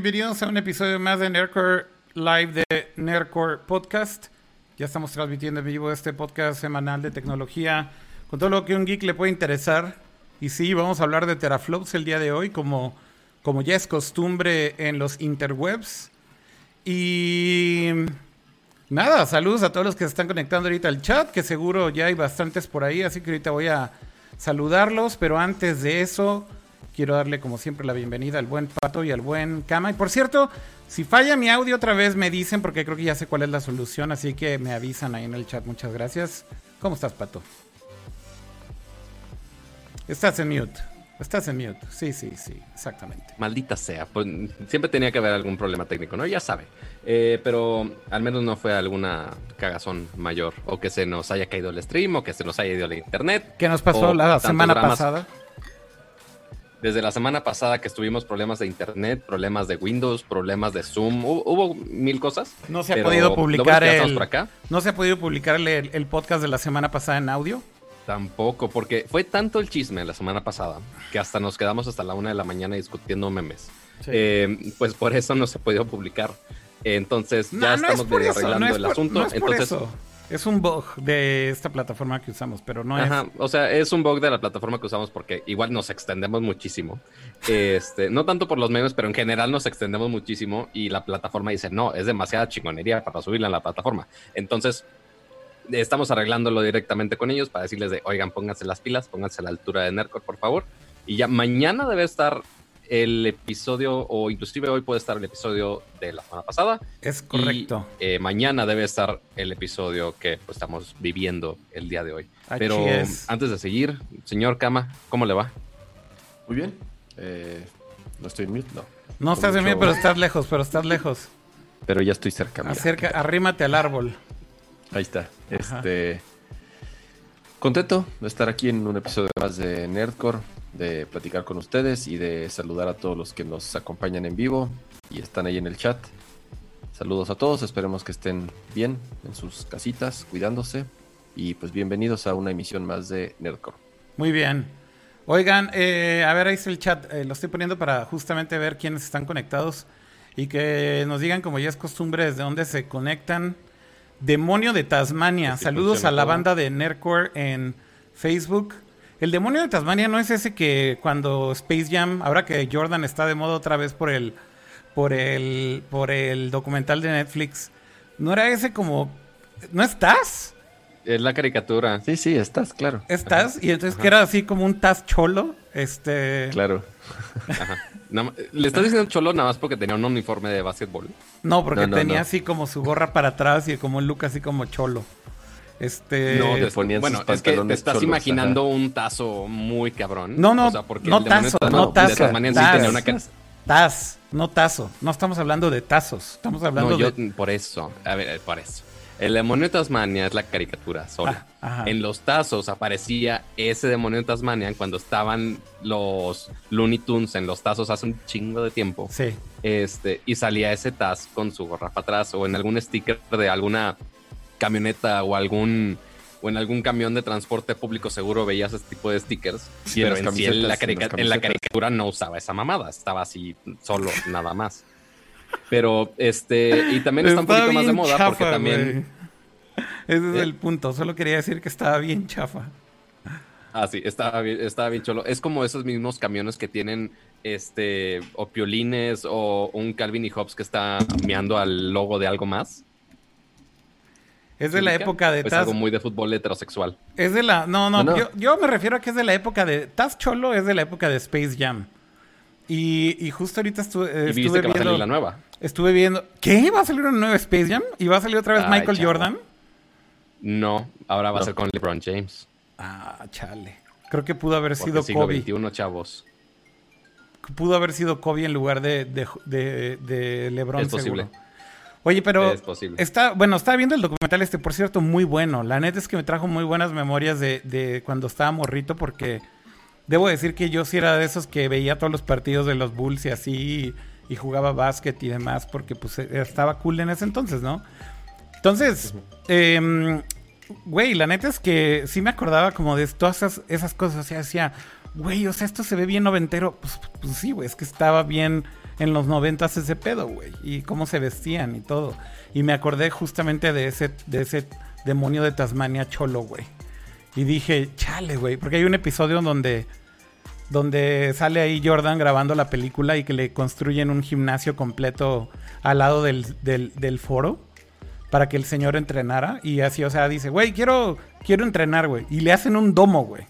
Bienvenidos a un episodio más de Nerdcore Live de Nerdcore Podcast. Ya estamos transmitiendo en vivo este podcast semanal de tecnología con todo lo que un geek le puede interesar. Y sí, vamos a hablar de teraflops el día de hoy, como, como ya es costumbre en los interwebs. Y nada, saludos a todos los que se están conectando ahorita al chat, que seguro ya hay bastantes por ahí, así que ahorita voy a saludarlos, pero antes de eso quiero darle como siempre la bienvenida al buen Pato y al buen Kama. Y por cierto, si falla mi audio otra vez me dicen porque creo que ya sé cuál es la solución, así que me avisan ahí en el chat. Muchas gracias. ¿Cómo estás, Pato? Estás en mute. Estás en mute. Sí, sí, sí, exactamente. Maldita sea. Pues, siempre tenía que haber algún problema técnico, ¿no? Ya sabe. Eh, pero al menos no fue alguna cagazón mayor. O que se nos haya caído el stream, o que se nos haya ido el internet. ¿Qué nos pasó la semana pasada? Desde la semana pasada que estuvimos problemas de internet, problemas de Windows, problemas de Zoom, hubo, mil cosas. No se ha podido publicar el, por acá. No se ha podido publicar el, podcast de la semana pasada en audio. Tampoco, porque fue tanto el chisme la semana pasada que hasta nos quedamos hasta la una de la mañana discutiendo memes. Eh, pues por eso no se ha podido publicar. Entonces ya estamos arreglando el asunto. Entonces, es un bug de esta plataforma que usamos, pero no Ajá, es. O sea, es un bug de la plataforma que usamos porque igual nos extendemos muchísimo. Este, no tanto por los memes, pero en general nos extendemos muchísimo y la plataforma dice, no, es demasiada chingonería para subirla en la plataforma. Entonces, estamos arreglándolo directamente con ellos para decirles de, oigan, pónganse las pilas, pónganse a la altura de Nercor, por favor. Y ya mañana debe estar el episodio, o inclusive hoy puede estar el episodio de la semana pasada. Es correcto. Eh, mañana debe estar el episodio que pues, estamos viviendo el día de hoy. Pero antes de seguir, señor Kama, ¿cómo le va? Muy bien. Eh, no estoy en mute, no. No estás en mute, pero estás lejos, pero estás lejos. Pero ya estoy cerca. Acerca, arrímate al árbol. Ahí está. Este. Contento de estar aquí en un episodio más de Nerdcore de platicar con ustedes y de saludar a todos los que nos acompañan en vivo y están ahí en el chat. Saludos a todos, esperemos que estén bien en sus casitas, cuidándose. Y pues bienvenidos a una emisión más de Nerdcore. Muy bien. Oigan, eh, a ver, ahí está el chat. Eh, lo estoy poniendo para justamente ver quiénes están conectados y que nos digan, como ya es costumbre, desde dónde se conectan. Demonio de Tasmania. Saludos a la banda de Nerdcore en Facebook. El demonio de Tasmania no es ese que cuando Space Jam, ahora que Jordan está de moda otra vez por el, por el, por el documental de Netflix, ¿no era ese como, ¿no estás? Es la caricatura. Sí, sí, estás, claro. ¿Estás? Y entonces que era así como un Taz cholo, este... Claro. ¿Le estás diciendo cholo nada más porque tenía un uniforme de básquetbol? No, porque tenía así como su gorra para atrás y como un look así como cholo. Este. No, bueno, es que te estás imaginando un tazo muy cabrón. No, no, no tazo, no tazo. Taz, no tazo. No estamos hablando de tazos. Estamos hablando de. Por eso, a ver, por eso. El demonio de Tasmania es la caricatura sola. Ah, en los tazos aparecía ese demonio de Tasmania cuando estaban los Looney Tunes en los tazos hace un chingo de tiempo. Sí. Este, y salía ese taz con su gorra para atrás o en algún sticker de alguna camioneta o algún o en algún camión de transporte público seguro veías ese tipo de stickers. pero en, la, en la caricatura no usaba esa mamada, estaba así solo, nada más. Pero este, y también está un poquito más de moda porque también. Ese es ¿Eh? el punto, solo quería decir que estaba bien chafa. Ah, sí, estaba bien, estaba bien cholo. Es como esos mismos camiones que tienen este o piolines o un Calvin y Hobbes que está meando al logo de algo más. Es de la época de Es algo muy de fútbol heterosexual. Es de la. No, no, Yo, me refiero a que es de la época de. Taz Cholo es de la época de Space Jam. Y, justo ahorita estuve, ¿Y estuve que viendo. Va a salir la nueva. Estuve viendo. ¿Qué? ¿Va a salir una nueva Space Jam? ¿Y va a salir otra vez Michael Jordan? No, ahora va a ser con LeBron James. Ah, chale. Creo que pudo haber sido Kobe. 21 chavos. Pudo haber sido Kobe en lugar de, de, LeBron. Es posible. Oye, pero está, bueno, estaba viendo el documental este, por cierto, muy bueno. La neta es que me trajo muy buenas memorias de, cuando estaba morrito, porque debo decir que yo sí era de esos que veía todos los partidos de los Bulls y así, y, jugaba básquet y demás, porque pues e, estaba cool en ese entonces, ¿no? Entonces, em, güey, la neta es que sí me acordaba como de todas esas, cosas. O sea, decía, güey, o sea, esto se ve bien noventero. Pues, pues sí, güey, es que estaba bien en los noventas ese pedo, güey. Y cómo se vestían y todo. Y me acordé justamente de ese, de ese demonio de Tasmania cholo, güey. Y dije, chale, güey, porque hay un episodio donde donde sale ahí Jordan grabando la película y que le construyen un gimnasio completo al lado del, del, foro para que el señor entrenara. Y así, o sea, dice, güey, quiero, quiero entrenar, güey. Y le hacen un domo, güey.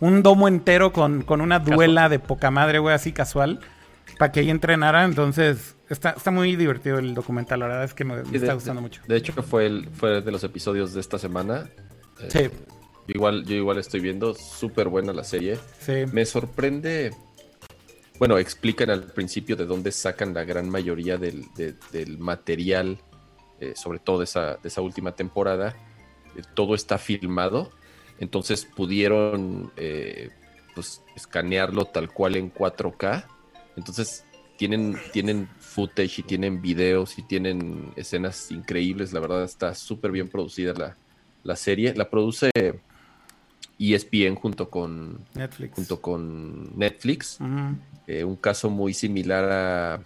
Un domo entero con, con una duela de poca madre, güey, así casual, para que ahí entrenara. Entonces, está, está muy divertido el documental, la verdad es que me, está gustando mucho. De hecho, fue, el, fue de los episodios de esta semana. Sí. Eh, igual, yo igual estoy viendo, súper buena la serie. Sí. Me sorprende. Bueno, explican al principio de dónde sacan la gran mayoría del, material, eh, sobre todo de esa, de esa última temporada. Eh, todo está filmado, entonces pudieron eh, pues, escanearlo tal cual en 4K. Entonces tienen, tienen footage y tienen videos y tienen escenas increíbles. La verdad está súper bien producida la, la serie. La produce ESPN junto con Netflix. Junto con Netflix. Eh, un caso muy similar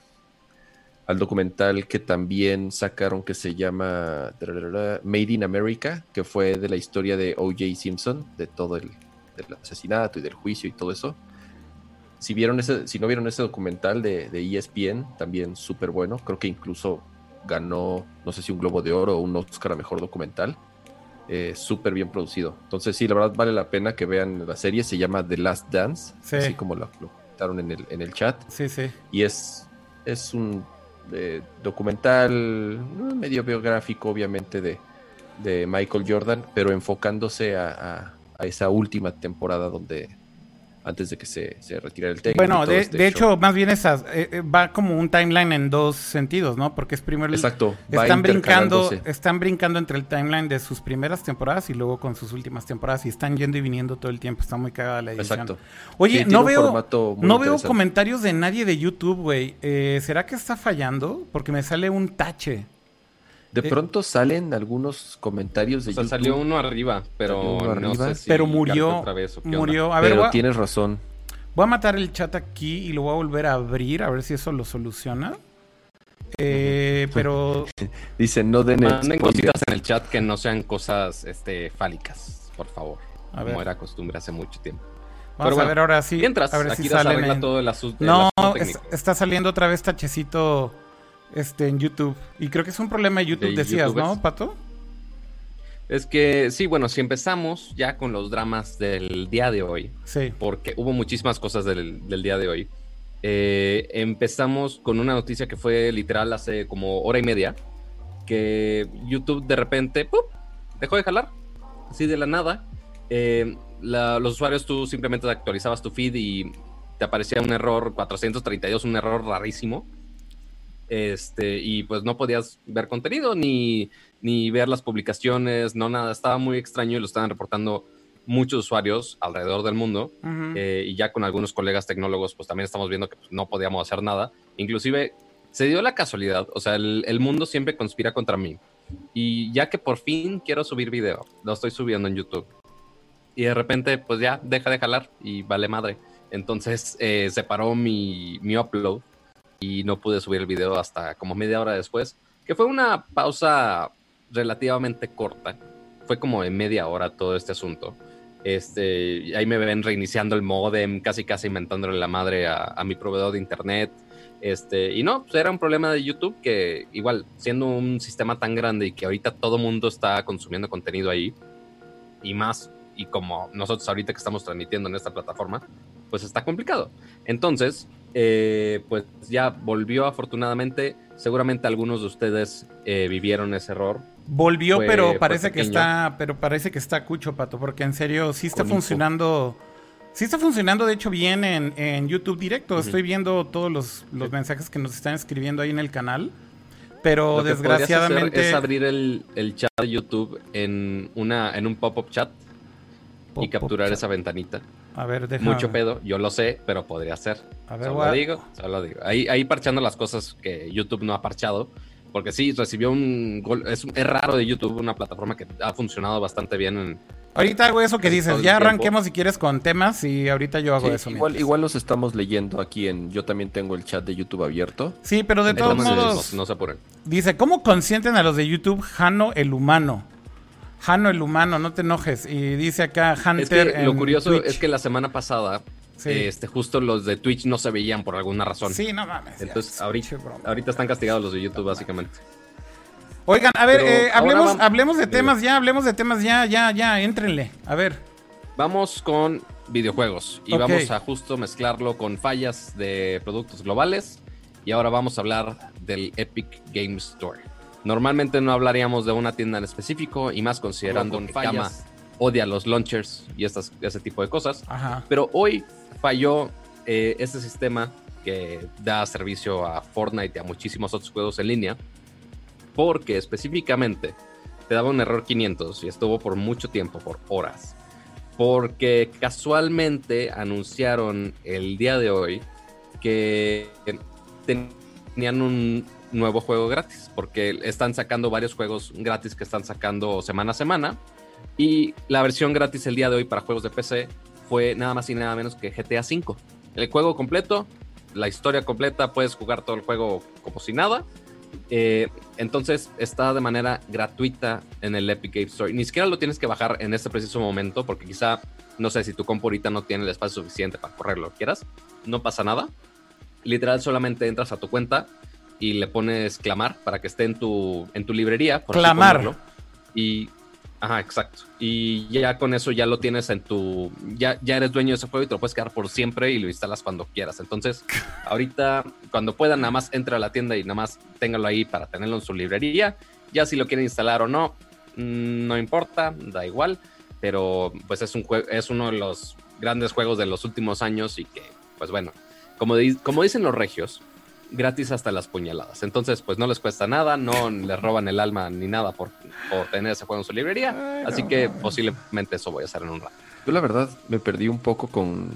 al documental que también sacaron que se llama Made in America, que fue de la historia de O.J. Simpson, de todo el del asesinato y del juicio y todo eso. Si, vieron ese, si no vieron ese documental de, de ESPN, también súper bueno. Creo que incluso ganó, no sé si un Globo de Oro o un Oscar a Mejor Documental. Eh, súper bien producido. Entonces sí, la verdad vale la pena que vean la serie. Se llama The Last Dance, así como lo, comentaron en el, en el chat. Sí, sí. Y es, es un eh, documental medio biográfico, obviamente, de, de, Michael Jordan, pero enfocándose a esa última temporada donde antes de que se, se retire el técnico. Bueno, de, este hecho, más bien esas, eh, eh, va como un timeline en dos sentidos, ¿no? Porque es primero... Exacto. Están brincando, están brincando entre el timeline de sus primeras temporadas y luego con sus últimas temporadas y están yendo y viniendo todo el tiempo. Está muy cagada la edición. Exacto. Oye, no veo, no veo comentarios de nadie de YouTube, güey. Eh, ¿Será que está fallando? Porque me sale un tache. De pronto salen algunos comentarios de o sea, salió uno arriba, pero no sé si pero murió. murió. A ver, pero tienes razón. Voy a matar el chat aquí y lo voy a volver a abrir a ver si eso lo soluciona. Eh, pero dicen no den Manden cositas en el chat que no sean cosas este fálicas, por favor. A ver. Como era costumbre hace mucho tiempo. Vamos a ver ahora sí. Mientras, a ver aquí si salen todo el asunto. No, está saliendo otra vez tachecito este, en YouTube. Y creo que es un problema de YouTube, decías, ¿no, Pato? Es que sí, bueno, si empezamos ya con los dramas del día de hoy, sí. porque hubo muchísimas cosas del, día de hoy. Eh, empezamos con una noticia que fue literal hace como hora y media, que YouTube de repente dejó de jalar, así de la nada. Eh, los usuarios tú simplemente actualizabas tu feed y te aparecía un error 432, un error rarísimo este, y pues no podías ver contenido ni, ni ver las publicaciones, no nada, estaba muy extraño y lo estaban reportando muchos usuarios alrededor del mundo eh, y ya con algunos colegas tecnólogos pues también estamos viendo que pues, no podíamos hacer nada, inclusive se dio la casualidad, o sea, el, el, mundo siempre conspira contra mí. Y ya que por fin quiero subir video, lo estoy subiendo en YouTube. Y de repente pues ya deja de jalar y vale madre, entonces eh, se paró mi, mi upload y no pude subir el video hasta como media hora después, que fue una pausa relativamente corta. Fue como de media hora todo este asunto. Este, ahí me ven reiniciando el modem, casi casi inventándole la madre a, mi proveedor de internet. Este, y no, pues era un problema de YouTube que igual, siendo un sistema tan grande y que ahorita todo mundo está consumiendo contenido ahí, y más, y como nosotros ahorita que estamos transmitiendo en esta plataforma, pues está complicado. Entonces, eh, pues ya volvió afortunadamente. Seguramente algunos de ustedes eh, vivieron ese error. Volvió, pero parece que está, pero parece que está cucho, pato, porque en serio sí está funcionando. Sí está funcionando, de hecho, bien en, YouTube directo. Estoy viendo todos los, mensajes que nos están escribiendo ahí en el canal. Pero desgraciadamente. es abrir el, chat de YouTube en, una, en un pop-up chat y capturar esa ventanita. A ver, Mucho pedo, yo lo sé, pero podría ser. A ver, solo digo, solo digo. Ahí, ahí parchando las cosas que YouTube no ha parchado. Porque sí, recibió un gol. Es, es raro de YouTube, una plataforma que ha funcionado bastante bien en, Ahorita hago eso que dices. Ya arranquemos si quieres con temas y ahorita yo hago Sí, eso. igual, mientras. igual los estamos leyendo aquí en. Yo también tengo el chat de YouTube abierto. Sí, pero de todos Entonces, modos, no, no se apuren. dice, ¿cómo consienten a los de YouTube Jano el humano? Jano el humano, no te enojes. Y dice acá Hunter Es que lo curioso Twitch. es que la semana pasada, Sí. este, justo los de Twitch no se veían por alguna razón. Sí, no mames. Entonces, es ahorita, ahorita están castigados los de YouTube, básicamente. Oigan, a ver, eh, hablemos, vamos- hablemos de Dime. temas ya, hablemos de temas ya, ya, ya, éntrenle. A ver. Vamos con videojuegos y vamos a justo mezclarlo con fallas de productos globales. Y ahora vamos a hablar del Epic Game Store. Normalmente no hablaríamos de una tienda en específico y más considerando Con que. Kama odia los launchers y estas, ese tipo de cosas. Ajá. Pero hoy falló eh, este sistema que da servicio a Fortnite y a muchísimos otros juegos en línea. Porque específicamente te daba un error 500 y estuvo por mucho tiempo, por horas. Porque casualmente anunciaron el día de hoy que tenían un nuevo juego gratis. Porque están sacando varios juegos gratis que están sacando semana a semana. Y la versión gratis el día de hoy para juegos de PC fue nada más y nada menos que GTA V. El juego completo, la historia completa, puedes jugar todo el juego como si nada. Eh, entonces está de manera gratuita en el Epic Game Store. Ni siquiera lo tienes que bajar en este preciso momento porque quizá, no sé, si tu compu ahorita no tiene el espacio suficiente para correrlo, lo quieras, no pasa nada. Literal solamente entras a tu cuenta y le pones clamar para que esté en tu, en tu librería. por Clamar. Y Ajá, exacto. Y ya con eso ya lo tienes en tu. Ya, ya eres dueño de ese juego y te lo puedes quedar por siempre y lo instalas cuando quieras. Entonces, ahorita, cuando puedan, nada más entra a la tienda y nada más téngalo ahí para tenerlo en su librería. Ya si lo quieren instalar o no, mm, no importa, da igual. Pero pues es un jue- es uno de los grandes juegos de los últimos años y que, pues bueno, como, di- como dicen los regios, gratis hasta las puñaladas. Entonces, pues no les cuesta nada, no les roban el alma ni nada por, por tener ese juego en su librería. Ay, Así no. que posiblemente eso voy a hacer en un rato. Yo la verdad me perdí un poco con...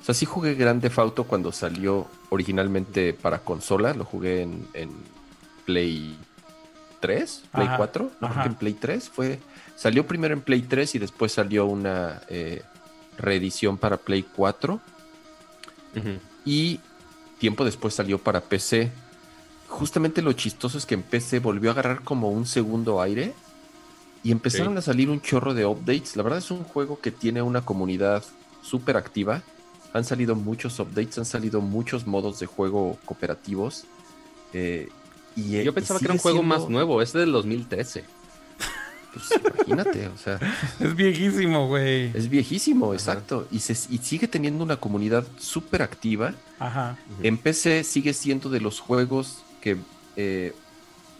O sea, sí jugué Grande Auto cuando salió originalmente para consola. Lo jugué en, en Play 3, Play Ajá, 4. No, creo que en Play 3 fue... Salió primero en Play 3 y después salió una eh, reedición para Play 4. Y tiempo después salió para PC. Justamente lo chistoso es que en PC volvió a agarrar como un segundo aire y empezaron Sí. a salir un chorro de updates. La verdad es un juego que tiene una comunidad súper activa. Han salido muchos updates, han salido muchos modos de juego cooperativos. eh, y, Yo y pensaba que era un juego siendo- más nuevo, es del 2013. Pues imagínate, o sea, Es viejísimo, güey. es viejísimo, exacto. Y, se, y sigue teniendo una comunidad súper activa. Ajá. En PC sigue siendo de los juegos que eh,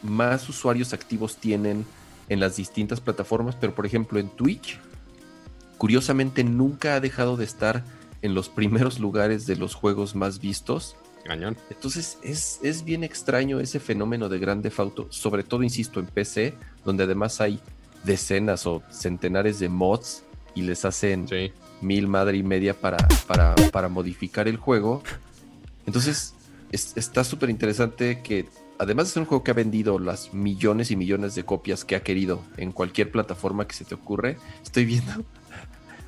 más usuarios activos tienen en las distintas plataformas, pero por ejemplo en Twitch, curiosamente nunca ha dejado de estar en los primeros lugares de los juegos más vistos. Cañón. Entonces es, es bien extraño ese fenómeno de Grande Auto, sobre todo, insisto, en PC, donde además hay decenas o centenares de mods y les hacen Sí. mil madre y media para, para, para modificar el juego. Entonces, es- está súper interesante que, además de ser un juego que ha vendido las millones y millones de copias que ha querido en cualquier plataforma que se te ocurre, estoy viendo.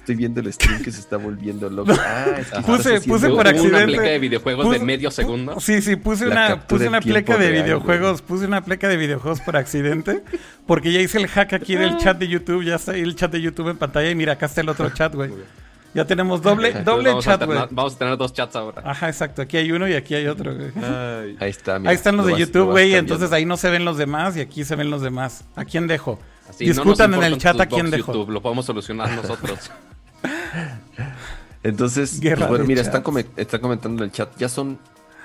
Estoy viendo el stream que se está volviendo loco. Ah, es que. Puse- puse por accidente. Una pleca de videojuegos de medio segundo. Sí, sí, puse La una, puse una pleca de real, videojuegos, puse una pleca de videojuegos por accidente, porque ya hice el hack aquí del chat de YouTube, ya está ahí el chat de YouTube en pantalla y mira, acá está el otro chat, güey. Ya tenemos doble, doble vamos chat, güey. Vamos a tener dos chats ahora. Ajá, exacto, aquí hay uno y aquí hay otro, güey. Ahí está. mira, Ahí están los lo de vas- YouTube, güey, entonces ahí no se ven los demás y aquí se ven los demás. ¿A quién dejo? Así, no nos Discutan en el chat a quién dejo. YouTube, lo podemos solucionar nosotros. Entonces, pues bueno, mira, están, come- están comentando en el chat, ya son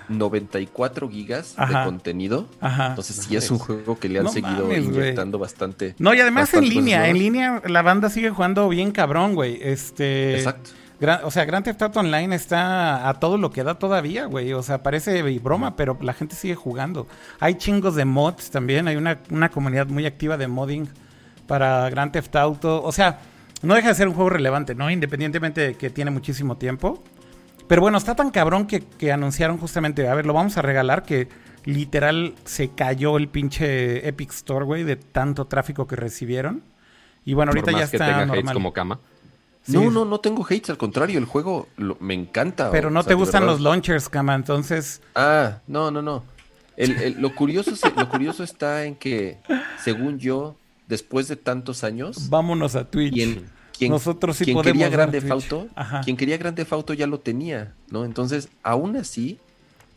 94 gigas Ajá. de contenido. Ajá. Entonces sí es un juego que le han No seguido mames, inyectando bastante. No, y además en línea, en línea la banda sigue jugando bien cabrón, güey. Este. Exacto. Gran- o sea, Grand Theft Auto Online está a todo lo que da todavía, güey. O sea, parece broma, pero la gente sigue jugando. Hay chingos de mods también. Hay una, una comunidad muy activa de modding para Grand Theft Auto. O sea, no deja de ser un juego relevante, ¿no? Independientemente de que tiene muchísimo tiempo. Pero bueno, está tan cabrón que, que anunciaron justamente, a ver, lo vamos a regalar, que literal se cayó el pinche Epic Store, güey, de tanto tráfico que recibieron. Y bueno, ahorita Por ya más que está tenga hates normal. como cama. Sí. No, no, no tengo hates, al contrario, el juego lo- me encanta. Pero o no sea, te gustan los launchers, cama, entonces... Ah, no, no, no. El- el- lo, curioso, se- lo curioso está en que, según yo, después de tantos años, Vámonos a Twitch. quien, quien, Nosotros sí quien podemos quería Grande. Fauto, quien quería Grande Fauto ya lo tenía, ¿no? Entonces, aún así,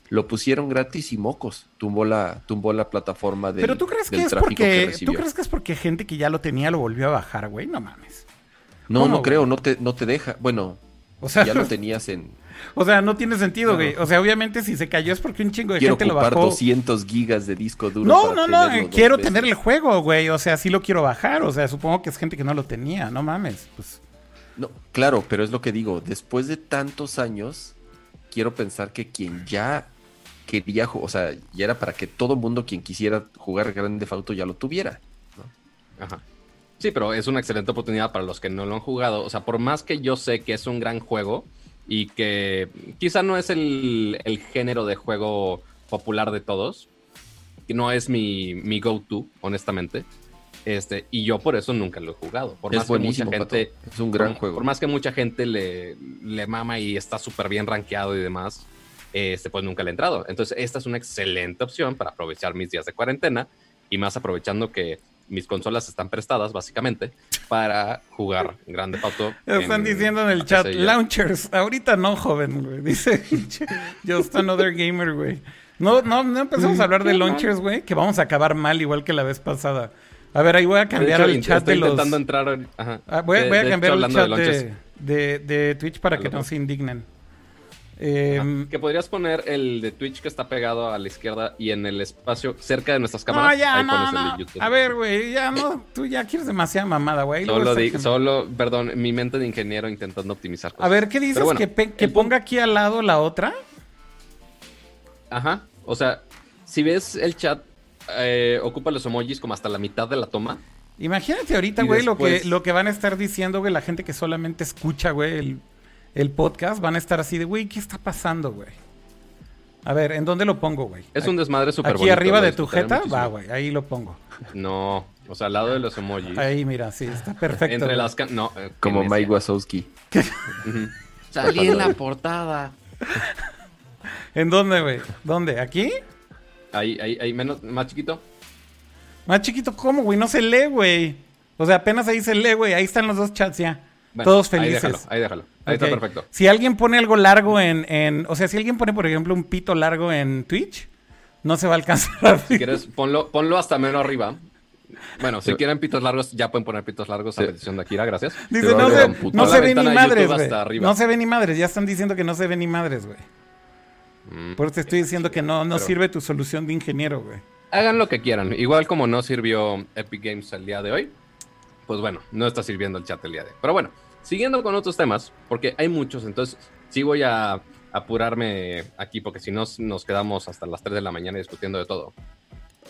lo pusieron gratis y mocos. Tumbó la, tumbó la plataforma del, Pero tú crees que es porque... ¿Tú crees que es porque gente que ya lo tenía lo volvió a bajar, güey? No mames. No, ¿Cómo, no güey? creo, no te, no te deja. Bueno, O sea, ya lo tenías en... o sea, no tiene sentido, No. güey. O sea, obviamente si se cayó es porque un chingo de Quiero gente lo bajó. 200 gigas de disco duro. No, para no, no, eh, quiero tener el juego, güey. O sea, sí lo quiero bajar. O sea, supongo que es gente que no lo tenía. No mames. Pues, No, claro, pero es lo que digo. Después de tantos años, quiero pensar que quien ya quería, o sea, ya era para que todo mundo quien quisiera jugar Grande Theft Auto ya lo tuviera. Ajá. Sí, pero es una excelente oportunidad para los que no lo han jugado. O sea, por más que yo sé que es un gran juego y que quizá no es el, el género de juego popular de todos, que no es mi, mi go-to, honestamente. Este, y yo por eso nunca lo he jugado. Por es más que mucha gente. Pato. Es un gran por, juego. Por más que mucha gente le, le mama y está súper bien rankeado y demás, este, pues nunca le he entrado. Entonces, esta es una excelente opción para aprovechar mis días de cuarentena y más aprovechando que mis consolas están prestadas, básicamente, para jugar Grande Auto. están diciendo en el chat, launchers. Ahorita no, joven, güey. Dice Just Another Gamer, güey. No, no, no empezamos a hablar de launchers, güey, que vamos a acabar mal igual que la vez pasada. A ver, ahí voy a cambiar hecho, el chat estoy de los... intentando entrar en- ajá. Ah, voy, De- voy a de cambiar hecho, el chat de de, launchers, de- de Twitch para que no se indignen. Eh, ajá, que podrías poner el de Twitch que está pegado a la izquierda y en el espacio cerca de nuestras cámaras. no, ya, ahí no, pones el de YouTube. A ver, güey, ya no, tú ya quieres demasiada mamada, güey. Solo, di- solo, perdón, mi mente de ingeniero intentando optimizar cosas. A ver, ¿qué dices? Bueno, ¿Que, ponga aquí al lado la otra? Ajá. O sea, si ves el chat, eh, ocupa los emojis como hasta la mitad de la toma. Imagínate ahorita, güey, lo, que, lo que van a estar diciendo, güey, la gente que solamente escucha, güey, el, el podcast, van a estar así de, güey, ¿qué está pasando, güey? A ver, ¿en dónde lo pongo, güey? Es un desmadre súper Aquí bonito. arriba lo de tu jeta, muchísimo. va, güey, ahí lo pongo. No, o sea, al lado de los emojis. Ahí, mira, sí, está perfecto. Entre güey. las... ca- No, eh, Como Mike. Wazowski. Salí en la portada. ¿En dónde, güey? ¿Dónde? ¿Aquí? Ahí, ahí, ahí, menos, más chiquito. Más chiquito, ¿cómo, güey? No se lee, güey. O sea, apenas ahí se lee, güey. Ahí están los dos chats ya. Bueno, Todos Ahí felices. déjalo, ahí déjalo. Ahí está perfecto. Si alguien pone algo largo en, en- O sea, si alguien pone, por ejemplo, un pito largo en Twitch, no se va a alcanzar Si quieres, ponlo, ponlo hasta menos arriba. Bueno, si quieren pitos largos, ya pueden poner pitos largos a petición de Akira, gracias. Dice, no se, no se ve ni madres, güey. No se ve ni madres. Ya están diciendo que no se ve ni madres, güey. Mm. Por eso te estoy diciendo que no, no Pero- sirve tu solución de ingeniero, güey. Hagan lo que quieran. Igual como no sirvió Epic Games el día de hoy, pues bueno, no está sirviendo el chat el día de hoy. Pero bueno, siguiendo con otros temas, porque hay muchos, entonces sí voy a apurarme aquí, porque si no nos quedamos hasta las 3 de la mañana discutiendo de todo.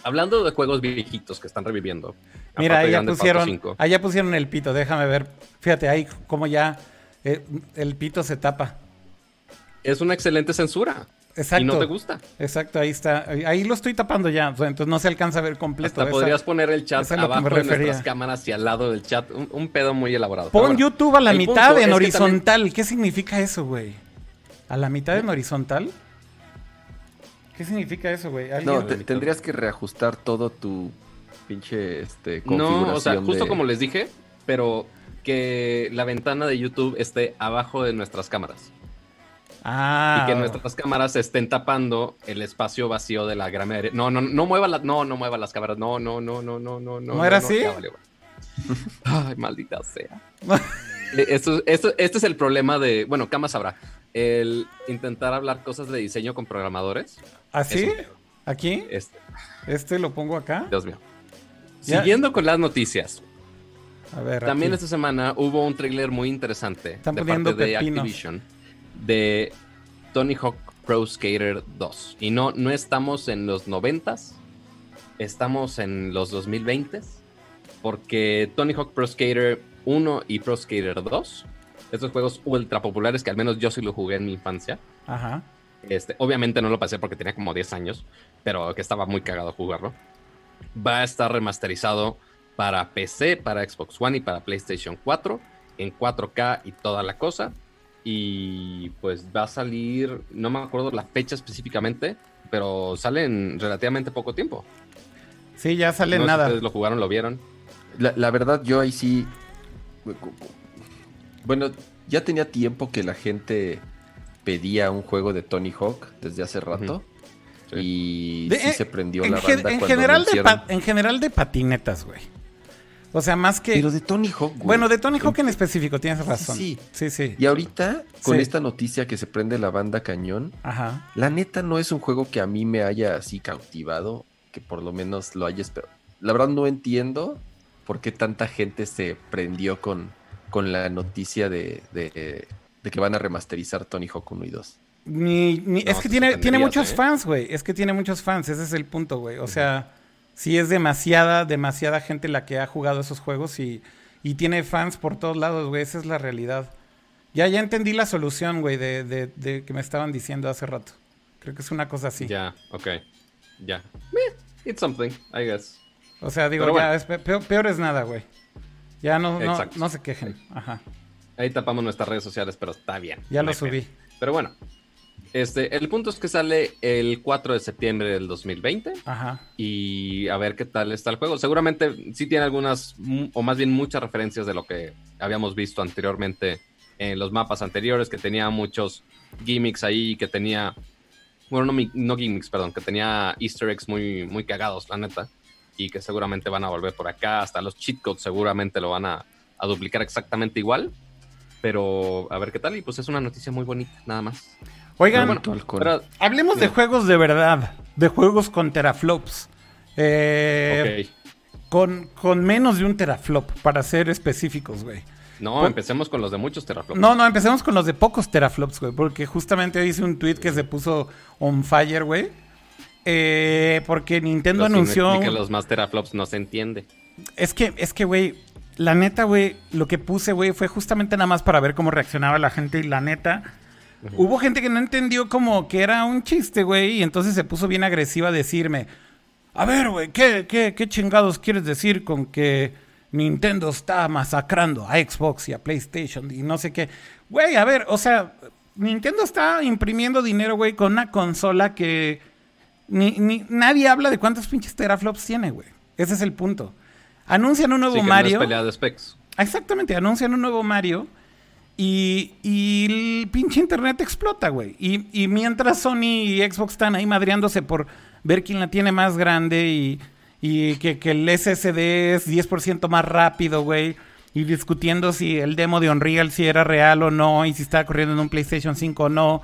Hablando de juegos viejitos que están reviviendo. Mira, Auto pusieron, 5, ahí ya pusieron el pito. Déjame ver. Fíjate, ahí como ya eh, el pito se tapa. Es una excelente censura. Exacto. Y no te gusta. Exacto, ahí está. Ahí lo estoy tapando ya. O sea, entonces no se alcanza a ver completo. Hasta Esa- podrías poner el chat abajo de nuestras cámaras y al lado del chat. Un, un pedo muy elaborado. Pon bueno, YouTube a la mitad en también- horizontal. ¿Qué significa eso, güey? ¿A la mitad en horizontal? ¿Qué significa eso, güey? ¿Alguien- No, te- tendrías que reajustar todo tu pinche este, configuración. No, o sea, justo de- como les dije, pero que la ventana de YouTube esté abajo de nuestras cámaras. Ah, y que nuestras cámaras estén tapando el espacio vacío de la mayoría. No, no, no mueva la, no, no mueva las cámaras. No, no, no, no, no, no, no. ¿No era así? Ay, maldita sea. Eh, Esto, esto, este es el problema de, bueno, Kama sabrá, el intentar hablar cosas de diseño con programadores. ¿Así? ¿Ah, ¿Aquí? Este, ¿Este lo pongo acá? Dios mío. Ya. Siguiendo con las noticias, A ver, También aquí. esta semana hubo un tráiler muy interesante Están de parte de. Activision de Tony Hawk Pro Skater 2. Y no, no estamos en los 90s, estamos en los 2020s, porque Tony Hawk Pro Skater 1 y Pro Skater 2 estos juegos ultra populares que al menos yo sí lo jugué en mi infancia. Ajá. Este, obviamente no lo pasé porque tenía como 10 años, pero que estaba muy cagado jugarlo. Va a estar remasterizado para PC, para Xbox One y para PlayStation 4 en 4K y toda la cosa. Y pues va a salir, no me acuerdo la fecha específicamente, pero sale en relativamente poco tiempo. Sí, ya sale No sé si nada. ustedes lo jugaron, lo vieron. La, la verdad, yo ahí sí. Bueno, ya tenía tiempo que la gente pedía un juego de Tony Hawk desde hace rato. Sí. Y De- sí eh, se prendió en, la banda en cuando general de en general de patinetas, güey. O sea, más que... Pero de Tony Hawk, güey. bueno, de Tony Hawk en específico, tienes razón. sí. Sí, sí. Y ahorita, con Sí. esta noticia que se prende la banda cañón, Ajá. la neta no es un juego que a mí me haya así cautivado, que por lo menos lo haya esperado. La verdad no entiendo por qué tanta gente se prendió con, con la noticia de, de- de que van a remasterizar Tony Hawk 1 y 2. Ni- ni- No, es que tiene, tiene muchos ¿eh? fans, güey. Es que tiene muchos fans. Ese es el punto, güey. O sea, sí es demasiada, demasiada gente la que ha jugado esos juegos y, y tiene fans por todos lados, güey. Esa es la realidad. Ya, ya entendí la solución, güey, de, de- de que me estaban diciendo hace rato. Creo que es una cosa así. Ya, ok. Ya. Meh, it's something, I guess. O sea, digo, ya, es peor, peor es nada, güey. Ya no, no, no se quejen. Ajá. Ahí tapamos nuestras redes sociales, pero está bien. Ya no lo subí. Pero bueno, este, el punto es que sale el 4 de septiembre del 2020 Ajá. y a ver qué tal está el juego. Seguramente sí tiene algunas, mu- o más bien muchas referencias de lo que habíamos visto anteriormente en los mapas anteriores, que tenía muchos gimmicks ahí, que tenía, bueno, no, no gimmicks, perdón, que tenía easter eggs muy, muy cagados, la neta, y que seguramente van a volver por acá, hasta los cheat codes seguramente lo van a, a duplicar exactamente igual. Pero a ver qué tal, y pues es una noticia muy bonita, nada más. Oigan. Pero, hablemos de juegos de verdad. De juegos con teraflops. Eh, ok. con, con menos de un teraflop, para ser específicos, güey. No, empecemos con los de muchos teraflops. No, no, empecemos con los de pocos teraflops, güey. Porque justamente hoy hice un tweet que se puso on fire, güey. Eh, porque Nintendo Pero si anunció. explica los más teraflops no se entiende. Es que, es que, güey, la neta, güey, lo que puse, güey, fue justamente nada más para ver cómo reaccionaba la gente y la neta. Hubo gente que no entendió como que era un chiste, güey, y entonces se puso bien agresiva a decirme, a ver, güey, ¿qué, qué, qué chingados quieres decir con que Nintendo está masacrando a Xbox y a PlayStation y no sé qué? Güey, a ver, o sea, Nintendo está imprimiendo dinero, güey, con una consola que ni, ni- nadie habla de cuántos pinches teraflops tiene, güey. Ese es el punto. Anuncian un nuevo Sí, que Mario. No es de specs. Exactamente, anuncian un nuevo Mario y, y el pinche internet explota, güey. Y, y mientras Sony y Xbox están ahí madreándose por ver quién la tiene más grande y, y que, que el SSD es 10% más rápido, güey. Y discutiendo si el demo de Unreal si era real o no y si estaba corriendo en un PlayStation 5 o no.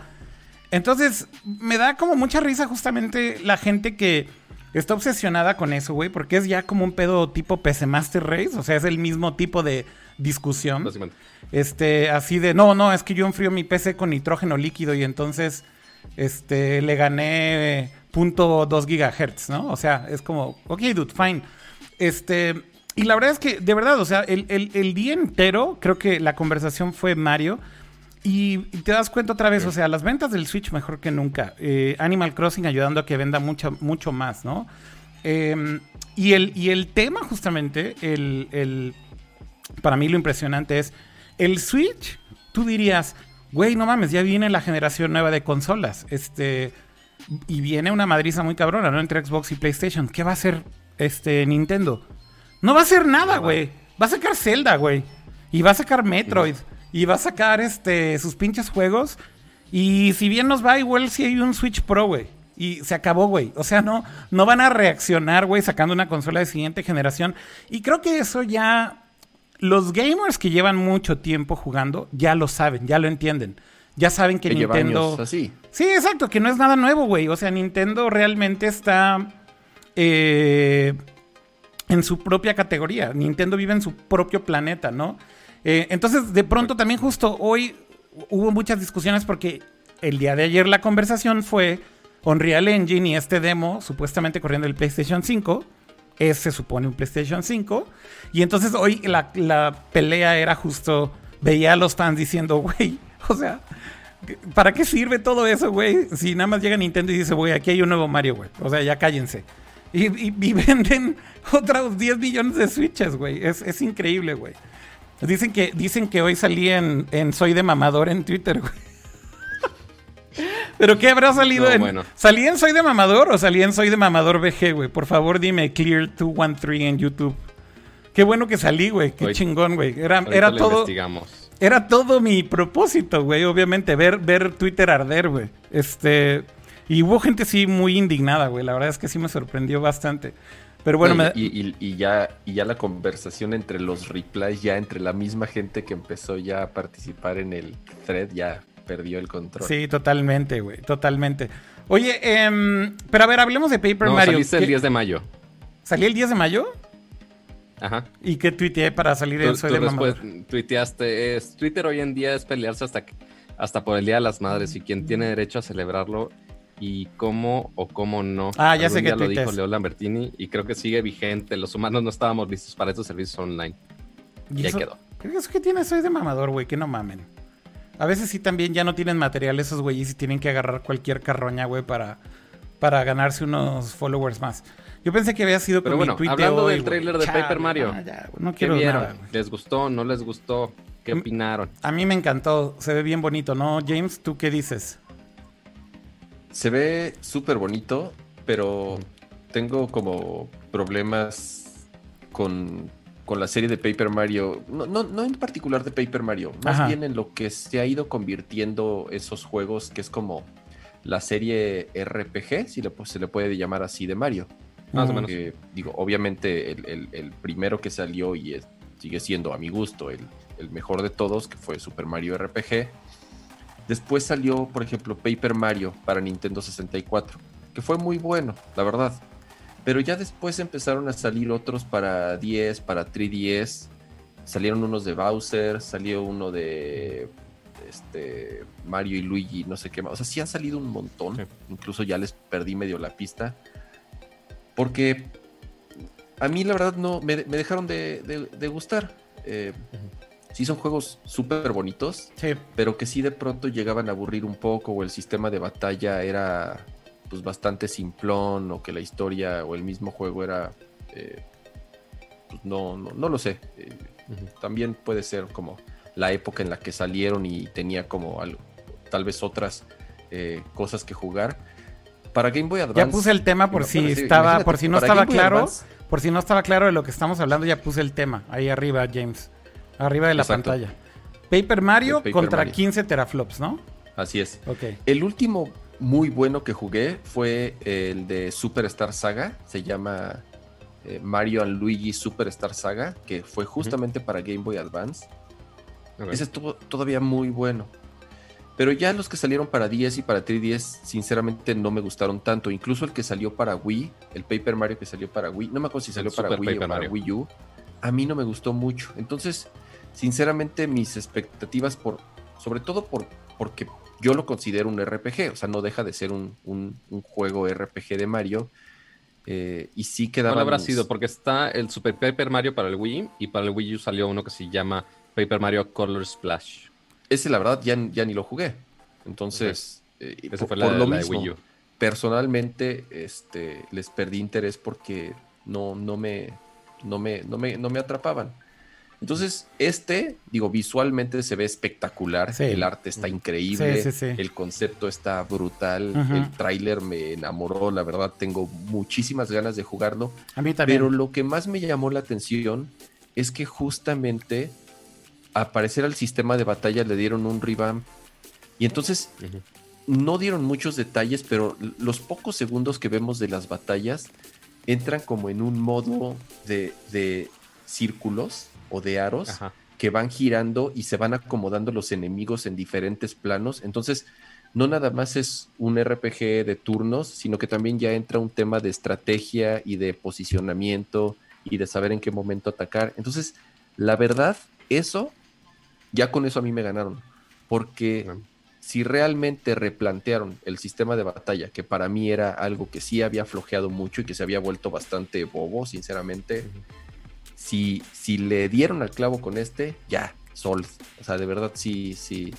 Entonces, me da como mucha risa justamente la gente que está obsesionada con eso, güey, porque es ya como un pedo tipo PC Master Race, o sea, es el mismo tipo de discusión. Básicamente. Este, así de, no, no, es que yo enfrío mi PC con nitrógeno líquido y entonces, este, le gané punto .2 gigahertz, ¿no? O sea, es como, ok, dude, fine. Este, y la verdad es que, de verdad, o sea, el, el- el día entero, creo que la conversación fue Mario. Y, y te das cuenta otra vez, o sea, las ventas del Switch mejor que nunca. Eh, Animal Crossing ayudando a que venda mucho, mucho más, ¿no? Eh, y, el, y el tema, justamente, el, el- para mí lo impresionante es, el Switch, tú dirías, güey, no mames, ya viene la generación nueva de consolas. Este, y viene una madriza muy cabrona, ¿no? Entre Xbox y PlayStation. ¿Qué va a hacer este Nintendo? No va a hacer nada, Nada. güey. Va a sacar Zelda, güey. Y va a sacar Metroid. Y va a sacar este sus pinches juegos. Y si bien nos va, igual si hay un Switch Pro, güey. Y se acabó, güey. O sea, no, no van a reaccionar, güey, sacando una consola de siguiente generación. Y creo que eso ya. Los gamers que llevan mucho tiempo jugando ya lo saben, ya lo entienden. Ya saben que, Nintendo. años así. Sí, exacto, que no es nada nuevo, güey. O sea, Nintendo realmente está eh, en su propia categoría. Nintendo vive en su propio planeta, ¿no? Eh, entonces, de pronto también justo hoy hubo muchas discusiones porque el día de ayer la conversación fue Unreal Engine y este demo supuestamente corriendo el PlayStation 5. Es, se supone un PlayStation 5. Y entonces hoy la, la pelea era justo veía a los fans diciendo, güey, o sea, ¿para qué sirve todo eso, güey? Si nada más llega Nintendo y dice, güey, aquí hay un nuevo Mario, güey. O sea, ya cállense. Y, y- y venden otros 10 millones de Switches, güey. Es, es increíble, güey. Dicen que, dicen que hoy salí en, en Soy de Mamador en Twitter, güey. ¿Pero qué habrá salido No, en... bueno. ¿Salí en Soy de Mamador o salí en Soy de Mamador VG, güey? Por favor, dime Clear213 en YouTube. Qué bueno que salí, güey. Qué chingón, güey. Era, era todo... Era todo mi propósito, güey. Obviamente, ver, ver Twitter arder, güey. Este. Y hubo gente sí muy indignada, güey. La verdad es que sí me sorprendió bastante. Pero bueno, No, me- y, y- y ya, y ya la conversación entre los replies, ya entre la misma gente que empezó ya a participar en el thread, ya perdió el control. sí, totalmente, güey. Totalmente. Oye, em, pero a ver, hablemos de Paper No, Mario. saliste el ¿Qué- 10 de mayo. ¿Salí el 10 de mayo? Ajá. ¿Y qué tuiteé para salir Tú, en Soy tú de después Mamador? tuiteaste, es, Twitter hoy en día es pelearse hasta, hasta por el Día de las Madres y quien tiene derecho a celebrarlo y cómo o cómo no. Ah, ya Algún sé que lo dijo Leo Lambertini y creo que sigue vigente. Los humanos no estábamos listos para estos servicios online. Y ahí eso- quedó. ¿Qué es que tiene Soy de Mamador, güey? Que no mamen. A veces sí también ya no tienen material esos güeyes y tienen que agarrar cualquier carroña, güey, para, para ganarse unos followers más. Yo pensé que había sido Pero con bueno, mi hablando hoy, del güey. tráiler de Paper Mario. No, ya, ¿Qué quiero vieron? nada. ¿Les gustó? ¿No les gustó? ¿Qué opinaron? A mí me encantó. Se ve bien bonito, ¿no? James, ¿tú qué dices? Se ve súper bonito, pero tengo como problemas con, con la serie de Paper Mario. No, no, no en particular de Paper Mario, más Ajá. bien en lo que se ha ido convirtiendo esos juegos, que es como la serie RPG, si le, pues, se le puede llamar así, de Mario. Más o menos. Que, digo, obviamente el, el- el primero que salió y es- sigue siendo a mi gusto el, el mejor de todos, que fue Super Mario RPG. Después salió, por ejemplo, Paper Mario para Nintendo 64, que fue muy bueno, la verdad. Pero ya después empezaron a salir otros para 10, para 3DS. Salieron unos de Bowser, salió uno de este, Mario y Luigi, no sé qué más. O sea, sí han salido un montón. Sí. Incluso ya les perdí medio la pista. Porque a mí la verdad no me, me dejaron de, de- de gustar. Eh, Sí son juegos súper bonitos, Sí. pero que sí de pronto llegaban a aburrir un poco o el sistema de batalla era pues bastante simplón o que la historia o el mismo juego era eh, pues no, no, no lo sé. Eh, también puede ser como la época en la que salieron y tenía como algo, tal vez otras eh, cosas que jugar. Para Game Boy Advance. Ya puse el tema por si estaba, por si no estaba claro, Advance, por si no estaba claro de lo que estamos hablando, ya puse el tema ahí arriba, James, arriba de la Exacto. pantalla. Paper Mario Paper contra Mario. 15 teraflops, ¿no? Así es. Ok. El último muy bueno que jugué fue el de Superstar Saga. Se llama eh, Mario and Luigi Superstar Saga, que fue justamente para Game Boy Advance. Ese estuvo todavía muy bueno. Pero ya los que salieron para 10 y para 3DS, sinceramente no me gustaron tanto. Incluso el que salió para Wii, el Paper Mario que salió para Wii, no me acuerdo si El salió para Super Wii o para Mario. Wii U, a mí no me gustó mucho. Entonces, sinceramente, mis expectativas por, sobre todo por, porque yo lo considero un RPG, o sea, no deja de ser un, un- un juego RPG de Mario. eh, y sí quedaban... ¿Cuál habrá sido? Porque está el Super Paper Mario para el Wii y para el Wii U salió uno que se llama Paper Mario Color Splash. Ese, la verdad, ya, ya ni lo jugué. Entonces, eh, por, fue la, por lo la mismo, Wii U. personalmente, este, les perdí interés porque no, no, me, no, me, no, me, no me atrapaban. Entonces, este, digo, visualmente se ve espectacular. Sí. El arte está increíble. Sí, sí, sí. El concepto está brutal. El tráiler me enamoró. La verdad, tengo muchísimas ganas de jugarlo. A mí también. Pero lo que más me llamó la atención es que justamente a parecer al sistema de batalla le dieron un revamp. Y entonces no dieron muchos detalles, pero los pocos segundos que vemos de las batallas entran como en un modo de, de círculos o de aros Ajá. que van girando y se van acomodando los enemigos en diferentes planos. Entonces, no nada más es un RPG de turnos, sino que también ya entra un tema de estrategia y de posicionamiento y de saber en qué momento atacar. Entonces, la verdad, eso, ya con eso a mí me ganaron. Porque si realmente replantearon el sistema de batalla, que para mí era algo que sí había flojeado mucho y que se había vuelto bastante bobo, sinceramente, si, si le dieron al clavo con este, ya, Soul. O sea, de verdad sí, sí.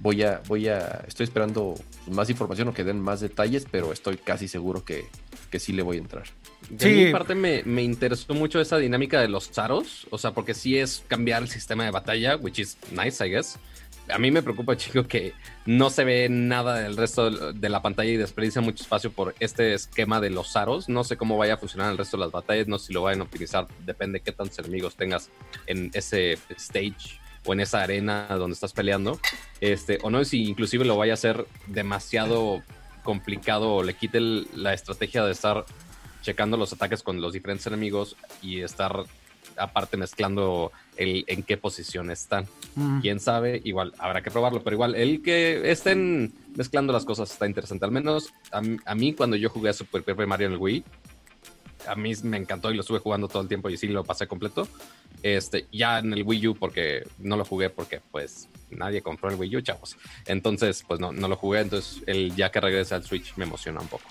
Voy a, voy a, estoy esperando más información o que den más detalles, pero estoy casi seguro que, que sí le voy a entrar. De sí. mi parte me, me, interesó mucho esa dinámica de los zaros, o sea, porque sí es cambiar el sistema de batalla, which is nice, I guess a mí me preocupa, chico, que no se ve nada del resto de la pantalla y desperdicia mucho espacio por este esquema de los aros. No sé cómo vaya a funcionar el resto de las batallas, no sé si lo vayan a optimizar, depende de qué tantos enemigos tengas en ese stage o en esa arena donde estás peleando. Este, o no sé si inclusive lo vaya a hacer demasiado complicado o le quite la estrategia de estar checando los ataques con los diferentes enemigos y estar aparte mezclando el en qué posición están. Mm. Quién sabe, igual habrá que probarlo, pero igual el que estén mezclando las cosas está interesante. Al menos a, mí, cuando yo jugué a Super Paper Mario en el Wii, a mí me encantó y lo estuve jugando todo el tiempo y sí lo pasé completo. Este, ya en el Wii U, porque no lo jugué, porque pues nadie compró el Wii U, chavos. Entonces, pues no, no lo jugué. Entonces, el ya que regrese al Switch me emociona un poco.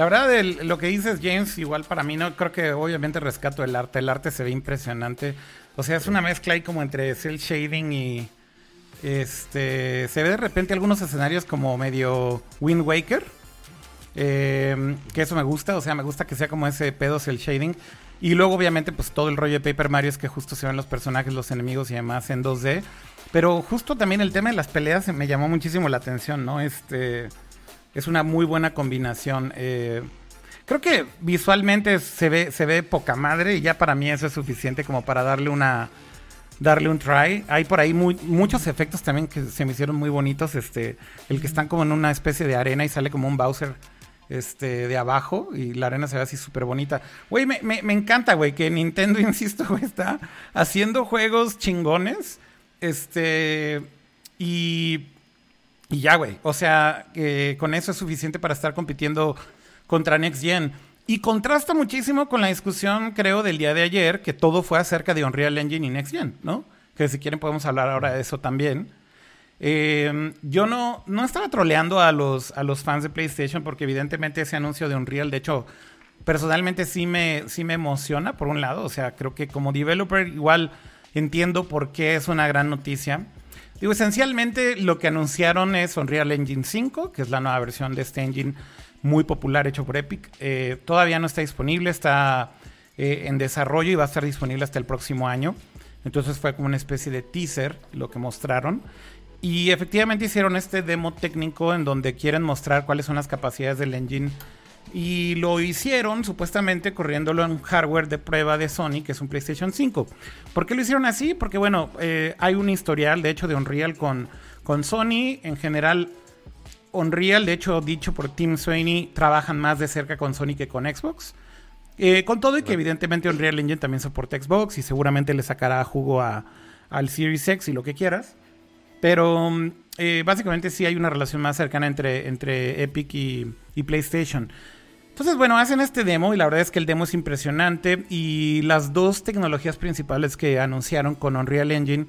La verdad, lo que dices, James, igual para mí, no creo que obviamente rescato el arte. El arte se ve impresionante. O sea, es una mezcla ahí como entre cel shading y. Este. Se ve de repente algunos escenarios como medio Wind Waker. Em, que eso me gusta. O sea, me gusta que sea como ese pedo cel shading. Y luego, obviamente, pues todo el rollo de Paper Mario es que justo se ven los personajes, los enemigos y demás en 2D. Pero justo también el tema de las peleas me llamó muchísimo la atención, ¿no? Este. Es una muy buena combinación. Eh, creo que visualmente se ve, se ve poca madre y ya para mí eso es suficiente como para darle una darle un try. Hay por ahí muchos efectos también que se me hicieron muy bonitos. Este, el que están como en una especie de arena y sale como un Bowser este, de abajo y la arena se ve así súper bonita. Güey, me, me, encanta, güey, que Nintendo, insisto, está haciendo juegos chingones. Este, y y ya, güey. O sea, con eso es suficiente para estar compitiendo contra Next Gen. Y contrasta muchísimo con la discusión, creo, del día de ayer, que todo fue acerca de Unreal Engine y Next Gen, ¿no? Que si quieren podemos hablar ahora de eso también. Eh, yo no, no estaba troleando a los, a los fans de PlayStation porque evidentemente ese anuncio de Unreal, de hecho, personalmente sí me, sí me emociona por un lado. O sea, creo que como developer igual entiendo por qué es una gran noticia. Digo, esencialmente lo que anunciaron es Unreal Engine 5, que es la nueva versión de este engine muy popular hecho por Epic. Eh, todavía no está disponible, está eh, en desarrollo y va a estar disponible hasta el próximo año. Entonces fue como una especie de teaser lo que mostraron. Y efectivamente hicieron este demo técnico en donde quieren mostrar cuáles son las capacidades del engine y lo hicieron supuestamente corriéndolo en hardware de prueba de Sony, que es un PlayStation 5. ¿Por qué lo hicieron así? Porque bueno, eh, hay un historial, de hecho, de Unreal con, con Sony. En general, Unreal, de hecho, dicho por Tim Sweeney, trabajan más de cerca con Sony que con Xbox. Eh, con todo y que evidentemente Unreal Engine también soporta Xbox y seguramente le sacará jugo a, al Series X y lo que quieras. Pero eh, básicamente sí hay una relación más cercana entre, entre Epic y, y PlayStation. Entonces, bueno, hacen este demo y la verdad es que el demo es impresionante y las dos tecnologías principales que anunciaron con Unreal Engine,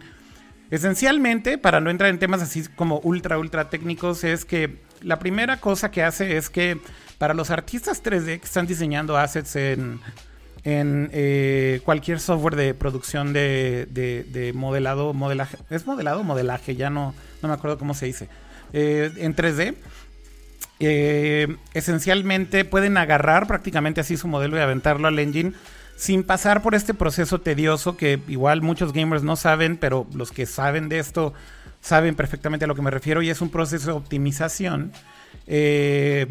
esencialmente, para no entrar en temas así como ultra, ultra técnicos, es que la primera cosa que hace es que para los artistas 3D que están diseñando assets en, eh, cualquier software de producción de, de, modelado, modelaje, ¿es modelado modelaje? Ya no, no me acuerdo cómo se dice. Eh, en 3D eh, esencialmente pueden agarrar prácticamente así su modelo y aventarlo al engine sin pasar por este proceso tedioso que igual muchos gamers no saben, pero los que saben de esto saben perfectamente a lo que me refiero y es un proceso de optimización eh,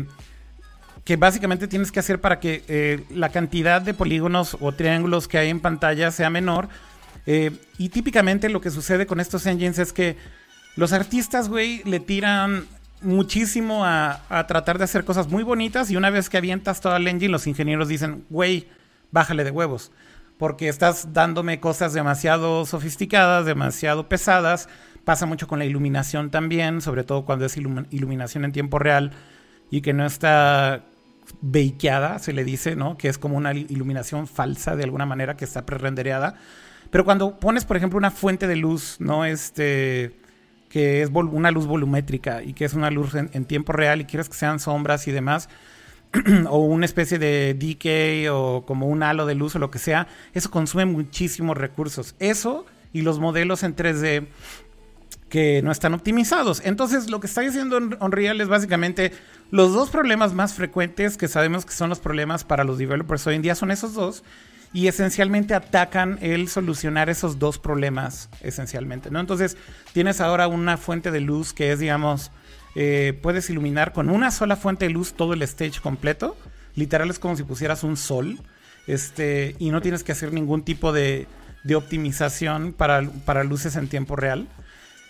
que básicamente tienes que hacer para que eh, la cantidad de polígonos o triángulos que hay en pantalla sea menor. y típicamente lo que sucede con estos engines es que los artistas, güey, le tiran muchísimo a, tratar de hacer cosas muy bonitas y una vez que avientas todo el engine, los ingenieros dicen, güey, bájale de huevos, porque estás dándome cosas demasiado sofisticadas, demasiado pesadas. Pasa mucho con la iluminación también, sobre todo cuando es iluminación en tiempo real y que no está bakeada, se le dice, ¿no? Que es como una iluminación falsa de alguna manera que está prerendereada. Pero cuando pones, por ejemplo, una fuente de luz, ¿no? Este que es una luz volumétrica y que es una luz en, tiempo real y quieres que sean sombras y demás, o una especie de decay o como un halo de luz o lo que sea, eso consume muchísimos recursos. Eso y los modelos en 3D que no están optimizados. Entonces, lo que está diciendo Unreal es básicamente los dos problemas más frecuentes que sabemos que son los problemas para los developers hoy en día son esos dos y esencialmente atacan el solucionar esos dos problemas esencialmente, ¿no? Entonces, tienes ahora una fuente de luz que es, digamos, eh, puedes iluminar con una sola fuente de luz todo el stage completo. Literal es como si pusieras un sol. Este, y no tienes que hacer ningún tipo de, de optimización para, para luces en tiempo real.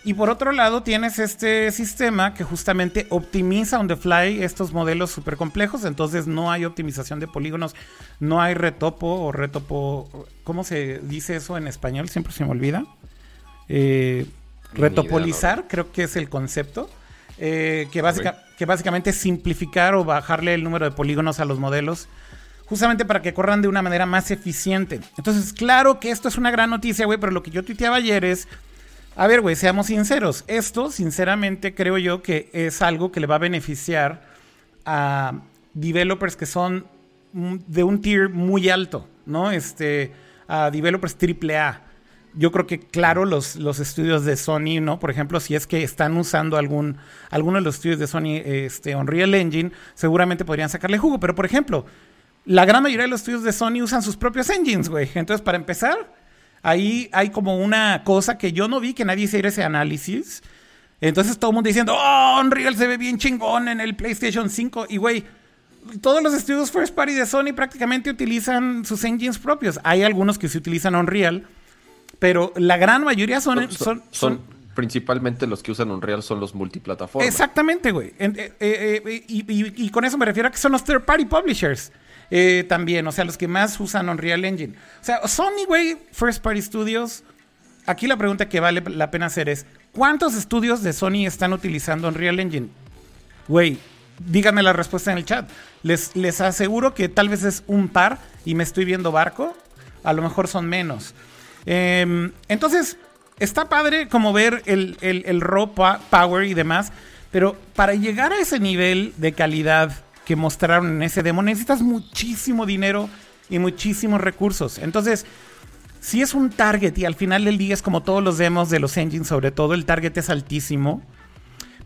Y por otro lado tienes este sistema que justamente optimiza on the fly estos modelos súper complejos, entonces no hay optimización de polígonos, no hay retopo o retopo, ¿cómo se dice eso en español? Siempre se me olvida. Eh, retopolizar, creo que es el concepto, eh, que, que básicamente es simplificar o bajarle el número de polígonos a los modelos justamente para que corran de una manera más eficiente. Entonces, claro que esto es una gran noticia, güey, pero lo que yo tuiteaba ayer es a ver, güey, seamos sinceros. Esto, sinceramente, creo yo que es algo que le va a beneficiar a developers que son de un tier muy alto, ¿no? Este, a developers AAA. Yo creo que, claro, los, los estudios de Sony, ¿no? Por ejemplo, si es que están usando algún, alguno de los estudios de Sony, este, Unreal Engine, seguramente podrían sacarle jugo. Pero, por ejemplo, la gran mayoría de los estudios de Sony usan sus propios engines, güey. Entonces, para empezar, Ahí hay como una cosa que yo no vi que nadie hiciera ese análisis. Entonces todo el mundo diciendo, oh, Unreal se ve bien chingón en el PlayStation 5. Y güey, todos los estudios first party de Sony prácticamente utilizan sus engines propios. Hay algunos que se utilizan Unreal, pero la gran mayoría son... son, son, principalmente los que usan Unreal son los multiplataformas. Exactamente, güey. Eh, eh, eh, y, con eso me refiero a que son los third party publishers. Eh, también, o sea, los que más usan Unreal Engine. O sea, Sony, güey, First Party Studios. Aquí la pregunta que vale la pena hacer es: ¿cuántos estudios de Sony están utilizando Unreal Engine? Güey, díganme la respuesta en el chat. Les, les aseguro que tal vez es un par y me estoy viendo barco. A lo mejor son menos. Em, entonces, está padre como ver el, el, el raw power y demás. Pero para llegar a ese nivel de calidad que mostraron en ese demo, necesitas muchísimo dinero y muchísimos recursos. Entonces, si es un target y al final del día es como todos los demos de los engines, sobre todo el target es altísimo.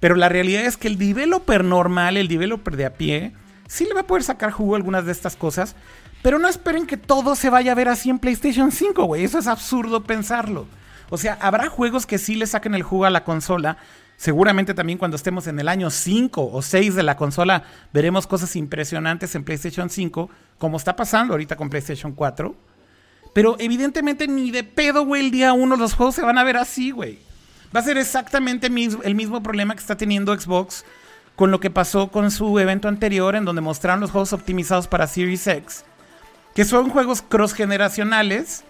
Pero la realidad es que el developer normal, el developer de a pie, sí le va a poder sacar jugo a algunas de estas cosas. Pero no esperen que todo se vaya a ver así en PlayStation 5, güey. Eso es absurdo pensarlo. O sea, habrá juegos que sí le saquen el jugo a la consola, Seguramente también cuando estemos en el año 5 o 6 de la consola veremos cosas impresionantes en PlayStation 5, como está pasando ahorita con PlayStation 4. Pero evidentemente ni de pedo, güey, el día 1 los juegos se van a ver así, güey. Va a ser exactamente el mismo problema que está teniendo Xbox con lo que pasó con su evento anterior en donde mostraron los juegos optimizados para Series X. Que son juegos cross generacionales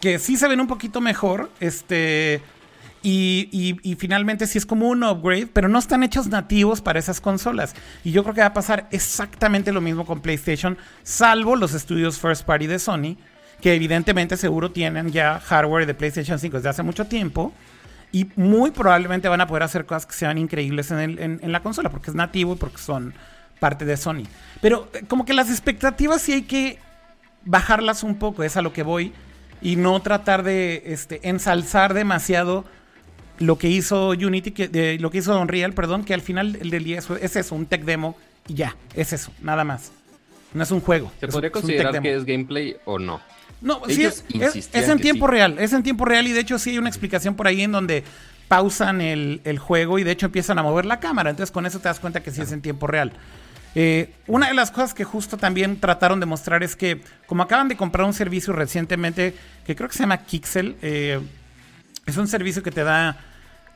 que sí se ven un poquito mejor. Este y, finalmente sí es como un upgrade, pero no están hechos nativos para esas consolas. Y yo creo que va a pasar exactamente lo mismo con PlayStation, salvo los estudios first party de Sony, que evidentemente seguro tienen ya hardware de PlayStation 5 desde hace mucho tiempo. Y muy probablemente van a poder hacer cosas que sean increíbles en, en la consola, porque es nativo y porque son parte de Sony. Pero eh, como que las expectativas sí hay que bajarlas un poco, es a lo que voy, y no tratar de este, ensalzar demasiado lo que hizo Unity, que, lo que hizo Unreal, perdón, que al final el del día es eso, un tech demo y ya, es eso, nada más. No es un juego. ¿Se podría considerar que es gameplay o no? No, sí es, en tiempo real, es en tiempo real y de hecho sí hay una explicación por ahí en donde pausan el, juego y de hecho empiezan a mover la cámara, entonces con eso te das cuenta que sí es en tiempo real. Eh, una de las cosas que justo también trataron de mostrar es que como acaban de comprar un servicio recientemente que creo que se llama Kixel, eh, es un servicio que te da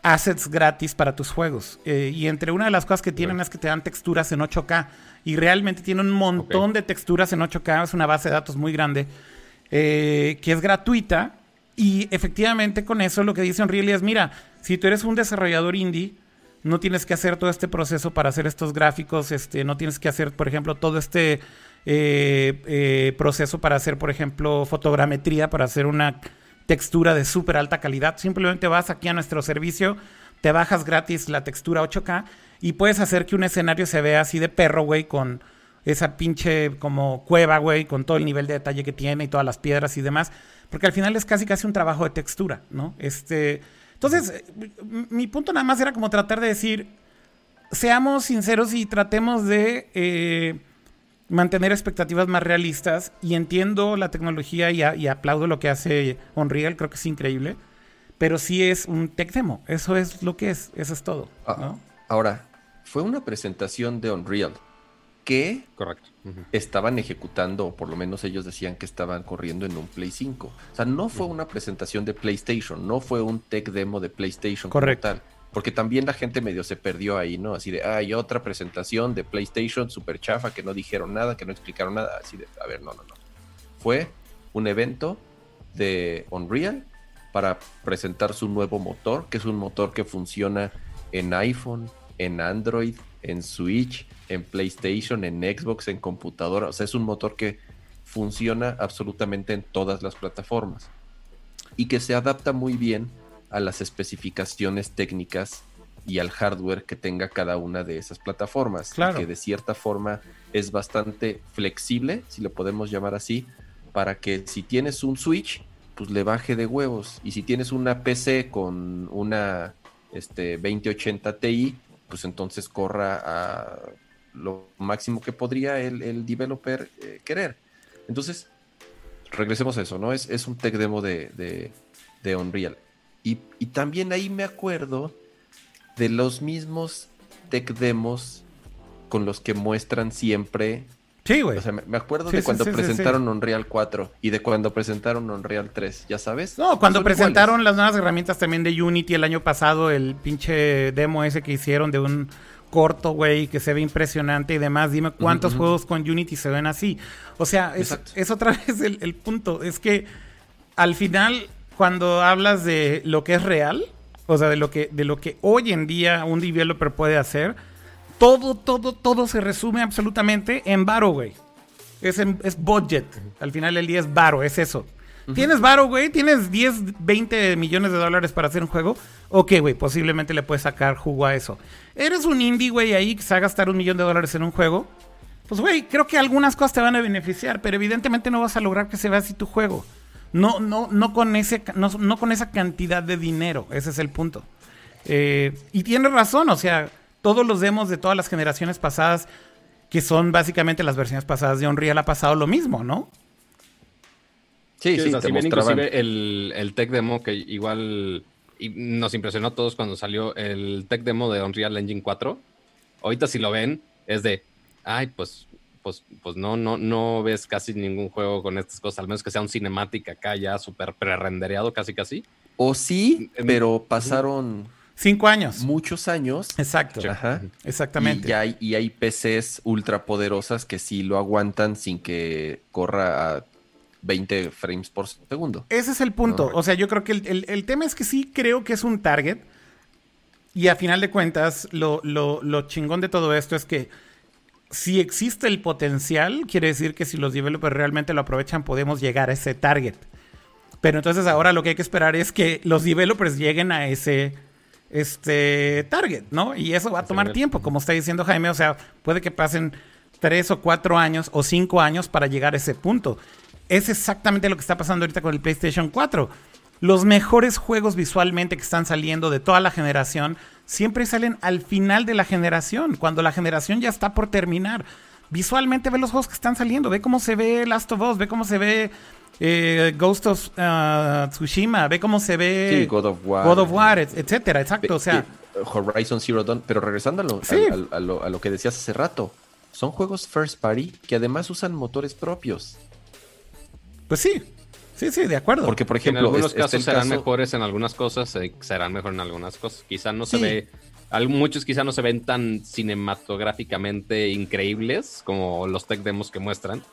assets gratis para tus juegos. Eh, y entre una de las cosas que tienen es que te dan texturas en 8K. Y realmente tiene un montón de texturas en 8K. Es una base de datos muy grande. Eh, que es gratuita. Y efectivamente con eso lo que dice Unreal es, mira, si tú eres un desarrollador indie, no tienes que hacer todo este proceso para hacer estos gráficos. Este, no tienes que hacer, por ejemplo, todo este eh, proceso para hacer, por ejemplo, fotogrametría, para hacer una textura de súper alta calidad. Simplemente vas aquí a nuestro servicio, te bajas gratis la textura 8K y puedes hacer que un escenario se vea así de perro, güey, con esa pinche como cueva, güey, con todo el nivel de detalle que tiene y todas las piedras y demás, porque al final es casi casi un trabajo de textura, ¿no? Este, entonces, mi punto nada más era como tratar de decir, seamos sinceros y tratemos de eh, mantener expectativas más realistas y entiendo la tecnología y, aplaudo lo que hace Unreal, creo que es increíble, pero sí es un tech demo, eso es lo que es, eso es todo. Ah, ahora, fue una presentación de Unreal que Correcto. estaban ejecutando, o por lo menos ellos decían que estaban corriendo en un Play 5. O sea, no fue una presentación de PlayStation, no fue un tech demo de PlayStation Correcto. como tal. Porque también la gente medio se perdió ahí, ¿no? Así de, hay otra presentación de PlayStation super chafa que no dijeron nada, que no explicaron nada. Así de, a ver, no, no, no. Fue un evento de Unreal para presentar su nuevo motor, que es un motor que funciona en iPhone, en Android, en Switch, en PlayStation, en Xbox, en computadora. O sea, es un motor que funciona absolutamente en todas las plataformas y que se adapta muy bien a las especificaciones técnicas y al hardware que tenga cada una de esas plataformas. Claro. Que de cierta forma es bastante flexible, si lo podemos llamar así, para que si tienes un Switch, pues le baje de huevos. Y si tienes una PC con una este, 2080 Ti, pues entonces corra a lo máximo que podría el, developer eh, querer. Entonces, regresemos a eso, ¿no? Es, es un tech demo de, de Unreal. Y, también ahí me acuerdo de los mismos tech demos con los que muestran siempre. Sí, güey. O sea, me acuerdo de cuando presentaron Unreal 4 y de cuando presentaron Unreal 3, ¿ya sabes? No, cuando presentaron las nuevas herramientas también de Unity el año pasado, el pinche demo ese que hicieron de un corto, güey, que se ve impresionante y demás. Dime cuántos juegos con Unity se ven así. O sea, es, otra vez el, el punto. Es que al final cuando hablas de lo que es real, o sea, de lo que, de lo que hoy en día un developer puede hacer, todo, todo, todo se resume absolutamente en varo, güey. Es, es budget. Al final del día es varo, es eso. ¿Tienes varo, güey? ¿Tienes 10, 20 millones de dólares para hacer un juego? Ok, güey, posiblemente le puedes sacar jugo a eso. Eres un indie, güey, ahí que se va a gastar un millón de dólares en un juego. Pues, güey, creo que algunas cosas te van a beneficiar, pero evidentemente no vas a lograr que se vea así tu juego. No, no, no con ese, no, con esa cantidad de dinero. Ese es el punto. Eh, y tiene razón, o sea, todos los demos de todas las generaciones pasadas, que son básicamente las versiones pasadas de Unreal, ha pasado lo mismo, ¿no? Sí, sí, sí inclusive el, el tech demo que igual nos impresionó a todos cuando salió el tech demo de Unreal Engine 4. Ahorita si lo ven, es de, ay, pues pues, pues no, no, no ves casi ningún juego con estas cosas, al menos que sea un cinemática acá ya súper pre-rendereado casi casi. O sí, pero pasaron... Cinco años. Muchos años. Exacto. Ajá. Exactamente. Y, hay, y hay PCs ultra poderosas que sí lo aguantan sin que corra a 20 frames por segundo. Ese es el punto. O sea, yo creo que el, el, tema es que sí creo que es un target. Y a final de cuentas, lo, lo, lo chingón de todo esto es que si existe el potencial, quiere decir que si los developers realmente lo aprovechan, podemos llegar a ese target. Pero entonces ahora lo que hay que esperar es que los developers lleguen a ese este target, ¿no? Y eso va a tomar tiempo, como está diciendo Jaime. O sea, puede que pasen tres o cuatro años o cinco años para llegar a ese punto. Es exactamente lo que está pasando ahorita con el PlayStation 4. Los mejores juegos visualmente que están saliendo de toda la generación siempre salen al final de la generación, cuando la generación ya está por terminar. Visualmente ve los juegos que están saliendo, ve cómo se ve Last of Us, ve cómo se ve eh, Ghost of uh, Tsushima, ve cómo se ve God of War, God of War etcétera, exacto, o sea, Horizon Zero Dawn, pero regresando a lo, a lo que decías hace rato, son juegos first party que además usan motores propios. Pues sí, Sí, sí, de acuerdo. Porque, por ejemplo, en algunos casos serán mejores en algunas cosas, eh, serán mejor en algunas cosas. Quizá no se ve, muchos quizá no se ven tan cinematográficamente increíbles como los tech demos que muestran,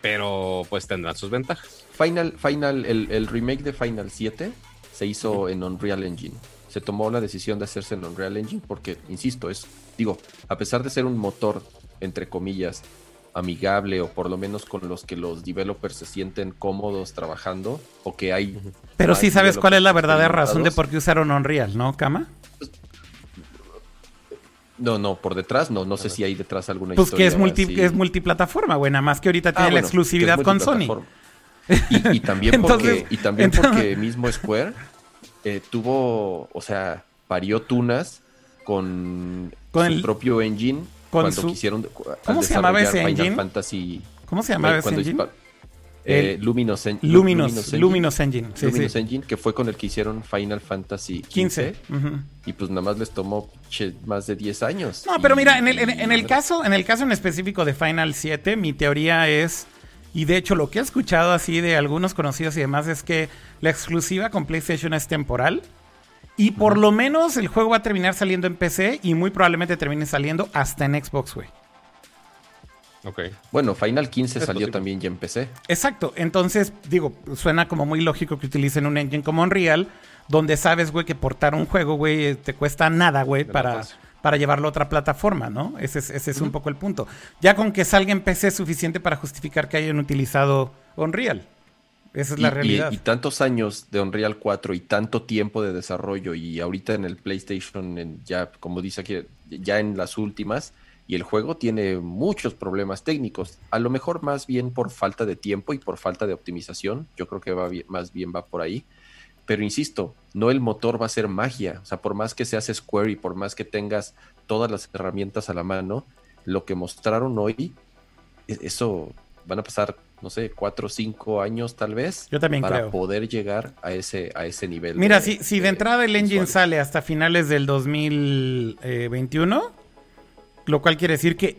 pero pues tendrán sus ventajas. Final, Final, el, remake de Final 7 se hizo en Unreal Engine. Se tomó la decisión de hacerse en Unreal Engine porque, insisto, es, digo, a pesar de ser un motor, entre comillas, amigable o por lo menos con los que los developers se sienten cómodos trabajando o que hay... Pero sí sabes cuál es la verdadera razón de por qué usaron Unreal, ¿no, Kama? No, no, por detrás no. No sé si hay detrás alguna Pues que es, historia multi, así. es multiplataforma, güey. Nada más que ahorita Ah, tiene la bueno, exclusividad que es con Sony. multiplataforma. Y, y también, Entonces- porque, y también entonces- porque mismo Square eh, tuvo, o sea, parió tunas con, Con su el- propio engine con cuando su- quisieron ¿Cómo se llamaba ese Final engine? Fantasy ¿Cómo se llamaba ese engine? dispa- eh, El- Luminous, En- Luminous, Engine. Luminous Engine. Sí, Luminous sí. Engine, que fue con el que hicieron Final Fantasy 15. XV, Ujú. y pues nada más les tomó che, más de 10 años. No, pero mira, en el, en, en el caso, en el caso en específico de Final 7, mi teoría es, y de hecho lo que he escuchado así de algunos conocidos y demás, es que la exclusiva con PlayStation es temporal. Y por lo menos el juego va a terminar saliendo en PC y muy probablemente termine saliendo hasta en Xbox, güey. Ok. Bueno, Final 15 Es salió posible. también ya en PC. Exacto. Entonces, digo, suena como muy lógico que utilicen un engine como Unreal, donde sabes, güey, que portar un juego, güey, te cuesta nada, güey, para, para llevarlo a otra plataforma, ¿no? Ese es, ese es un poco el punto. Ya con que salga en PC es suficiente para justificar que hayan utilizado Unreal. Esa es la Y- realidad. Y, tantos años de Unreal 4 y tanto tiempo de desarrollo y ahorita en el PlayStation, en ya como dice aquí, ya en las últimas, y el juego tiene muchos problemas técnicos. A lo mejor más bien por falta de tiempo y por falta de optimización. Yo creo que va bien- más bien va por ahí. Pero insisto, no el motor va a ser magia. O sea, por más que seas Square y por más que tengas todas las herramientas a la mano, lo que mostraron hoy, e- eso van a pasar, no sé, cuatro o cinco años tal vez. Yo también para creo. poder llegar a ese, a ese nivel. Mira, de- si, si de entrada el engine sale hasta finales del 2021, lo cual quiere decir que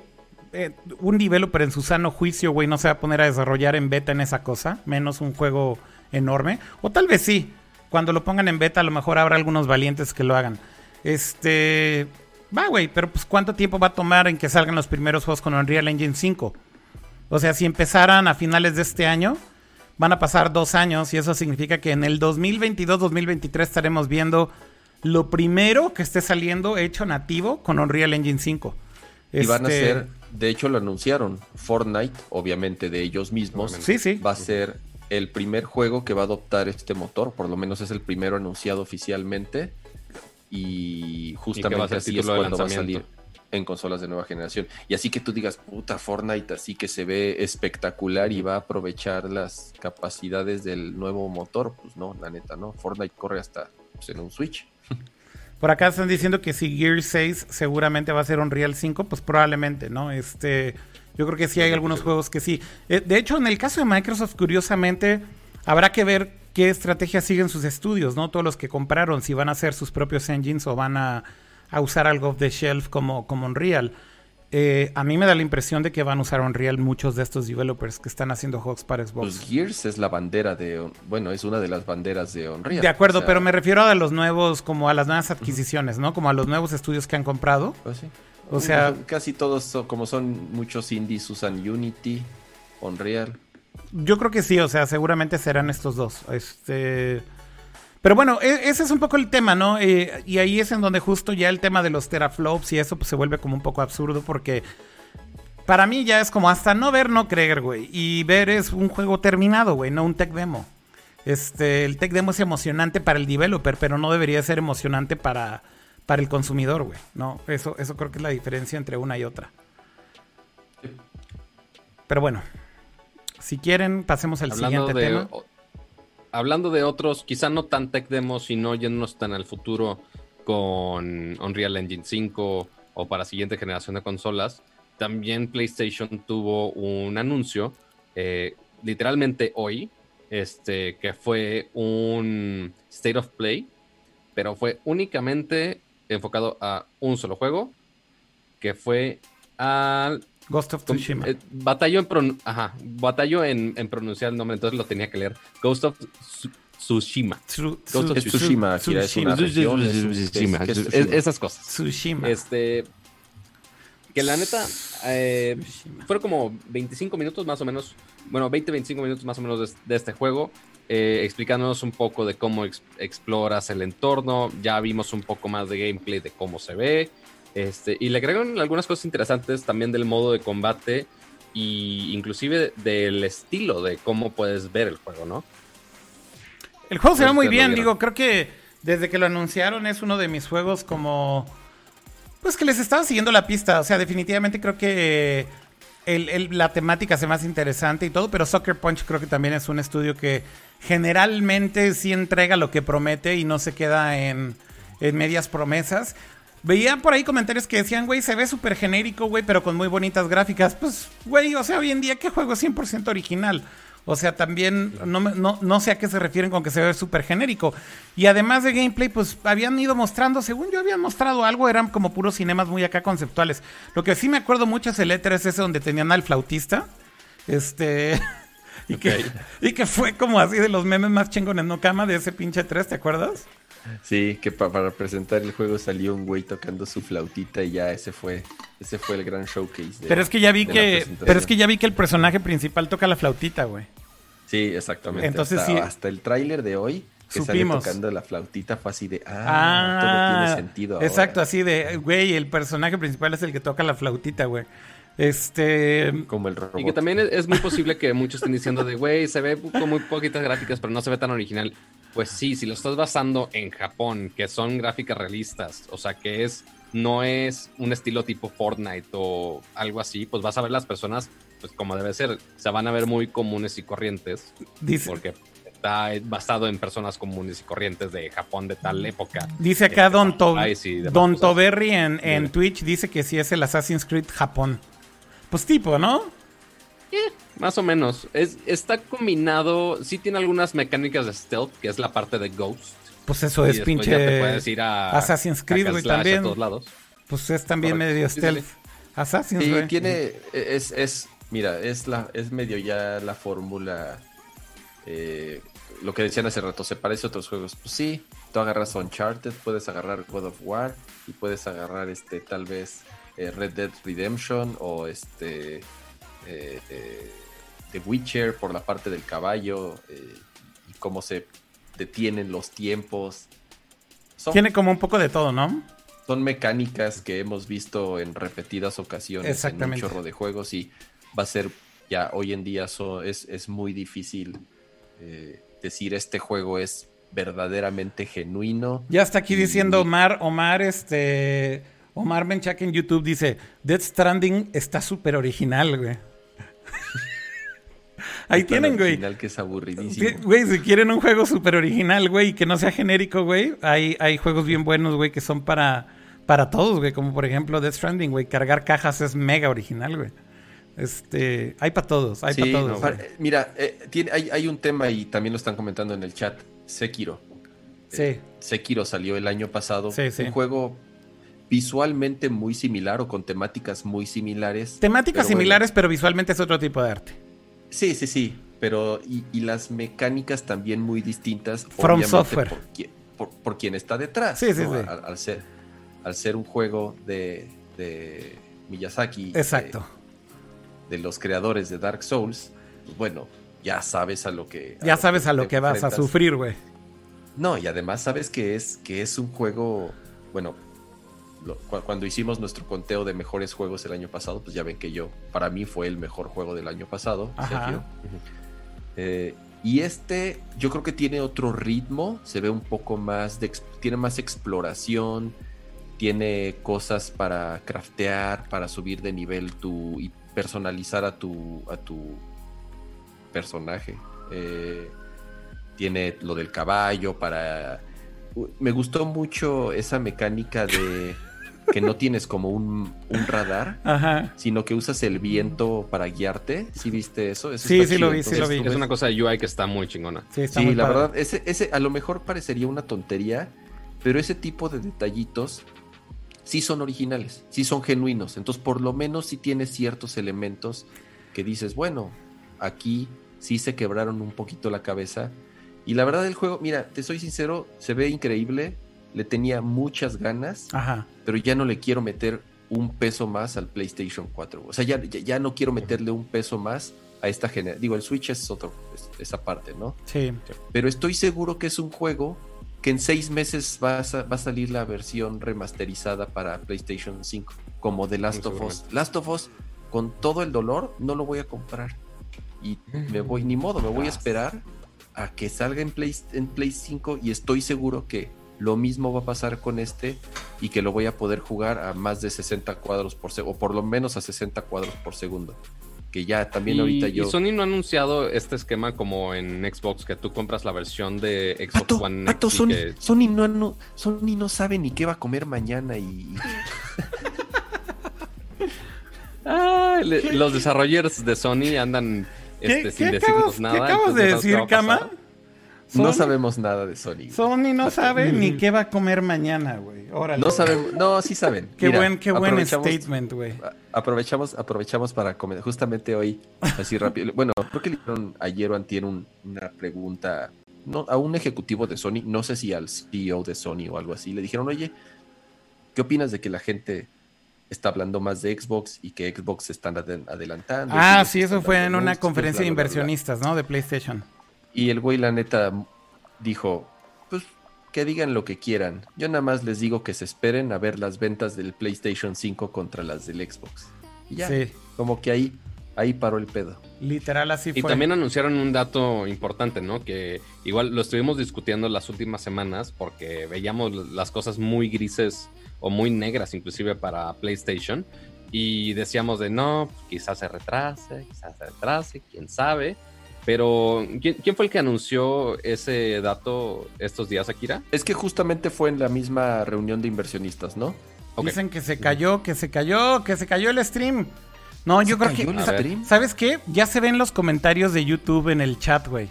eh, un developer en su sano juicio, güey, no se va a poner a desarrollar en beta en esa cosa, menos un juego enorme. O tal vez sí, cuando lo pongan en beta a lo mejor habrá algunos valientes que lo hagan. Este... Va, güey, pero pues ¿cuánto tiempo va a tomar en que salgan los primeros juegos con Unreal Engine 5? O sea, si empezaran a finales de este año, van a pasar dos años y eso significa que en el 2022-2023 estaremos viendo lo primero que esté saliendo hecho nativo con Unreal Engine 5. Y van a Este, ser, de hecho lo anunciaron, Fortnite, obviamente de ellos mismos, Sí, sí. va a ser el primer juego que va a adoptar este motor, por lo menos es el primero anunciado oficialmente. Y justamente ser así es cuando va a salir. En consolas de nueva generación. Y así que tú digas, puta, Fortnite, así que se ve espectacular y va a aprovechar las capacidades del nuevo motor. Pues no, la neta, no. Fortnite corre hasta pues, en un Switch. Por acá están diciendo que si Gear 6 seguramente va a ser Unreal 5, pues probablemente, ¿no? Este, yo creo que sí hay algunos juegos que sí. Eh, de hecho, en el caso de Microsoft, curiosamente, habrá que ver qué estrategia siguen sus estudios, ¿no? Todos los que compraron, si van a hacer sus propios engines o van a, a usar algo off the shelf como, como Unreal. Eh, a mí me da la impresión de que van a usar Unreal muchos de estos developers que están haciendo juegos para Xbox. Pues Gears es la bandera de, bueno, es una de las banderas de Unreal. de acuerdo, O sea, pero me refiero a los nuevos, como a las nuevas adquisiciones, ¿no? Como a los nuevos estudios que han comprado. Pues sí. O sea- casi todos, son- como son muchos indies, usan Unity, Unreal. Yo creo que sí, o sea, seguramente serán estos dos. Este. Pero bueno, e- ese es un poco el tema, ¿no? Eh, y ahí es en donde justo ya el tema de los teraflops y eso pues, se vuelve como un poco absurdo porque para mí ya es como hasta no ver, no creer, güey. Y ver es un juego terminado, güey, no un tech demo. Este, el tech demo es emocionante para el developer, pero no debería ser emocionante para, para el consumidor, güey. No, eso, eso creo que es la diferencia entre una y otra. Pero bueno, si quieren, pasemos al hablando siguiente de, tema. Hablando de otros, quizá no tan tech demos, sino yéndonos tan al futuro con Unreal Engine 5 o para siguiente generación de consolas, también PlayStation tuvo un anuncio, eh, literalmente hoy, este, que fue un State of Play, pero fue únicamente enfocado a un solo juego, que fue al Ghost of Tsushima. eh, batalló en, pron- ajá, batalló en, en pronunciar el nombre, entonces lo tenía que leer. Ghost of Tsu- Tsushima. Tsu- Ghost of Es Tsu- Tsushima, esas cosas. Tsushima. Este. Que la neta. eh, fueron como 25 minutos más o menos. Bueno, 20-25 minutos más o menos de, de este juego. eh, explicándonos un poco de cómo ex- exploras el entorno. Ya vimos un poco más de gameplay de cómo se ve. Este, y le agregaron algunas cosas interesantes también del modo de combate. Y inclusive del estilo de cómo puedes ver el juego, ¿no? El juego se ve Ustedes muy bien, digo, creo que desde que lo anunciaron es uno de mis juegos como Pues que les estaba siguiendo la pista. O sea, definitivamente creo que el- el- la temática se más interesante y todo, pero Soccer Punch creo que también es un estudio que generalmente sí entrega lo que promete y no se queda en, en medias promesas. Veía por ahí comentarios que decían, güey, se ve súper genérico, güey, pero con muy bonitas gráficas. Pues, güey, o sea, hoy en día, ¿qué juego es 100% original? O sea, también no, no, no sé a qué se refieren con que se ve súper genérico. Y además de gameplay, pues habían ido mostrando, según yo habían mostrado algo, eran como puros cinemas muy acá conceptuales. Lo que sí me acuerdo mucho es el E3 ese donde tenían al flautista. Este. Y, que, y que fue como así de los memes más chingones no cama de ese pinche 3, ¿te acuerdas? Sí, que pa- para presentar el juego salió un güey tocando su flautita y ya ese fue, ese fue el gran showcase. de- Pero es que ya vi que. Pero es que ya vi que el personaje principal toca la flautita, güey. Sí, exactamente. Entonces hasta, sí. hasta el tráiler de hoy que Supimos. sale tocando la flautita fue así de ah, todo tiene sentido. ahora". Exacto, así de, güey, el personaje principal es el que toca la flautita, güey. Este. Como el robot. Y que también es, es muy posible que muchos estén diciendo de, güey, se ve con muy poquitas gráficas, pero no se ve tan original. Pues sí, si lo estás basando en Japón, que son gráficas realistas, o sea, que es no es un estilo tipo Fortnite o algo así, pues vas a ver las personas, pues como debe ser, se van a ver muy comunes y corrientes, Dice, porque está basado en personas comunes y corrientes de Japón de tal época. dice acá Este, Don, To- Don. Toberry en. Twitch dice que sí es el Assassin's Creed Japón. Pues tipo, ¿no? Más o menos. Es, está combinado, sí tiene algunas mecánicas de stealth, que es la parte de Ghost. Pues eso Y es después ya te pinche. puedes ir a Assassin's Creed, güey, también. A todos lados. Pues es también Correcto. medio Sí, sí, stealth. sí. Assassin's, Sí, güey. tiene, es, es, mira, es la, es medio ya la fórmula, eh, lo que decían hace rato, se parece a otros juegos. Pues sí, tú agarras Uncharted, puedes agarrar God of War y puedes agarrar este, tal vez eh, Red Dead Redemption o este, eh, eh, The Witcher por la parte del caballo eh, y cómo se detienen los tiempos. Son, Tiene como un poco de todo, ¿no? son mecánicas que hemos visto en repetidas ocasiones en un chorro de juegos y va a ser ya hoy en día so- es, es muy difícil eh, decir este juego es verdaderamente genuino. Ya está aquí Y- diciendo Omar, Omar, este. Omar Menchak en YouTube dice: Death Stranding está súper original, güey. Ahí tienen, güey. original que es aburridísimo. Güey, si quieren un juego súper original, güey, y que no sea genérico, güey, hay, hay juegos bien buenos, güey, que son para, para todos, güey, como por ejemplo Death Stranding, güey. Cargar cajas es mega original, güey. Este, hay para todos, hay Sí, para todos. no, para- mira, eh, tiene, hay, hay un tema y también lo están comentando en el chat, Sekiro. sí, Sekiro salió el año pasado. Sí, sí. Un juego visualmente muy similar o con temáticas muy similares. temáticas pero bueno. similares, pero visualmente es otro tipo de arte. Sí, sí, sí. Pero, y, y las mecánicas también muy distintas. From obviamente, Software. Por, qui- por- por quien está detrás. Sí, sí, ¿no? sí. Al, al ser, al ser un juego de, de Miyazaki. Exacto. De, de los creadores de Dark Souls. Pues bueno, ya sabes a lo que. Ya lo sabes a lo que vas a sufrir, güey. No, y además sabes que es, que es un juego. Bueno, lo- cuando hicimos nuestro conteo de mejores juegos el año pasado, pues ya ven que yo, para mí fue el mejor juego del año pasado. Sekiro. Eh, y este, yo creo que tiene otro ritmo, se ve un poco más de, tiene más exploración, tiene cosas para craftear, para subir de nivel tu y personalizar a tu a tu personaje. Eh, tiene lo del caballo para me gustó mucho esa mecánica de que no tienes como un, un radar, Ajá. sino que usas el viento para guiarte. ¿Sí viste eso? Eso Sí, sí lo vi, sí lo vi. Es una cosa de UI que está muy chingona. Sí, está Sí, muy la padre. verdad, ese, ese a lo mejor parecería una tontería, pero ese tipo de detallitos sí son originales, sí son genuinos. Entonces, por lo menos sí tiene ciertos elementos que dices, bueno, aquí sí se quebraron un poquito la cabeza. Y la verdad, el juego, mira, te soy sincero, se ve increíble, le tenía muchas ganas, Ajá. pero ya no le quiero meter un peso más al PlayStation 4. O sea, ya, ya, ya no quiero meterle un peso más a esta generación. Digo, el Switch es otro, es- esa parte, ¿no? Sí. pero estoy seguro que es un juego que en seis meses va a, sa- va a salir la versión remasterizada para PlayStation 5, como The Last of Us. Last of Us, con todo el dolor, no lo voy a comprar. Y me voy, ni modo, me voy a esperar a que salga en Play, en Play 5 y estoy seguro que lo mismo va a pasar con este, y que lo voy a poder jugar a más de 60 cuadros por segundo, o por lo menos a 60 cuadros por segundo. Que ya también Y, ahorita y yo... Sony no ha anunciado este esquema como en Xbox, que tú compras la versión de Xbox Pato, One Pato, y Sony, que- Sony no, no- Sony no sabe ni qué va a comer mañana y... Ah, le- los desarrolladores de Sony andan este, ¿Qué, sin qué decirnos acabas, nada. ¿qué acabas de decir, Cama? No sabemos nada de Sony. Sony no sabe ni qué va a comer mañana, güey. Órale. No sabemos, no, sí saben. Qué Mira, buen, qué buen statement, güey. Aprovechamos, aprovechamos para comer. Justamente hoy, así rápido. Bueno, creo que le hicieron ayer o antier un- una pregunta no, a un ejecutivo de Sony, no sé si al CEO de Sony o algo así. Le dijeron, oye, ¿qué opinas de que la gente está hablando más de Xbox y que Xbox se están adel- adelantando? Ah, sí, eso fue en una conferencia de bla, bla, bla, bla". inversionistas, ¿no? De PlayStation. Y el güey, la neta, dijo, pues que digan lo que quieran. Yo nada más les digo que se esperen a ver las ventas del PlayStation 5 contra las del Xbox. Y ya, Sí, como que ahí, ahí paró el pedo. literal así Y fue. también anunciaron un dato importante, ¿no? Que igual lo estuvimos discutiendo las últimas semanas porque veíamos las cosas muy grises o muy negras inclusive para PlayStation y decíamos de no, quizás se retrase, quizás se retrase, quién sabe. Pero ¿quién, quién fue el que anunció ese dato estos días, Akira? Es que justamente fue en la misma reunión de inversionistas, ¿no? Ok. Dicen que se cayó, que se cayó, que se cayó el stream. No, yo ¿Se creo que. stream? ¿Sabes qué? Ya se ven los comentarios de YouTube en el chat, güey.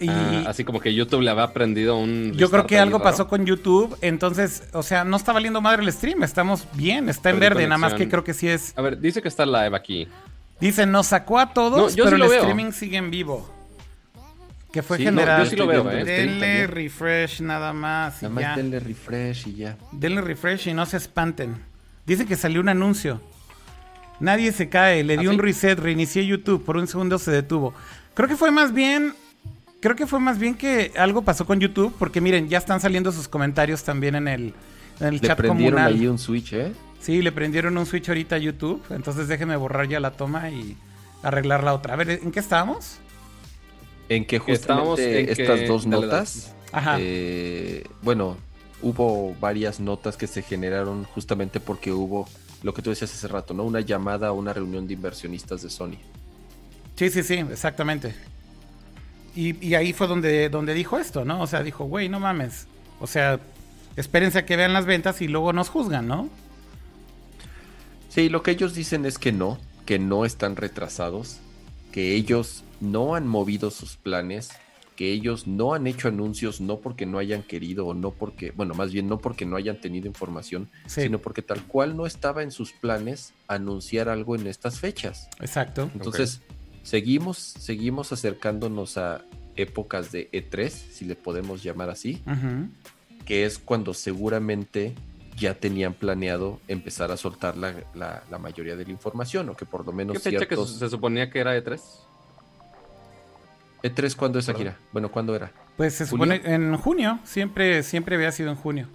Y Ah, así como que YouTube le había aprendido un... yo creo que algo raro. pasó con YouTube. Entonces, o sea, no está valiendo madre el stream. Estamos bien, está en verde. Nada más que creo que sí es. A ver, dice que está live aquí. Dicen, nos sacó a todos, No, pero sí el veo. streaming sigue en vivo. Que fue Sí, no, general. yo sí lo veo, ¿eh? Denle refresh nada más. y Nada más ya. denle refresh y ya. Denle refresh y no se espanten. Dice que salió un anuncio. Nadie se cae, le ¿Ah, dio sí? un reset, reinicié YouTube, por un segundo se detuvo. Creo que fue más bien. Creo que fue más bien que algo pasó con YouTube, porque miren, ya están saliendo sus comentarios también en el, en el Le chat prendieron comunal. ahí un switch, ¿eh? Sí, le prendieron un switch ahorita a YouTube, entonces déjenme borrar ya la toma y arreglar la otra. A ver, ¿en qué estábamos? En que justamente en que- estas dos notas, Ajá. eh, bueno, hubo varias notas que se generaron justamente porque hubo lo que tú decías hace rato, ¿no? Una llamada a una reunión de inversionistas de Sony. Sí, sí, sí, exactamente. Y, y ahí fue donde, donde dijo esto, ¿no? O sea, dijo, güey, no mames. O sea, espérense a que vean las ventas y luego nos juzgan, ¿no? Sí, lo que ellos dicen es que no, que no están retrasados, que ellos no han movido sus planes, que ellos no han hecho anuncios no porque no hayan querido o no porque, bueno, más bien no porque no hayan tenido información, Sí. sino porque tal cual no estaba en sus planes anunciar algo en estas fechas. Exacto. Entonces, seguimos, seguimos acercándonos a épocas de E3, si le podemos llamar así, que es cuando seguramente ya tenían planeado empezar a soltar la, la- la mayoría de la información, o que por lo menos ¿Qué fecha que ciertos... se, se suponía que era E E3? ¿E3 cuándo es, Perdón. Akira? Bueno, ¿cuándo era? Pues se supone en junio, siempre, siempre había sido en junio.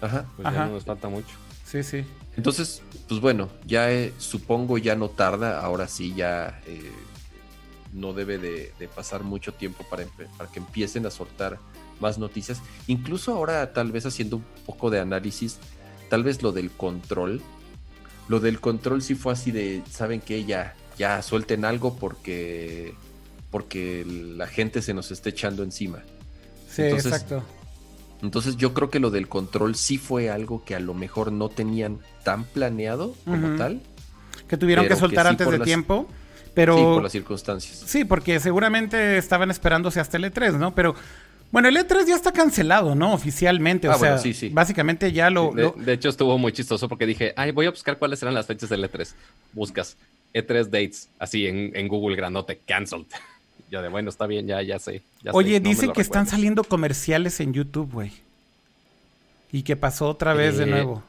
Ajá. Pues Ajá. ya no nos falta mucho. Sí, sí. Entonces, pues bueno, ya eh, supongo ya no tarda, ahora sí ya eh, no debe de, de pasar mucho tiempo para que empiecen a soltar más noticias. Incluso ahora tal vez haciendo un poco de análisis, tal vez lo del control, lo del control sí fue así de, ¿saben qué? Ya, ya suelten algo porque, porque la gente se nos está echando encima. Sí, Entonces, exacto. Entonces yo creo que lo del control sí fue algo que a lo mejor no tenían tan planeado como tal. Que tuvieron que soltar que sí antes de las- tiempo. Pero Sí, por las circunstancias. Sí, porque seguramente estaban esperándose hasta el E3, ¿no? Pero bueno, el E3 ya está cancelado, ¿no? Oficialmente. O Ah, sea, bueno, sí, sí. básicamente ya lo. de, lo- de hecho, estuvo muy chistoso porque dije, ay, voy a buscar cuáles eran las fechas del E3. Buscas E3 dates, así en, en Google grandote, cancelled. Yo de, bueno, está bien, ya, ya sé. ya sé, Oye, no me dice lo que están recuerdes". saliendo comerciales en YouTube, güey. Y que pasó otra vez de Eh, nuevo.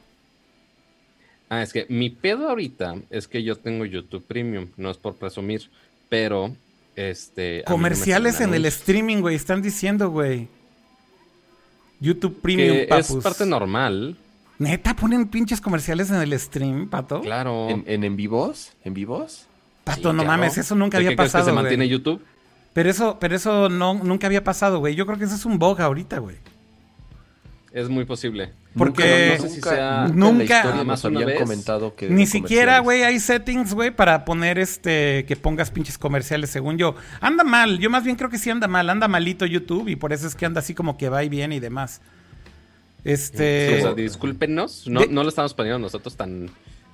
Ah, es que mi pedo ahorita es que yo tengo YouTube Premium, no es por presumir, pero este... no Comerciales en el streaming, güey. Están diciendo, güey. YouTube Premium, Que es papus. parte normal, Neta, ponen pinches comerciales en el stream, Pato. claro. ¿En, en, en vivos? ¿En vivos? Pato, Sí, no claro. mames, eso nunca ¿De había qué crees que pasado, se mantiene güey. YouTube? Pero eso, pero eso no, nunca había pasado, güey. Yo creo que eso es un bug ahorita, güey. Es muy posible. Porque no sé si sea- nunca- más habían vez. comentado que Ni siquiera, güey, hay settings, güey, para poner este, que pongas pinches comerciales, según yo. Anda mal, yo más bien creo que sí anda mal, anda malito YouTube y por eso es que anda así como que va y viene y demás. Este... Sí, o sea, discúlpenos, no, de- no lo estamos poniendo nosotros tan,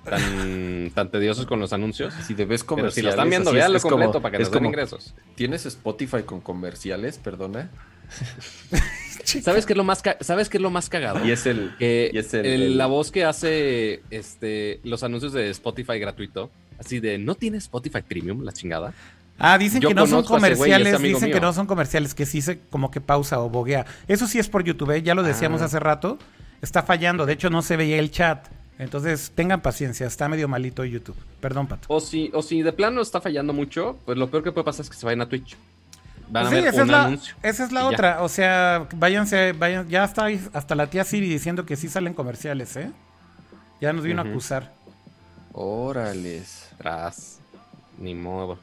tan, tan tediosos con los anuncios. Si te ves Pero comerciales. si lo están viendo, así es- como- completo para que nos den como, ingresos. ¿Tienes Spotify con comerciales? Perdona. ¿Sabes qué es lo más, ¿sabes qué es lo más cagado? Y es el. Que y es el- el- el- la voz que hace este, los anuncios de Spotify gratuito, así de, ¿no tiene Spotify Premium, la chingada? Ah, dicen Yo que no son comerciales, dicen que no son comerciales, que sí se como que pausa o boguea. Eso sí es por YouTube, ¿eh? ya lo decíamos Ah. hace rato. Está fallando, de hecho no se veía el chat. Entonces tengan paciencia, está medio malito YouTube. Perdón, Pato. O si, o si de plano está fallando mucho, pues lo peor que puede pasar es que se vayan a Twitch. Van Pues a sí, ver esa un es la, anuncio. esa es la ya. otra. O sea, váyanse, vayan, ya está hasta la tía Siri diciendo que sí salen comerciales, ¿eh? Ya nos vino a acusar. Órales. Tras. Ni modo.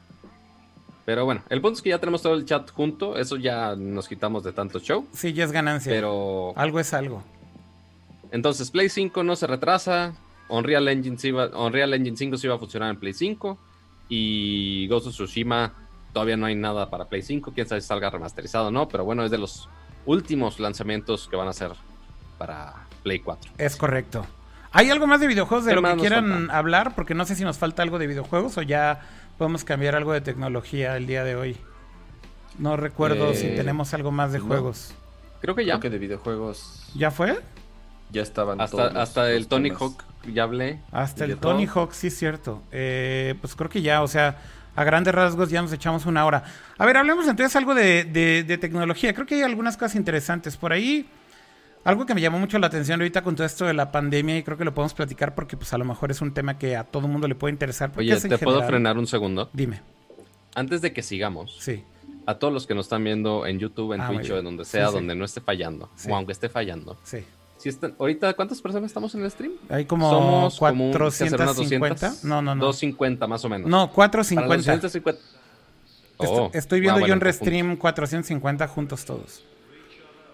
Pero bueno, el punto es que ya tenemos todo el chat junto. Eso ya nos quitamos de tanto show. Sí, ya es ganancia. Pero. Algo es algo. Entonces, Play 5 no se retrasa. Unreal Engine, sí va- Unreal Engine 5 sí va a funcionar en Play 5. Y Ghost of Tsushima todavía no hay nada para Play 5. Quién sabe si salga remasterizado o no. Pero bueno, es de los últimos lanzamientos que van a ser para Play 4. Es correcto. ¿Hay algo más de videojuegos de ¿Qué lo que quieran falta? hablar? Porque no sé si nos falta algo de videojuegos o ya podemos cambiar algo de tecnología el día de hoy. No recuerdo Eh, si tenemos algo más de no. juegos. Creo que ya. Creo que de videojuegos ¿Ya fue? ya estaban Hasta, todos los- hasta el los Tony temas. Hawk ya hablé. Hasta ¿Y el Tony todo? Hawk, sí es cierto. Eh, pues creo que ya, o sea, a grandes rasgos ya nos echamos una hora. A ver, hablemos entonces algo de, de- de tecnología. Creo que hay algunas cosas interesantes por ahí. Algo que me llamó mucho la atención ahorita con todo esto de la pandemia y creo que lo podemos platicar porque pues a lo mejor es un tema que a todo mundo le puede interesar. Oye, ¿te puedo general- frenar un segundo? Dime, Antes de que sigamos, sí. a todos los que nos están viendo en YouTube, en Ah, Twitch o en donde Sí, sea, sí. donde no esté fallando, Sí. o aunque esté fallando. Sí. Si están, ahorita, ¿cuántas personas estamos en el stream? Hay como Somos como un- ¿qué será, unas 450. 200? No, no, no. 250 más o menos. No, Para los 450. 250. Esto- Oh, Estoy viendo ah, yo bueno, en. Restream 450 juntos todos.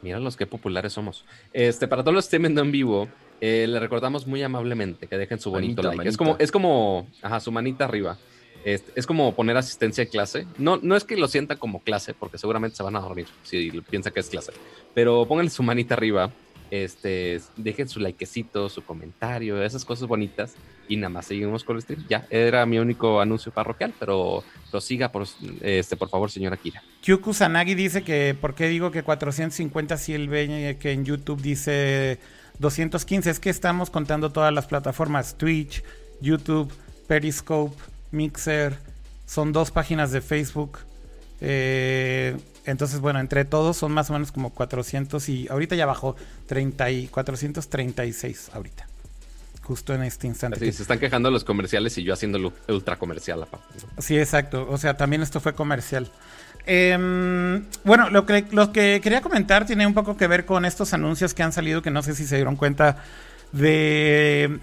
Mira los que populares somos. Este, para todos los que estén viendo en vivo, eh, le recordamos muy amablemente que dejen su bonito Manita, like. Es como, es como, ajá, su manita arriba. Este, es como poner asistencia de clase. No, no es que lo sientan como clase, porque seguramente se van a dormir si piensan que es clase. Pero pónganle su manita arriba. Este, dejen su likecito, su comentario, esas cosas bonitas. Y nada más seguimos con el stream. Ya, era mi único anuncio parroquial, pero prosiga, por, este, por favor, señora Kira. Q Kusanagi dice que, ¿por qué digo que 450 si él ve que en YouTube dice 215? Es que estamos contando todas las plataformas, Twitch, YouTube, Periscope, Mixer, son dos páginas de Facebook. Eh, entonces, bueno, entre todos son más o menos como 400 y ahorita ya bajó 30 y 436 ahorita. Justo en este instante. Así, se están quejando los comerciales y yo haciéndolo ultra comercial aparte. ¿no? Sí, exacto. O sea, también esto fue comercial. Em, bueno, lo que, lo que quería comentar tiene un poco que ver con estos anuncios que han salido, que no sé si se dieron cuenta de...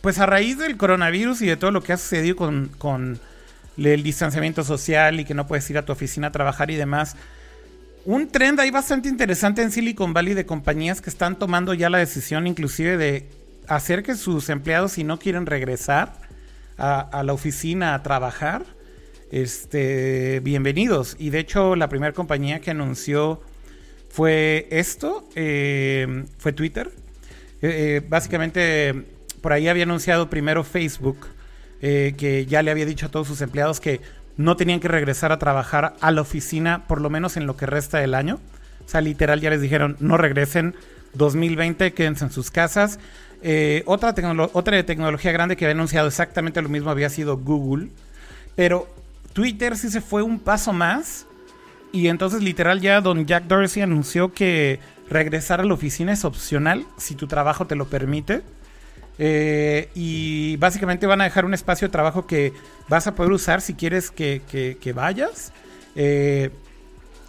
Pues a raíz del coronavirus y de todo lo que ha sucedido con, con el distanciamiento social y que no puedes ir a tu oficina a trabajar y demás, un trend ahí bastante interesante en Silicon Valley de compañías que están tomando ya la decisión inclusive de hacer que sus empleados si no quieren regresar a, la oficina a trabajar, este, bienvenidos. Y de hecho la primera compañía que anunció fue esto, eh, fue Twitter. Eh, eh, básicamente por ahí había anunciado primero Facebook eh, que ya le había dicho a todos sus empleados que no tenían que regresar a trabajar a la oficina por lo menos en lo que resta del año. O sea, literal ya les dijeron, no regresen 2020, quédense en sus casas. Eh, otra, otra tecnología grande que había anunciado exactamente lo mismo había sido Google. Pero Twitter sí se fue un paso más. Y entonces literal ya don Jack Dorsey anunció que regresar a la oficina es opcional si tu trabajo te lo permite. Eh, y básicamente van a dejar un espacio de trabajo que vas a poder usar si quieres que, que- vayas. Eh,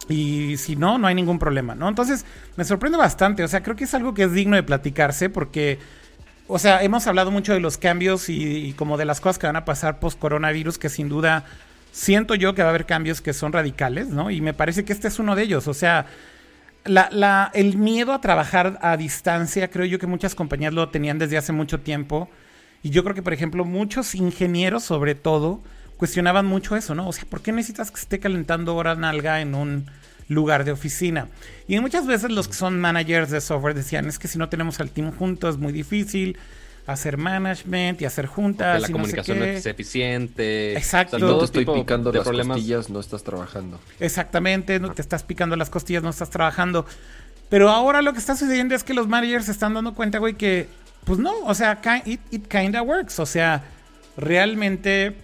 y si no, no hay ningún problema, ¿no? Entonces, me sorprende bastante. O sea, creo que es algo que es digno de platicarse porque, o sea, hemos hablado mucho de los cambios y, y como de las cosas que van a pasar post-coronavirus, que sin duda siento yo que va a haber cambios que son radicales, ¿no? Y me parece que este es uno de ellos. O sea, la, la, el miedo a trabajar a distancia, creo yo que muchas compañías lo tenían desde hace mucho tiempo. Y yo creo que, por ejemplo, muchos ingenieros, sobre todo, cuestionaban mucho eso, ¿no? O sea, ¿por qué necesitas que esté calentando hora nalga en un lugar de oficina? Y muchas veces los que son managers de software decían, es que si no tenemos al team juntos es muy difícil hacer management y hacer juntas. Que la y comunicación no sé qué. es eficiente. Exacto. O sea, no te estoy picando de las problemas. costillas, no estás trabajando. Exactamente, no te estás picando las costillas, no estás trabajando. Pero ahora lo que está sucediendo es que los managers se están dando cuenta, güey, que pues no, o sea, it, it kinda works. O sea, realmente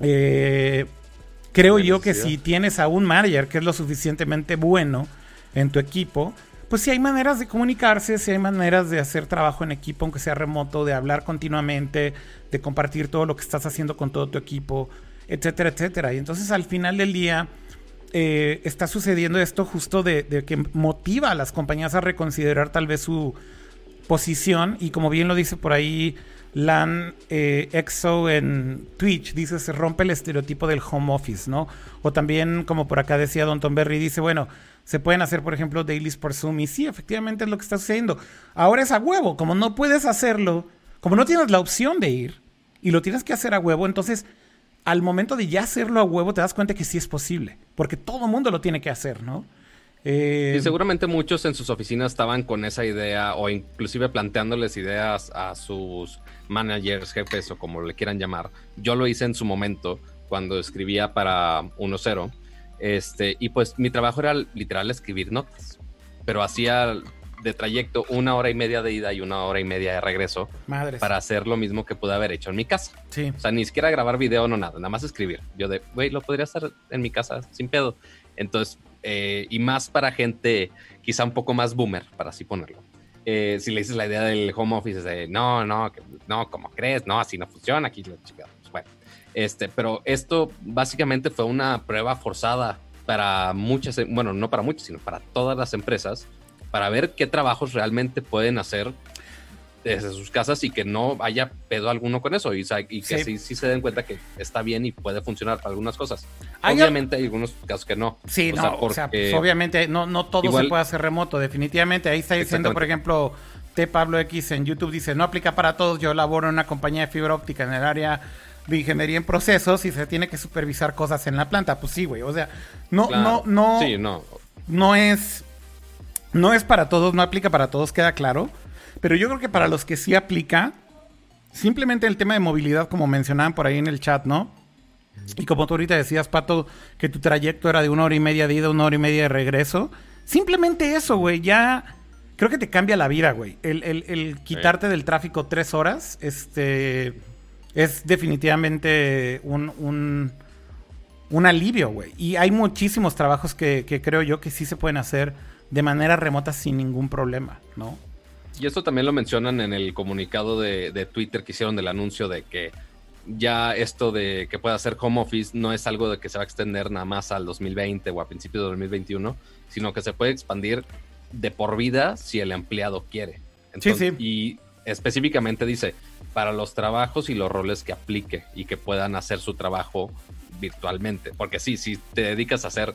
eh, creo yo que si tienes a un manager que es lo suficientemente bueno en tu equipo, pues sí hay maneras de comunicarse, sí hay maneras de hacer trabajo en equipo, aunque sea remoto, de hablar continuamente, de compartir todo lo que estás haciendo con todo tu equipo, etcétera, etcétera. Y entonces al final del día eh, está sucediendo esto justo de, que motiva a las compañías a reconsiderar tal vez su posición y como bien lo dice por ahí Lan eh, Exo en Twitch, dice se rompe el estereotipo del home office, ¿no? O también como por acá decía Don Tom Berry, dice, bueno, se pueden hacer por ejemplo dailies por Zoom y sí, efectivamente es lo que está sucediendo. Ahora es a huevo, como no puedes hacerlo, como no tienes la opción de ir y lo tienes que hacer a huevo, entonces al momento de ya hacerlo a huevo te das cuenta que sí es posible, porque todo mundo lo tiene que hacer, ¿no? Eh, Y seguramente muchos en sus oficinas estaban con esa idea o inclusive planteándoles ideas a sus managers, jefes o como le quieran llamar. Yo lo hice en su momento cuando escribía para 1.0. Este, y pues mi trabajo era literal escribir notas, pero hacía de trayecto una hora y media de ida y una hora y media de regreso para hacer lo mismo que pude haber hecho en mi casa. Sí. O sea, ni siquiera grabar video, no nada, nada más escribir. Yo de, güey, lo podría hacer en mi casa sin pedo. Entonces, eh, y más para gente quizá un poco más boomer, para así ponerlo. Eh, si le dices la idea del home office, es de, no, no, no, ¿cómo crees? No, así no funciona, aquí lo chingado. Este, pero esto básicamente fue una prueba forzada para muchas, bueno, no para muchas, sino para todas las empresas, para ver qué trabajos realmente pueden hacer desde sus casas y que no haya pedo alguno con eso y, y que Sí. sí. Sí, se den cuenta que está bien y puede funcionar para algunas cosas. Hay Obviamente hay algunos casos que no. Sí, O no, sea, o sea, pues, obviamente no, no todo igual- se puede hacer remoto, definitivamente. Ahí está diciendo, por ejemplo, T. Pablo X en YouTube dice, no aplica para todos, yo laboro en una compañía de fibra óptica en el área de ingeniería en procesos y se tiene que supervisar cosas en la planta. Pues sí, güey, o sea, no, Claro. no, no, Sí, no. no es, no es para todos, no aplica para todos, queda claro. Pero yo creo que para los que sí aplica, simplemente el tema de movilidad, como mencionaban por ahí en el chat, ¿no? Y como tú ahorita decías, Pato, que tu trayecto era de una hora y media de ida, una hora y media de regreso. Simplemente eso, güey, ya creo que te cambia la vida, güey. El, el- el quitarte del tráfico tres horas, este, es definitivamente un, un, un alivio, güey. Y hay muchísimos trabajos que, que creo yo que sí se pueden hacer de manera remota sin ningún problema, ¿no? Y esto también lo mencionan en el comunicado de, de Twitter que hicieron del anuncio de que ya esto de que pueda hacer home office no es algo de que se va a extender nada más al 2020 o a principios de 2021, sino que se puede expandir de por vida si el empleado quiere. Sí, sí. Y específicamente dice, para los trabajos y los roles que aplique y que puedan hacer su trabajo virtualmente. Porque sí, si te dedicas a hacer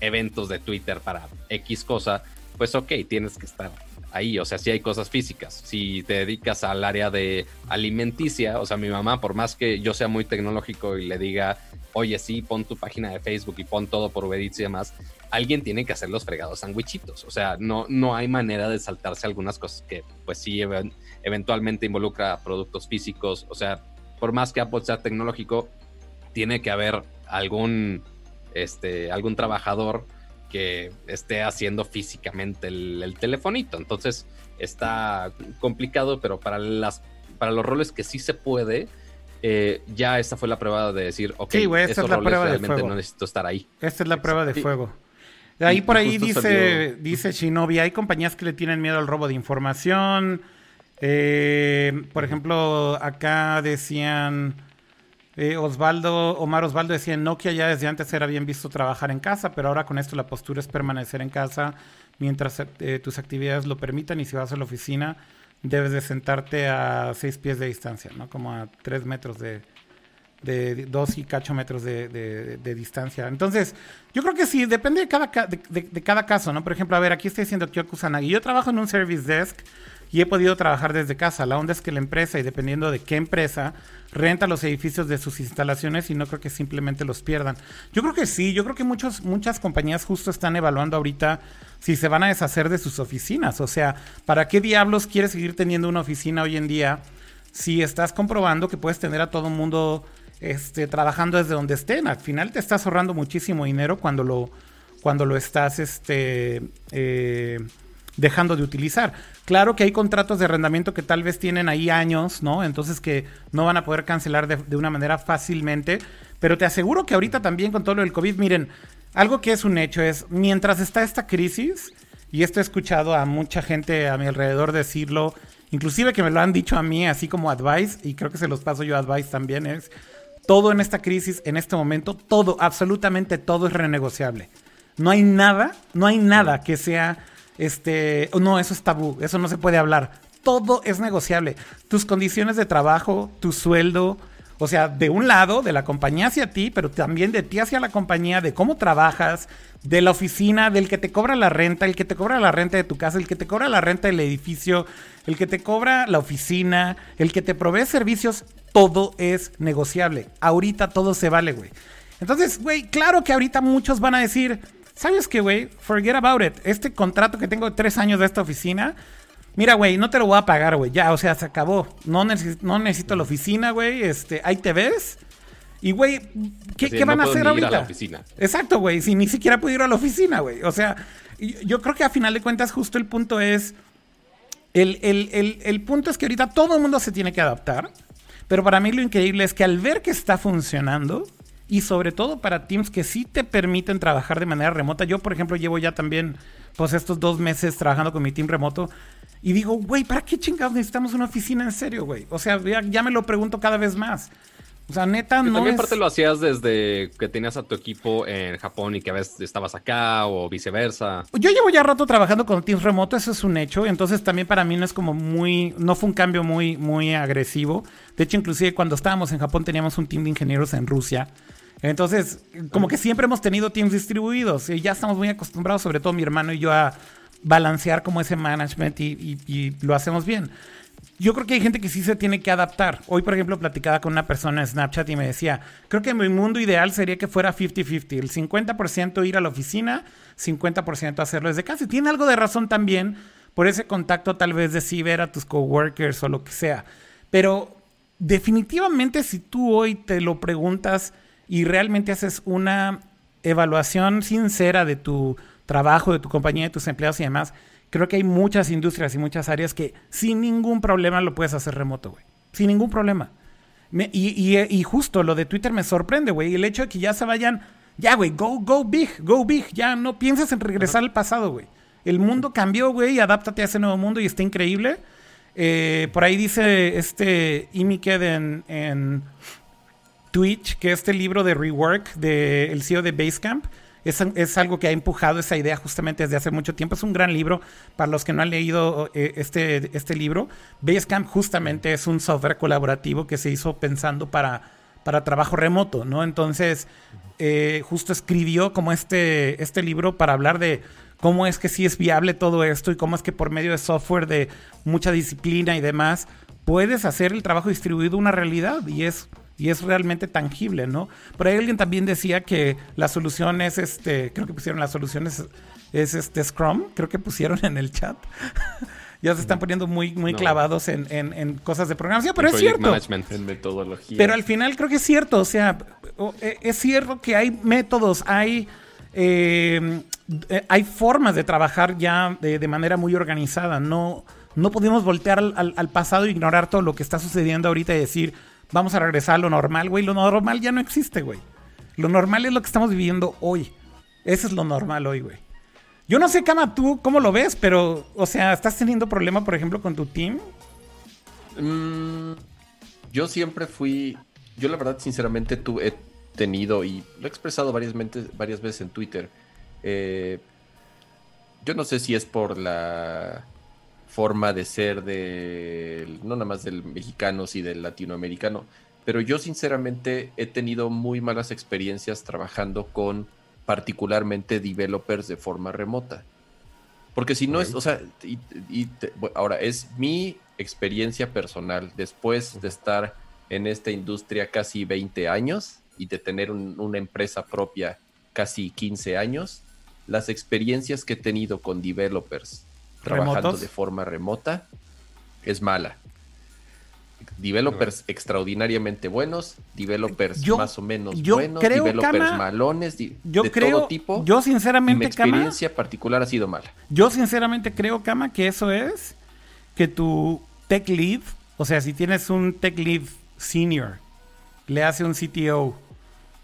eventos de Twitter para X cosa, pues ok, tienes que estar ahí. O sea, si hay cosas físicas. Si te dedicas al área de alimenticia, o sea, mi mamá, por más que yo sea muy tecnológico y le diga, oye, sí, pon tu página de Facebook y pon todo por Uber Eats y demás, alguien tiene que hacer los fregados sandwichitos. O sea, no, no hay manera de saltarse algunas cosas que, pues sí, even- eventualmente involucra productos físicos. O sea, por más que Apple sea tecnológico, tiene que haber algún, este, algún trabajador que esté haciendo físicamente el, el telefonito. Entonces está complicado, pero para las para los roles que sí se puede, eh, ya esta fue la prueba de decir, ok, Sí, esta esos es la roles prueba de realmente fuego. no necesito estar ahí. Esta es la prueba de Sí. fuego. Ahí Y- por ahí dice, salió- dice Shinobi, hay compañías que le tienen miedo al robo de información. Eh, por ejemplo, acá decían, eh, Osvaldo, Omar Osvaldo decía, Nokia ya desde antes era bien visto trabajar en casa, pero ahora con esto la postura es permanecer en casa mientras eh, tus actividades lo permitan y si vas a la oficina debes de sentarte a seis pies de distancia, ¿no? Como a tres metros de, de dos y cacho metros de, distancia. Entonces, yo creo que sí, depende de cada, de, cada caso, ¿no? Por ejemplo, a ver, aquí estoy diciendo Kyoko Kusanagi. Yo trabajo en un service desk y he podido trabajar desde casa. La onda es que la empresa, y dependiendo de qué empresa, renta los edificios de sus instalaciones y no creo que simplemente los pierdan. Yo creo que sí, yo creo que muchos, muchas compañías justo están evaluando ahorita si se van a deshacer de sus oficinas. O sea, ¿para qué diablos quieres seguir teniendo una oficina hoy en día si estás comprobando que puedes tener a todo el mundo este, trabajando desde donde estén? Al final te estás ahorrando muchísimo dinero cuando lo, cuando lo estás este, eh, dejando de utilizar. Claro que hay contratos de arrendamiento que tal vez tienen ahí años, ¿no? Entonces que no van a poder cancelar de, una manera fácilmente. Pero te aseguro que ahorita también con todo lo del COVID, miren, algo que es un hecho es, mientras está esta crisis, y esto he escuchado a mucha gente a mi alrededor decirlo, inclusive que me lo han dicho a mí así como advice, y creo que se los paso yo advice también, es todo en esta crisis, en este momento, todo, absolutamente todo es renegociable. No hay nada, no hay nada que sea este, no, eso es tabú, eso no se puede hablar. Todo es negociable. Tus condiciones de trabajo, tu sueldo, o sea, de un lado, de la compañía hacia ti, pero también de ti hacia la compañía, de cómo trabajas, de la oficina, del que te cobra la renta, el que te cobra la renta de tu casa, el que te cobra la renta del edificio, el que te cobra la oficina, el que te provee servicios, todo es negociable. Ahorita todo se vale, güey. Entonces, güey, claro que ahorita muchos van a decir, ¿sabes qué, güey? Forget about it. Este contrato que tengo de tres años de esta oficina, mira, güey, no te lo voy a pagar, güey. Ya, o sea, se acabó. No, no necesito la oficina, güey. Este, ahí te ves. Y, güey, ¿qué, van a hacer ahorita? Ir a la oficina. Exacto, güey. Si ni siquiera puedo ir a la oficina, güey. O sea, yo creo que a final de cuentas, justo el punto es. El, el, el punto es que ahorita todo el mundo se tiene que adaptar. Pero para mí lo increíble es que al ver que está funcionando, y sobre todo para teams que sí te permiten trabajar de manera remota. Yo, por ejemplo, llevo ya también pues estos dos meses trabajando con mi team remoto y digo, güey, ¿para qué chingados necesitamos una oficina en serio, güey? O sea, ya, me lo pregunto cada vez más. O sea, neta, no. También parte lo hacías desde que tenías a tu equipo en Japón y que a veces estabas acá o viceversa. Yo llevo ya rato trabajando con Teams remoto, eso es un hecho. Entonces también para mí no es como muy. No fue un cambio muy, muy agresivo. De hecho, inclusive cuando estábamos en Japón teníamos un team de ingenieros en Rusia. Entonces, como que siempre hemos tenido teams distribuidos y ya estamos muy acostumbrados, sobre todo mi hermano y yo, a balancear como ese management y, lo hacemos bien. Yo creo que hay gente que sí se tiene que adaptar. Hoy, por ejemplo, platicaba con una persona en Snapchat y me decía, creo que mi mundo ideal sería que fuera 50-50, el 50% ir a la oficina, 50% hacerlo desde casa. Y tiene algo de razón también por ese contacto tal vez de sí ver a tus coworkers o lo que sea. Pero definitivamente si tú hoy te lo preguntas, y realmente haces una evaluación sincera de tu trabajo, de tu compañía, de tus empleados y demás, creo que hay muchas industrias y muchas áreas que sin ningún problema lo puedes hacer remoto, güey. Sin ningún problema. y, justo lo de Twitter me sorprende, güey. El hecho de que ya se vayan, ya, güey, go, go big, go big. Ya no pienses en regresar al pasado, güey. El mundo cambió, güey, adáptate a ese nuevo mundo y está increíble. Eh, por ahí dice este Imiked en, en Twitch, que este libro de Rework del el CEO de Basecamp es, es, algo que ha empujado esa idea justamente desde hace mucho tiempo. Es un gran libro para los que no han leído eh, este, este libro. Basecamp justamente es un software colaborativo que se hizo pensando para, para trabajo remoto, ¿no? Entonces, eh, justo escribió como este, este libro para hablar de cómo es que sí es viable todo esto y cómo es que por medio de software de mucha disciplina y demás puedes hacer el trabajo distribuido una realidad y es y es realmente tangible, ¿no? Por ahí alguien también decía que la solución es este, creo que pusieron la solución es, este Scrum, creo que pusieron en el chat. ya se están poniendo muy, muy clavados en, cosas de programación, pero es cierto. En metodología. Pero al final creo que es cierto, o sea, e, es cierto que hay métodos, hay, em, eh, hay formas de trabajar ya de, manera muy organizada, no, no podemos voltear al, al pasado e ignorar todo lo que está sucediendo ahorita y decir, vamos a regresar a lo normal, güey. Lo normal ya no existe, güey. Lo normal es lo que estamos viviendo hoy. Eso es lo normal hoy, güey. Yo no sé, Kama, tú cómo lo ves, pero, o sea, ¿estás teniendo problema, por ejemplo, con tu team? Mm, yo siempre fui. Yo, la verdad, sinceramente, tú he tenido, y lo he expresado varias, varias veces en Twitter. Eh, yo no sé si es por la forma de ser de no nada más del mexicano, sino del latinoamericano, pero yo sinceramente he tenido muy malas experiencias trabajando con particularmente developers de forma remota. Porque si no es, o sea, y, ahora es mi experiencia personal después de estar en esta industria casi 20 años y de tener una empresa propia casi 15 años, las experiencias que he tenido con developers trabajando de forma remota es mala developers extraordinariamente buenos, developers más o menos buenos, developers malones, yo de creo, todo tipo. Yo sinceramente, mi experiencia particular ha sido mala. Yo sinceramente creo, Kama, que eso es que tu tech lead, o sea, si tienes un tech lead senior, le hace un CTO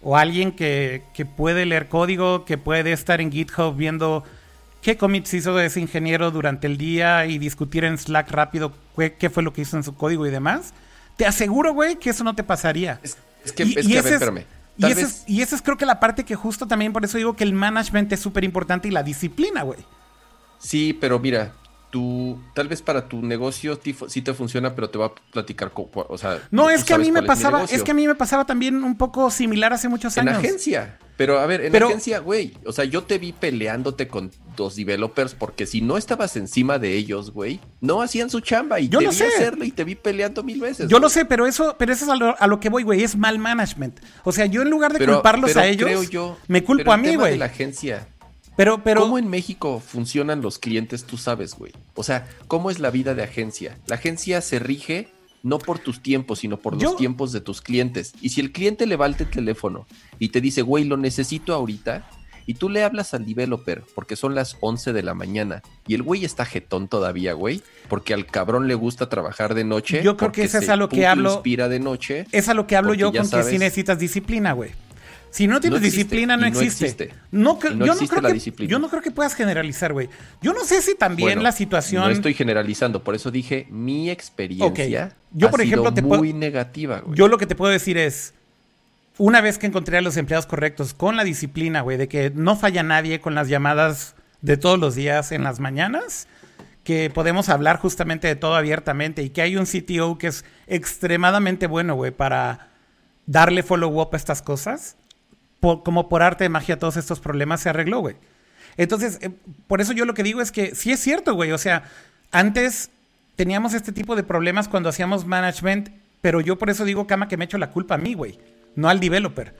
o alguien que, que puede leer código, que puede estar en GitHub viendo qué commits hizo ese ingeniero durante el día y discutir en Slack rápido qué, fue lo que hizo en su código y demás, te aseguro, güey, que eso no te pasaría. Es, que, es que, a ver, espérame. Y, es, y esa es creo que la parte que justo también por eso digo que el management es súper importante y la disciplina, güey. Sí, pero mira, tú, tal vez para tu negocio sí te funciona, pero te va a platicar, o sea... No, es que a mí me pasaba, es, que a mí me pasaba también un poco similar hace muchos años. En agencia. Pero a ver, en agencia, güey, o sea, yo te vi peleándote con dos developers porque si no estabas encima de ellos, güey, no hacían su chamba y yo lo sé. hacerlo y te vi peleando mil veces. Yo lo sé, pero eso, pero eso es a lo, que voy, güey, es mal management. O sea, yo en lugar de culparlos a ellos, yo, me culpo a mí, güey. la agencia pero, pero. ¿Cómo en México funcionan los clientes? Tú sabes, güey. O sea, ¿cómo es la vida de agencia? La agencia se rige no por tus tiempos, sino por los tiempos de tus clientes. Y si el cliente levanta el teléfono y te dice, güey, lo necesito ahorita, y tú le hablas al developer porque son las 11 de la mañana y el güey está jetón todavía, güey, porque al cabrón le gusta trabajar de noche. Yo creo que eso es a lo que hablo. Inspira de noche. Es a lo que hablo yo con que sí necesitas disciplina, güey. Si no tienes disciplina, no existe. No, yo, no creo que, yo no creo que puedas generalizar, güey. Yo no sé si también la situación. No estoy generalizando, por eso dije mi experiencia. Yo, por ejemplo, te muy negativa, güey. Yo lo que te puedo decir es. Una vez que encontré a los empleados correctos con la disciplina, güey, de que no falla nadie con las llamadas de todos los días en las mañanas, que podemos hablar justamente de todo abiertamente y que hay un CTO que es extremadamente bueno, güey, para darle follow-up a estas cosas como por arte de magia todos estos problemas se arregló, güey. Entonces, eh, por eso yo lo que digo es que sí es cierto, güey. O sea, antes teníamos este tipo de problemas cuando hacíamos management, pero yo por eso digo, Cama, que me echo la culpa a mí, güey, no al developer.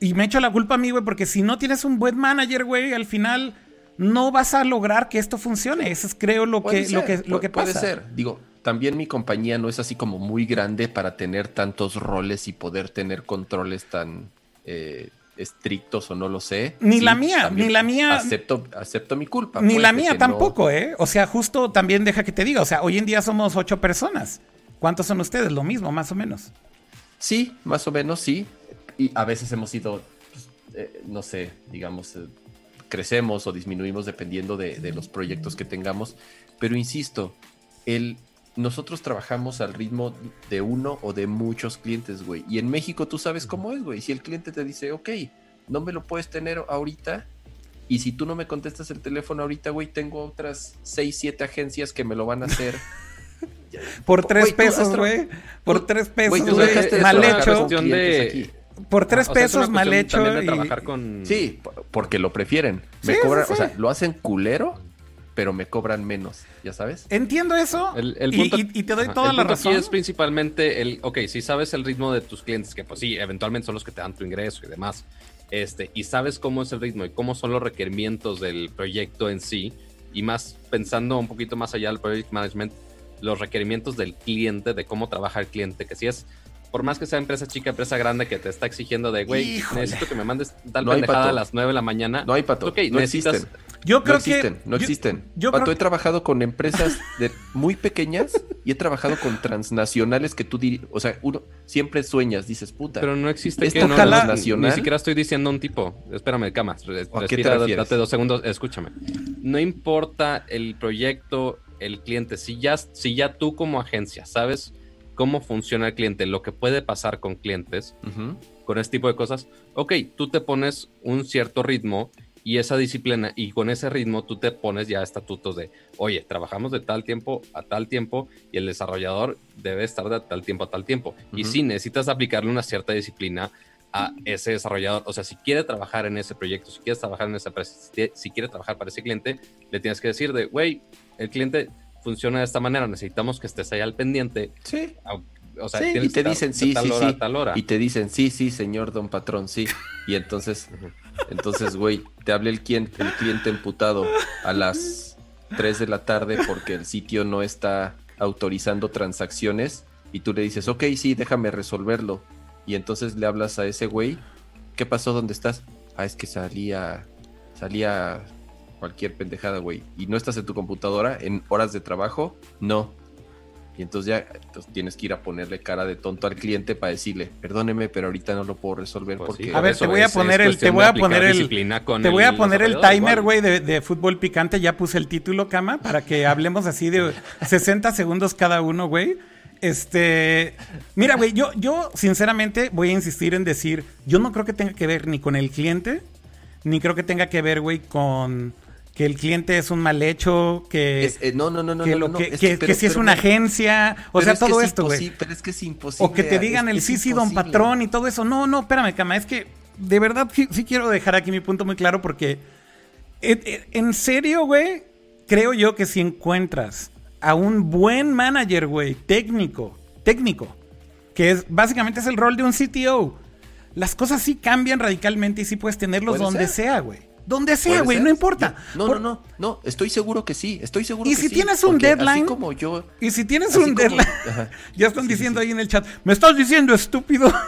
Y me echo la culpa a mí, güey, porque si no tienes un buen manager, güey, al final no vas a lograr que esto funcione. Eso es, creo, lo que, lo que, lo que pasa. Puede ser. Digo, también mi compañía no es así como muy grande para tener tantos roles y poder tener controles tan eh, estrictos o no lo sé. Ni la mía, ni la mía. Acepto, acepto mi culpa. Ni la mía tampoco, ¿eh? O sea, justo también deja que te diga, o sea, hoy en día somos ocho personas. ¿Cuántos son ustedes? Lo mismo, más o menos. Sí, más o menos, sí. Y a veces hemos ido, pues, eh, no sé, digamos, eh, crecemos o disminuimos dependiendo de, de los proyectos que tengamos. Pero insisto, el nosotros trabajamos al ritmo de uno o de muchos clientes, güey. Y en México tú sabes cómo es, güey. Si el cliente te dice, ok, no me lo puedes tener ahorita, y si tú no me contestas el teléfono ahorita, güey, tengo otras seis, siete agencias que me lo van a hacer. Por tres pesos, güey. Por tres pesos, güey. Mal hecho. Por tres pesos mal hecho. Sí, porque lo prefieren. Me cobran, o sea, lo hacen culero pero me cobran menos, ¿ya sabes? Entiendo eso y, te doy toda la razón. Aquí es principalmente el, ok, si sabes el ritmo de tus clientes, que pues sí, eventualmente son los que te dan tu ingreso y demás, este, y sabes cómo es el ritmo y cómo son los requerimientos del proyecto en sí, y más pensando un poquito más allá del project management, los requerimientos del cliente, de cómo trabaja el cliente, que si es por más que sea empresa chica, empresa grande que te está exigiendo de, güey, necesito que me mandes tal pendejada a las 9 de la mañana. No hay pato. Ok, no necesitas, yo creo no existen, que, no existen. Yo, Pato, he trabajado con empresas de muy pequeñas y he trabajado con transnacionales que tú dirías, o sea, uno siempre sueñas, dices, puta. Pero no existe que no, transnacional. Ni, siquiera estoy diciendo un tipo. Espérame, cama. Respira, date dos segundos, escúchame. No importa el proyecto, el cliente, si ya, si ya tú como agencia sabes cómo funciona el cliente, lo que puede pasar con clientes, con este tipo de cosas, ok, tú te pones un cierto ritmo y esa disciplina y con ese ritmo tú te pones ya estatutos de, oye, trabajamos de tal tiempo a tal tiempo y el desarrollador debe estar de tal tiempo a tal tiempo. Y sí, necesitas aplicarle una cierta disciplina a ese desarrollador. O sea, si quiere trabajar en ese proyecto, si quieres trabajar en esa empresa, si quiere trabajar para ese cliente, le tienes que decir de, güey, el cliente funciona de esta manera, necesitamos que estés ahí al pendiente. Sí. O sea, Sí, y te dicen sí, tal sí, hora sí. a tal hora. Y te dicen sí, sí, señor don patrón, sí. Y entonces, entonces, güey, te habla el cliente, el cliente emputado a las 3 de la tarde porque el sitio no está autorizando transacciones y tú le dices, ok, sí, déjame resolverlo. Y entonces le hablas a ese güey, ¿qué pasó? ¿Dónde estás? Ah, es que salía, salía cualquier pendejada, güey. ¿Y no estás en tu computadora en horas de trabajo? No. Y entonces ya entonces tienes que ir a ponerle cara de tonto al cliente para decirle, perdóneme, pero ahorita no lo puedo resolver Pues sí, porque... A ver, te voy a es- poner el- te voy a poner el- disciplina con Te voy a poner el timer, güey, de, de fútbol picante. Ya puse el título, cama, para que hablemos así de 60 segundos cada uno, güey. Este, mira, güey, yo, yo sinceramente voy a insistir en decir, yo no creo que tenga que ver ni con el cliente, ni creo que tenga que ver, güey, con que el cliente es un mal hecho, que, Es- eh, no, no, no, no, que, no, lo no, que, es que- pero- que si es una no, agencia, o sea, es todo es esto, güey. Pero es que es imposible. O que te digan el sí, sí, don patrón y todo eso. No, no, espérame, cama. Es que de verdad sí, sí quiero dejar aquí mi punto muy claro porque eh, eh, en serio, güey, creo yo que si encuentras a un buen manager, güey, técnico, técnico, que es básicamente es el rol de un CTO, las cosas sí cambian radicalmente y sí puedes tenerlos donde ser. sea, güey. Donde sea, güey, no importa. No, Por- no, no, no, estoy seguro que sí, estoy seguro Y que si sí, tienes un porque deadline- Así como yo... Y si tienes un deadline, ya están Sí, diciendo sí. ahí en el chat, me estás diciendo estúpido.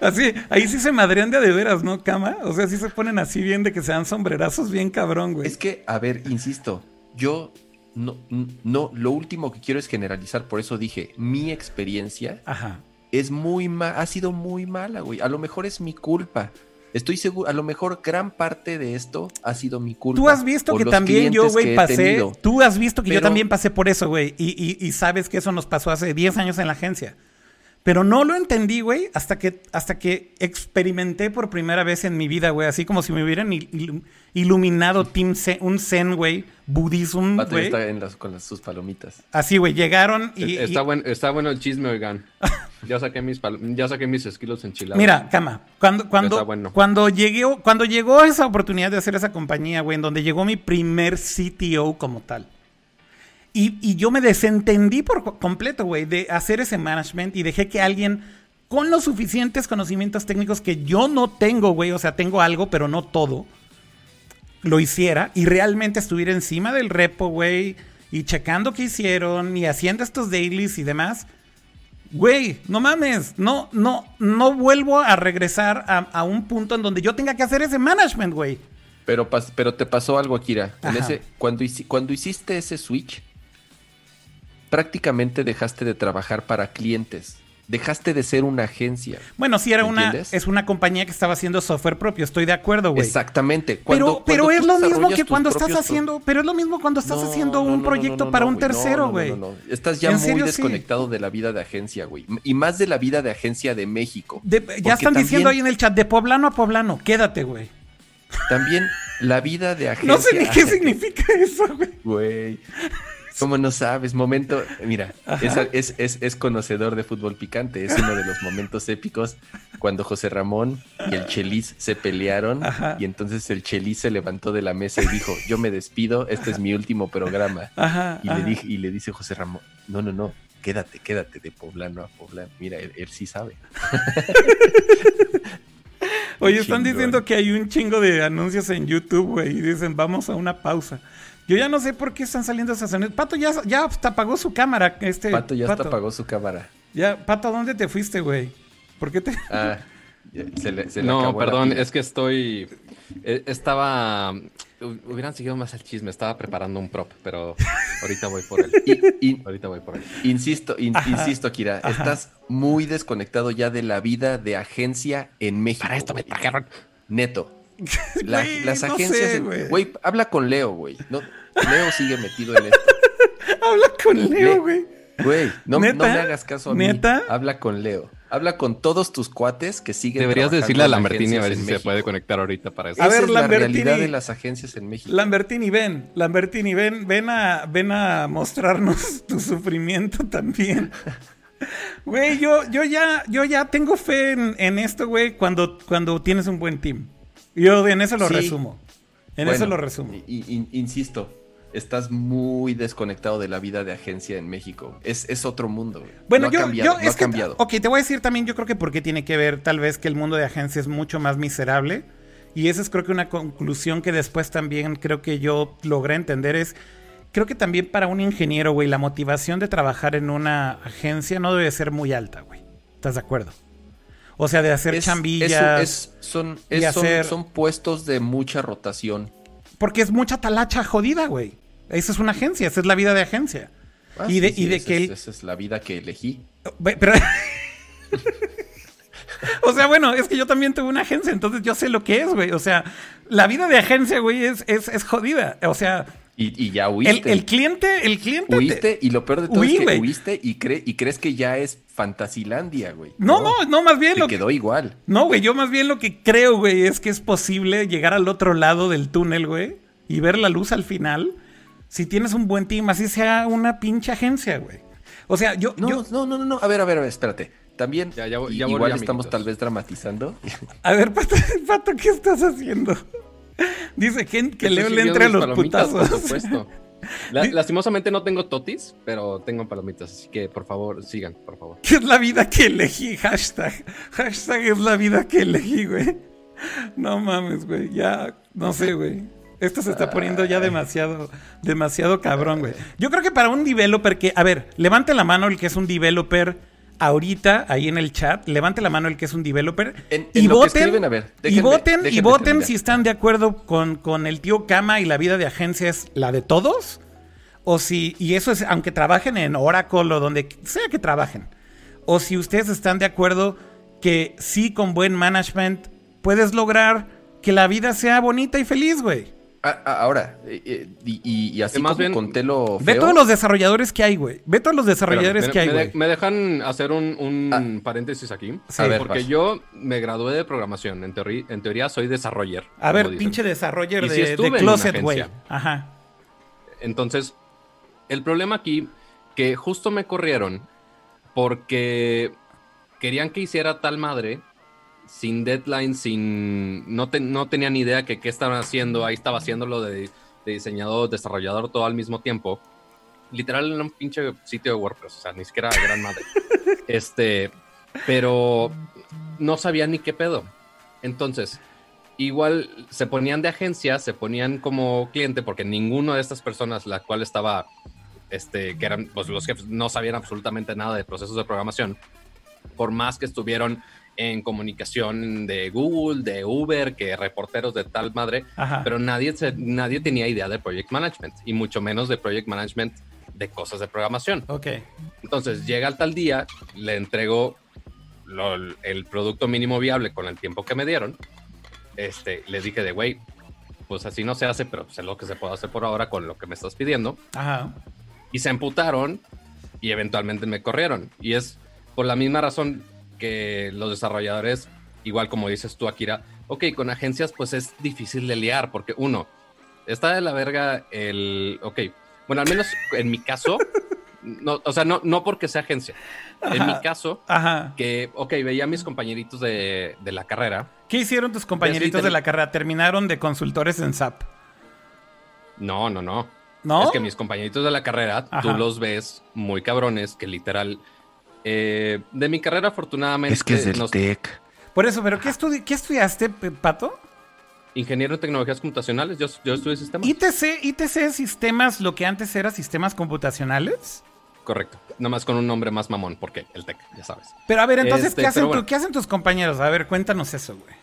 así, ahí sí se madrean de de veras, ¿no, cama? O sea, sí se ponen así bien de que se dan sombrerazos bien cabrón, güey. Es que, a ver, insisto, yo no, no, lo último que quiero es generalizar, por eso dije, mi experiencia Ajá. es muy ma ha sido muy mala, güey. A lo mejor es mi culpa. Estoy seguro, a lo mejor gran parte de esto ha sido mi culpa. Tú has visto que también yo, güey, pasé. tenido. Tú has visto que yo también pasé por eso, güey. Y, y- y sabes que eso nos pasó hace 10 años en la agencia. Pero no lo entendí, güey, hasta que, hasta que experimenté por primera vez en mi vida, güey. Así como si me hubieran il- il- iluminado Team Zen- un Zen, güey. Budismo, güey. está en las, con las- sus palomitas. Así, güey, llegaron y... está, y- buen- está bueno el chisme, oigan. Ya saqué mis, pal- ya saqué mis esquilos enchilados. Mira, cama, cuando, cuando, bueno. cuando, llegué, cuando llegó esa oportunidad de hacer esa compañía, güey, en donde llegó mi primer CTO como tal. Y, y yo me desentendí por co- completo, güey, de hacer ese management y dejé que alguien con los suficientes conocimientos técnicos que yo no tengo, güey, o sea, tengo algo, pero no todo, lo hiciera y realmente estuviera encima del repo, güey, y checando qué hicieron y haciendo estos dailies y demás. Güey, no mames, no, no, no vuelvo a regresar a, a un punto en donde yo tenga que hacer ese management, güey. Pero, pero te pasó algo, Akira. En ese, cuando, cuando hiciste ese switch, prácticamente dejaste de trabajar para clientes. Dejaste de ser una agencia. Bueno, sí era una, ¿Entiendes? es una compañía que estaba haciendo software propio, estoy de acuerdo, güey. Exactamente. Pero, Cuando- pero cuando es lo mismo que cuando estás haciendo, pero es lo mismo cuando estás No, haciendo un no, proyecto para un tercero, güey. no, no. Estás ya muy serio, sí. desconectado de la vida de agencia, güey. Y más de la vida de agencia de México. De- ya están diciendo ahí en el chat, de poblano a poblano, quédate, güey. También la vida de agencia. No sé ni qué significa eso, güey. Güey. ¿Cómo no sabes? Momento, mira, es, es, es- es conocedor de fútbol picante. Es uno de los momentos épicos cuando José Ramón y el Chelis se pelearon Ajá. y entonces el Chelis se levantó de la mesa y dijo, yo me despido, este es mi último programa. Ajá. Y le, dije, y le dice José Ramón, no, no, no, quédate, quédate de poblano a poblano. Mira, él, él sí sabe. Oye, están diciendo que hay un chingo de anuncios en YouTube, güey, y dicen, vamos a una pausa. Yo ya no sé por qué están saliendo esas anuncios. Pato ya, ya hasta apagó su cámara. Este, Pato ya hasta apagó su cámara. Ya, Pato, ¿a dónde te fuiste, güey? ¿Por qué te...? Ah, ya, se le, se le no, acabó perdón, es que estoy. eh, Estaba. hu- Hubieran seguido más el chisme, estaba preparando un prop, pero ahorita voy por él. Y- y- Ahorita voy por él. Insisto, in- Ajá. insisto, Kira, Ajá. estás muy desconectado ya de la vida de agencia en México. Para esto me trajeron. Neto. La- las agencias. Güey, habla con Leo, güey. No, Leo sigue metido en esto. Habla con Leo, Le- güey. Güey, no, no me hagas caso a mí. ¿Neta? Habla con Leo. Habla con todos tus cuates que siguen Deberías decirle a Lambertini a ver si se puede conectar ahorita para eso. A Esa ver, es la Lambertini. realidad de las agencias en México. Lambertini, ven, Lambertini, ven, ven a, ven a mostrarnos tu sufrimiento también. Güey, yo, yo ya, yo ya tengo fe en, en esto, güey, cuando, cuando tienes un buen team. Yo en eso lo Sí. resumo. En Bueno, eso lo resumo. y- y- insisto, estás muy desconectado de la vida de agencia en México. Es, es otro mundo. güey. Bueno, No ha yo, cambiado, yo no es ha que, cambiado. ok, te voy a decir también, yo creo que porque tiene que ver tal vez que el mundo de agencia es mucho más miserable. Y esa es creo que una conclusión que después también creo que yo logré entender es, creo que también para un ingeniero, güey, la motivación de trabajar en una agencia no debe ser muy alta, güey. ¿Estás de acuerdo? O sea, de hacer Es- chambillas. es- es- son, y son- son puestos de mucha rotación. Porque es mucha talacha jodida, güey. Esa es una agencia, esa es la vida de agencia. Ah, y de, sí, y de esa que esa es la vida que elegí. Pero... o sea, bueno, es que yo también tuve una agencia, entonces yo sé lo que es, güey. O sea, la vida de agencia, güey, es, es, es jodida. O sea, Y, y ya huiste. el cliente, el cliente... te- Huiste y lo peor de todo Huí, es que huiste y, cre- y crees que ya es Fantasilandia, güey. No, no, no, más bien Te lo que... quedó igual. No, güey, yo más bien lo que creo, güey, es que es posible llegar al otro lado del túnel, güey, y ver la luz al final. Si tienes un buen team, así sea una pinche agencia, güey. O sea, yo... No, yo- no, no, no, no. A ver, a ver, a ver, espérate. También, Ya, ya ya volví, igual amiguitos. estamos tal vez dramatizando. A ver, Pato, Pato, ¿qué estás haciendo? Dice que, que Leo le entre a los putazos. Por supuesto. La- lastimosamente no tengo totis, pero tengo palomitas, así que por favor, sigan, por favor. ¿Qué es la vida que elegí? Hashtag. Hashtag es la vida que elegí, güey. No mames, güey. Ya, no sé, güey. Esto se está poniendo ya demasiado, demasiado cabrón, güey. Yo creo que para un developer que, a ver, levante la mano el que es un developer ahorita, ahí en el chat, levante la mano el que es un developer En- y en voten, escriben, a ver, y voten, y si están de acuerdo con, con el tío Kama y la vida de agencia es la de todos. O si, y eso es, aunque trabajen en Oracle o donde sea que trabajen. O si ustedes están de acuerdo que sí, con buen management, puedes lograr que la vida sea bonita y feliz, güey. Ah, ah, ahora, eh, eh, y, y- y así Más como bien, con Telo Ve feo, todos los desarrolladores que hay, güey. Ve todos los desarrolladores Espérame, que hay, me, güey. de- me dejan hacer un, un paréntesis aquí. Sí. A ver, porque vas. yo me gradué de programación. En, teoría, en teoría soy desarroller. A ver, dicen. pinche desarroller Y de, sí de Closet, güey. Ajá. Entonces, el problema aquí, que justo me corrieron porque querían que hiciera tal madre sin deadline, sin... No, te- no tenían ni idea que qué estaban haciendo. Ahí estaba haciéndolo de, de diseñador, desarrollador todo al mismo tiempo. Literal en un pinche sitio de WordPress, o sea, ni siquiera gran madre. este, pero no sabía ni qué pedo. Entonces, igual se ponían de agencia, se ponían como cliente, porque ninguno de estas personas, la cual estaba, este, que eran pues, los jefes, no sabían absolutamente nada de procesos de programación, por más que estuvieron en comunicación de Google, de Uber, que reporteros de tal madre, Ajá. pero nadie, nadie tenía idea de project management, y mucho menos de project management de cosas de programación. Ok. Entonces llega al tal día, le entrego lo- el producto mínimo viable con el tiempo que me dieron. Este, les dije de, güey, pues así no se hace, pero sé lo que se puede hacer por ahora con lo que me estás pidiendo. Ajá. Y se emputaron y eventualmente me corrieron. Y es por la misma razón que los desarrolladores, igual como dices tú, Akira, ok, con agencias pues es difícil de liar, porque uno, está de la verga el, ok, bueno, al menos en mi caso, no, o sea, no, no porque sea agencia, en mi caso, Ajá. que, ok, veía a mis compañeritos de, de la carrera, ¿Qué hicieron tus compañeritos de la carrera? Terminaron de consultores en SAP. no, no, no. ¿No? Es que mis compañeritos de la carrera, tú los ves muy cabrones, que literal, eh, de mi carrera afortunadamente... es que es del nos- TEC. Por eso, ¿pero qué, estudi- qué estudiaste, Pato? Ingeniero en tecnologías computacionales, yo, yo estudié sistemas. ITC, ITC sistemas, lo que antes era sistemas computacionales. Correcto. Nada más con un nombre más mamón, porque el TEC, ya sabes. Pero a ver, entonces, Este, ¿qué, hacen tu- bueno. ¿qué hacen tus compañeros? A ver, cuéntanos eso, güey.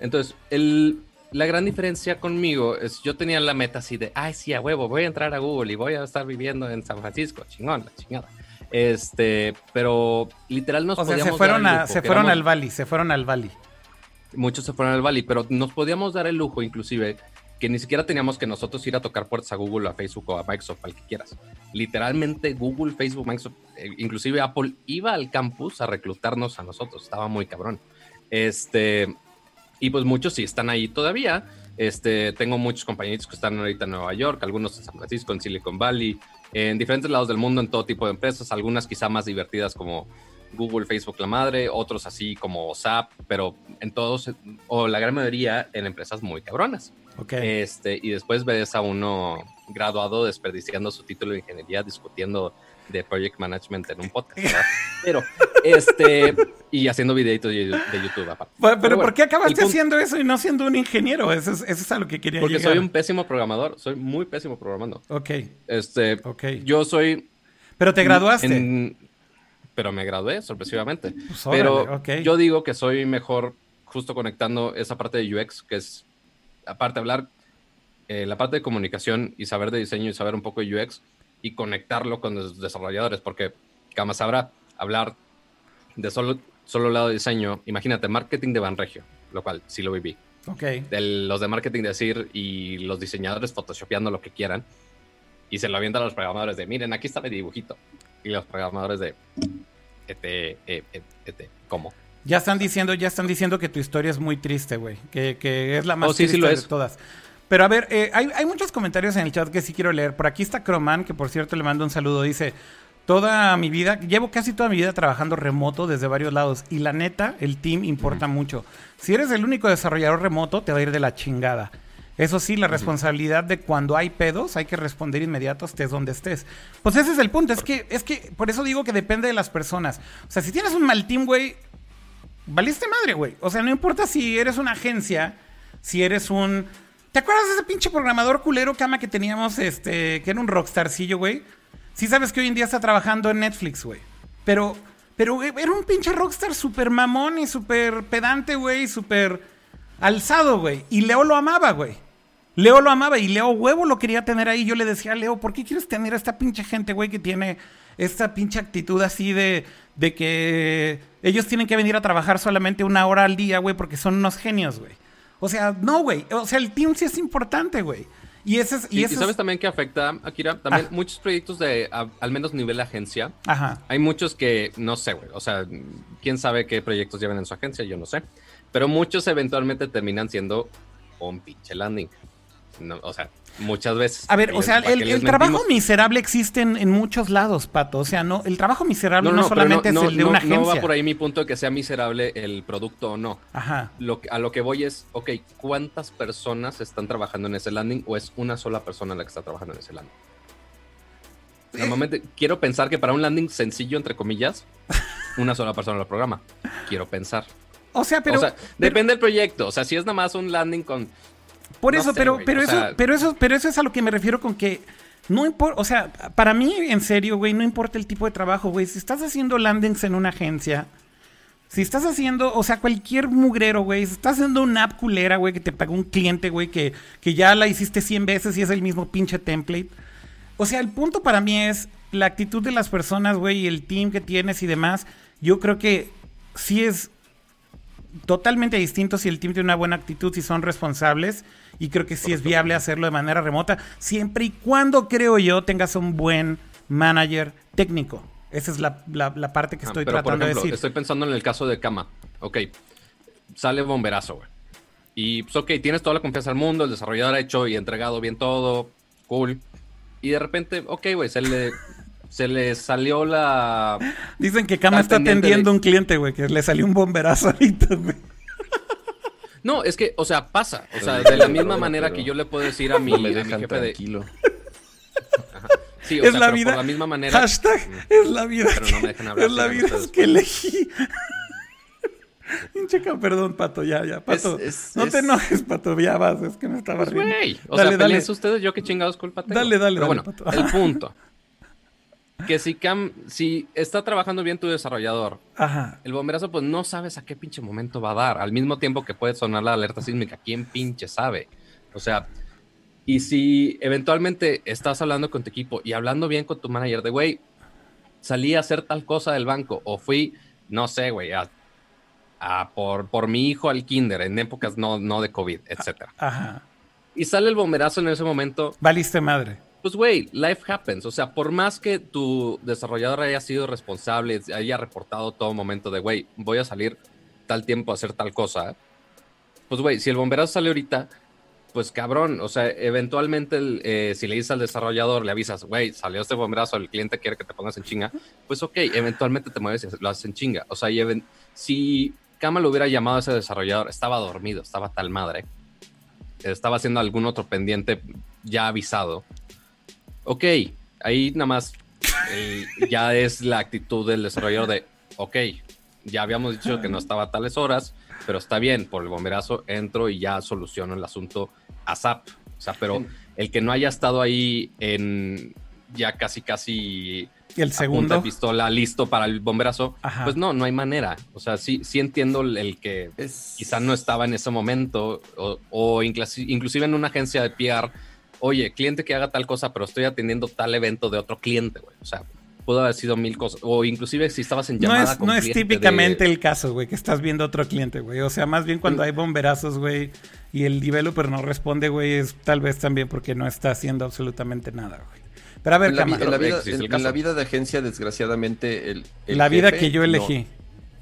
Entonces, el, la gran diferencia conmigo es, yo tenía la meta así de, ay, sí, a huevo, voy a entrar a Google y voy a estar viviendo en San Francisco, chingón, la chingada. Este, pero literal nos O sea, se podíamos fueron, dar el a, lujo, se fueron éramos- al Valley, se fueron al Valley. Muchos se fueron al Valley, pero nos podíamos dar el lujo, inclusive, que ni siquiera teníamos que nosotros ir a tocar puertas a Google, a Facebook o a Microsoft, al que quieras. Literalmente Google, Facebook, Microsoft, eh, inclusive Apple iba al campus a reclutarnos a nosotros. Estaba muy cabrón. Este, y pues muchos sí están ahí todavía. Este, tengo muchos compañeros que están ahorita en Nueva York, algunos en San Francisco, en Silicon Valley, en diferentes lados del mundo, en todo tipo de empresas, algunas quizá más divertidas como Google, Facebook, la madre, otros así como SAP, pero en todos, o la gran mayoría, en empresas muy cabronas. Okay. Este, y después ves a uno graduado desperdiciando su título de ingeniería discutiendo de project management en un podcast, ¿verdad? Pero, este, y haciendo videitos de, de YouTube aparte. Pero, pero ¿por qué acabaste haciendo eso y no siendo un ingeniero? Eso es, eso es a lo que quería Porque llegar. soy un pésimo programador, soy muy pésimo programando. Ok, Este, ok. yo soy Pero te graduaste. en- pero me gradué sorpresivamente. Pues, órale, pero ok. yo digo que soy mejor justo conectando esa parte de UX, que es, aparte de hablar, eh, la parte de comunicación y saber de diseño y saber un poco de UX y conectarlo con los desarrolladores, porque Kama sabrá hablar de solo, solo lado de diseño. Imagínate, marketing de Banregio, lo cual sí lo viví. Ok. De los de marketing decir y los diseñadores photoshopeando lo que quieran y se lo avientan a los programadores de miren, aquí está mi dibujito. Y los programadores de este, eh, este, ¿cómo? Ya están diciendo, ya están diciendo que tu historia es muy triste, güey. Que, que es la más Oh, sí, sí triste lo de es. todas. Pero a ver, eh, hay, hay muchos comentarios en el chat que sí quiero leer. Por aquí está Croman, que por cierto le mando un saludo. Dice, toda mi vida, llevo casi toda mi vida trabajando remoto desde varios lados. Y la neta, el team importa mucho. Si eres el único desarrollador remoto, te va a ir de la chingada. Eso sí, la responsabilidad de cuando hay pedos, hay que responder inmediato, estés donde estés. Pues ese es el punto. Es que, es que, por eso digo que depende de las personas. O sea, si tienes un mal team, güey, valiste madre, güey. O sea, no importa si eres una agencia, si eres un. ¿Te acuerdas de ese pinche programador culero cama que teníamos, este, que era un rockstarcillo, güey? Sí sabes que hoy en día está trabajando en Netflix, güey. Pero, pero era un pinche rockstar súper mamón y súper pedante, güey, súper alzado, güey. Y Leo lo amaba, güey. Leo lo amaba y Leo huevo lo quería tener ahí. Yo le decía a Leo, ¿por qué quieres tener a esta pinche gente, güey, que tiene esta pinche actitud así de, de que ellos tienen que venir a trabajar solamente una hora al día, güey, porque son unos genios, güey? O sea, no, güey. O sea, el team sí es importante, güey. Y ese es... Y, Y, y ese sabes es- también que afecta, Akira, también Ah. muchos proyectos de, a- al menos nivel agencia, Ajá. hay muchos que no sé, güey. O sea, quién sabe qué proyectos llevan en su agencia, yo no sé. Pero muchos eventualmente terminan siendo un pinche landing. No, o sea, muchas veces. A ver, ¿Para o sea, el, trabajo miserable existe en, en muchos lados, Pato. O sea, no, el trabajo miserable no, solamente no- es el de no- una no agencia. va por ahí mi punto de que sea miserable el producto o no. Ajá. Lo a lo que voy es, ok, ¿cuántas personas están trabajando en ese landing o es una sola persona la que está trabajando en ese landing? Eh. Normalmente quiero pensar que para un landing sencillo, entre comillas, una sola persona lo programa. Quiero pensar. O sea, pero... o sea, pero- depende del proyecto. O sea, si es nada más un landing con... Por No eso, sé, pero, pero eso, sea- pero eso, pero eso es a lo que me refiero con que no importa, o sea, para mí, en serio, güey, no importa el tipo de trabajo, güey. Si estás haciendo landings en una agencia, si estás haciendo, o sea, cualquier mugrero, güey, si estás haciendo una app culera, güey, que te pagó un cliente, güey, que, que ya la hiciste 100 veces y es el mismo pinche template. O sea, el punto para mí es la actitud de las personas, güey, y el team que tienes y demás. Yo creo que sí es totalmente distinto si el team tiene una buena actitud, si son responsables. Y creo que sí es viable hacerlo de manera remota, siempre y cuando, creo yo, tengas un buen manager técnico. Esa es la, la- la parte que Ah, estoy por tratando ejemplo, de decir. Estoy pensando en el caso de Kama. Ok, sale bomberazo, güey. Y pues ok, tienes toda la confianza del mundo, el desarrollador ha hecho y entregado bien todo, cool. Y de repente, ok, güey, se le, se le salió la... Dicen que Kama está atendiendo de- un cliente, güey, que le salió un bomberazo ahorita, güey. No, es que, o sea, pasa. O sea, de la misma manera que yo le puedo decir a mi, No me a mi dejan jefe de... tranquilo. Sí, o es sea, la pero vida. por la misma manera... Hashtag es la vida. Pero no me dejan hablar, es la vida ustedes, que elegí. Pinche ca- perdón, Pato, ya, ya, Pato. Es- es- no te es- enojes, Pato, ya vas, es que me estaba Pues, riendo. güey, o Dale, sea, dale. ustedes, yo qué chingados culpa tengo. Dale, dale, Pero dale, bueno, Pato. el punto. Que si Cam, si está trabajando bien tu desarrollador, Ajá. el bomberazo pues no sabes a qué pinche momento va a dar. Al mismo tiempo que puede sonar la alerta sísmica, ¿quién pinche sabe? O sea, y si eventualmente estás hablando con tu equipo y hablando bien con tu manager de, güey, salí a hacer tal cosa del banco o fui, no sé, güey, a, a por, por mi hijo al kinder en épocas no, no de COVID, etcétera. Ajá. y sale el bomberazo en ese momento. Valiste madre. Pues, güey, life happens. O sea, por más que tu desarrollador haya sido responsable, haya reportado todo momento de, güey, voy a salir tal tiempo a hacer tal cosa, pues, güey, si el bomberazo sale ahorita, pues cabrón, o sea, eventualmente eh, si le dices al desarrollador, le avisas, güey, salió este bomberazo, el cliente quiere que te pongas en chinga, pues ok, eventualmente te mueves y lo haces en chinga. O sea, si Kama lo hubiera llamado a ese desarrollador, estaba dormido, estaba tal madre, estaba haciendo algún otro pendiente ya avisado. Ok, ahí nada más ya es la actitud del desarrollador de, ok, ya habíamos dicho que no estaba a tales horas, pero está bien, por el bomberazo entro y ya soluciono el asunto ASAP. O sea, pero el que no haya estado ahí en ya casi, casi ¿Y el segundo? pistola listo para el bomberazo, pues no, no hay manera. O sea, sí, sí entiendo el, que quizá no estaba en ese momento o, o inclusive en una agencia de PR, oye, cliente que haga tal cosa, pero estoy atendiendo tal evento de otro cliente, güey. O sea, pudo haber sido mil cosas. O inclusive si estabas en llamada. No es, no es típicamente el caso, güey, que estás viendo otro cliente, güey. O sea, más bien cuando hay bomberazos, güey, y el developer no responde, güey, es tal vez también porque no está haciendo absolutamente nada, güey. Pero a ver, en la, en la, vida, en, la vida, de agencia, desgraciadamente, el, la vida que yo elegí.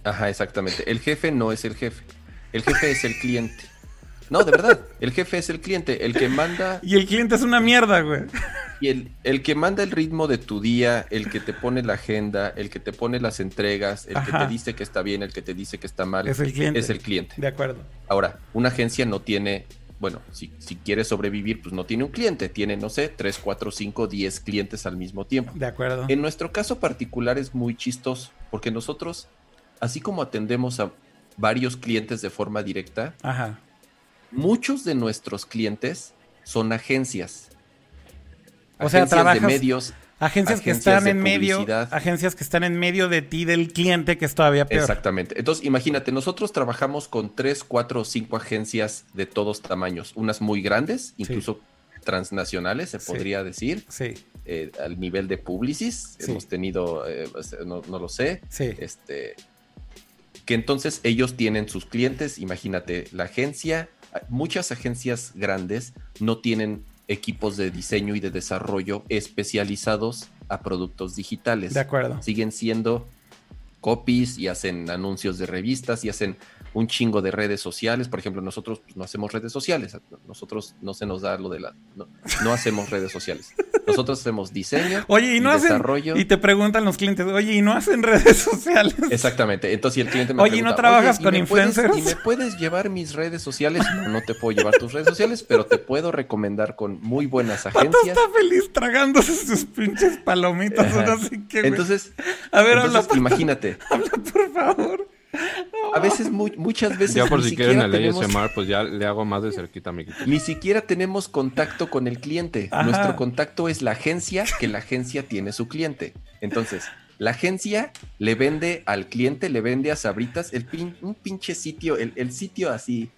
Ajá, exactamente. El jefe no es el jefe. El jefe es el cliente. No, de verdad. El jefe es el cliente, el que manda. Y el cliente es una mierda, güey. Y el, el que manda el ritmo de tu día, el que te pone la agenda, el que te pone las entregas, el que te dice que está bien, el que te dice que está mal. Es el cliente. Es el cliente. De acuerdo. Ahora, una agencia no tiene. Bueno, si, si quiere sobrevivir, pues no tiene un cliente, tiene, no sé, 3, 4, 5, 10 clientes al mismo tiempo. De acuerdo. En nuestro caso particular es muy chistoso, porque nosotros, así como atendemos a varios clientes de forma directa, Ajá muchos de nuestros clientes son agencias. O sea, trabajas, de medios. Agencias, que están en medio, agencias que están en medio de ti del cliente, que es todavía peor. Exactamente. Entonces, imagínate, nosotros trabajamos con tres, cuatro o cinco agencias de todos tamaños, unas muy grandes, incluso transnacionales, se podría decir. Sí. Eh, al nivel de Publicis, hemos tenido, eh, no, no, lo sé. Sí. Este, que entonces ellos tienen sus clientes, imagínate, la agencia muchas agencias grandes no tienen equipos de diseño y de desarrollo especializados a productos digitales. De acuerdo. Siguen siendo copies y hacen anuncios de revistas y hacen un chingo de redes sociales. Por ejemplo, nosotros pues, no hacemos redes sociales. Nosotros no se nos da lo de la. No, hacemos redes sociales. Nosotros hacemos diseño oye, y, no desarrollo. y te preguntan los clientes, oye, ¿y no hacen redes sociales? Exactamente. Entonces, si el cliente me Oye, ¿y no trabajas con influencers? ¿Y me puedes llevar mis redes sociales? No, no te puedo llevar tus redes sociales, pero te puedo recomendar con muy buenas agencias. está feliz tragándose sus pinches palomitas. entonces, a ver, imagínate. Habla, por favor. A veces, muchas veces. Ya por si quieren el tenemos... pues ya le hago más de cerquita, amiguito. Ni siquiera tenemos contacto con el cliente. Nuestro contacto es la agencia que la agencia tiene su cliente. Entonces, la agencia le vende al cliente, le vende a Sabritas el un pinche sitio, el, sitio así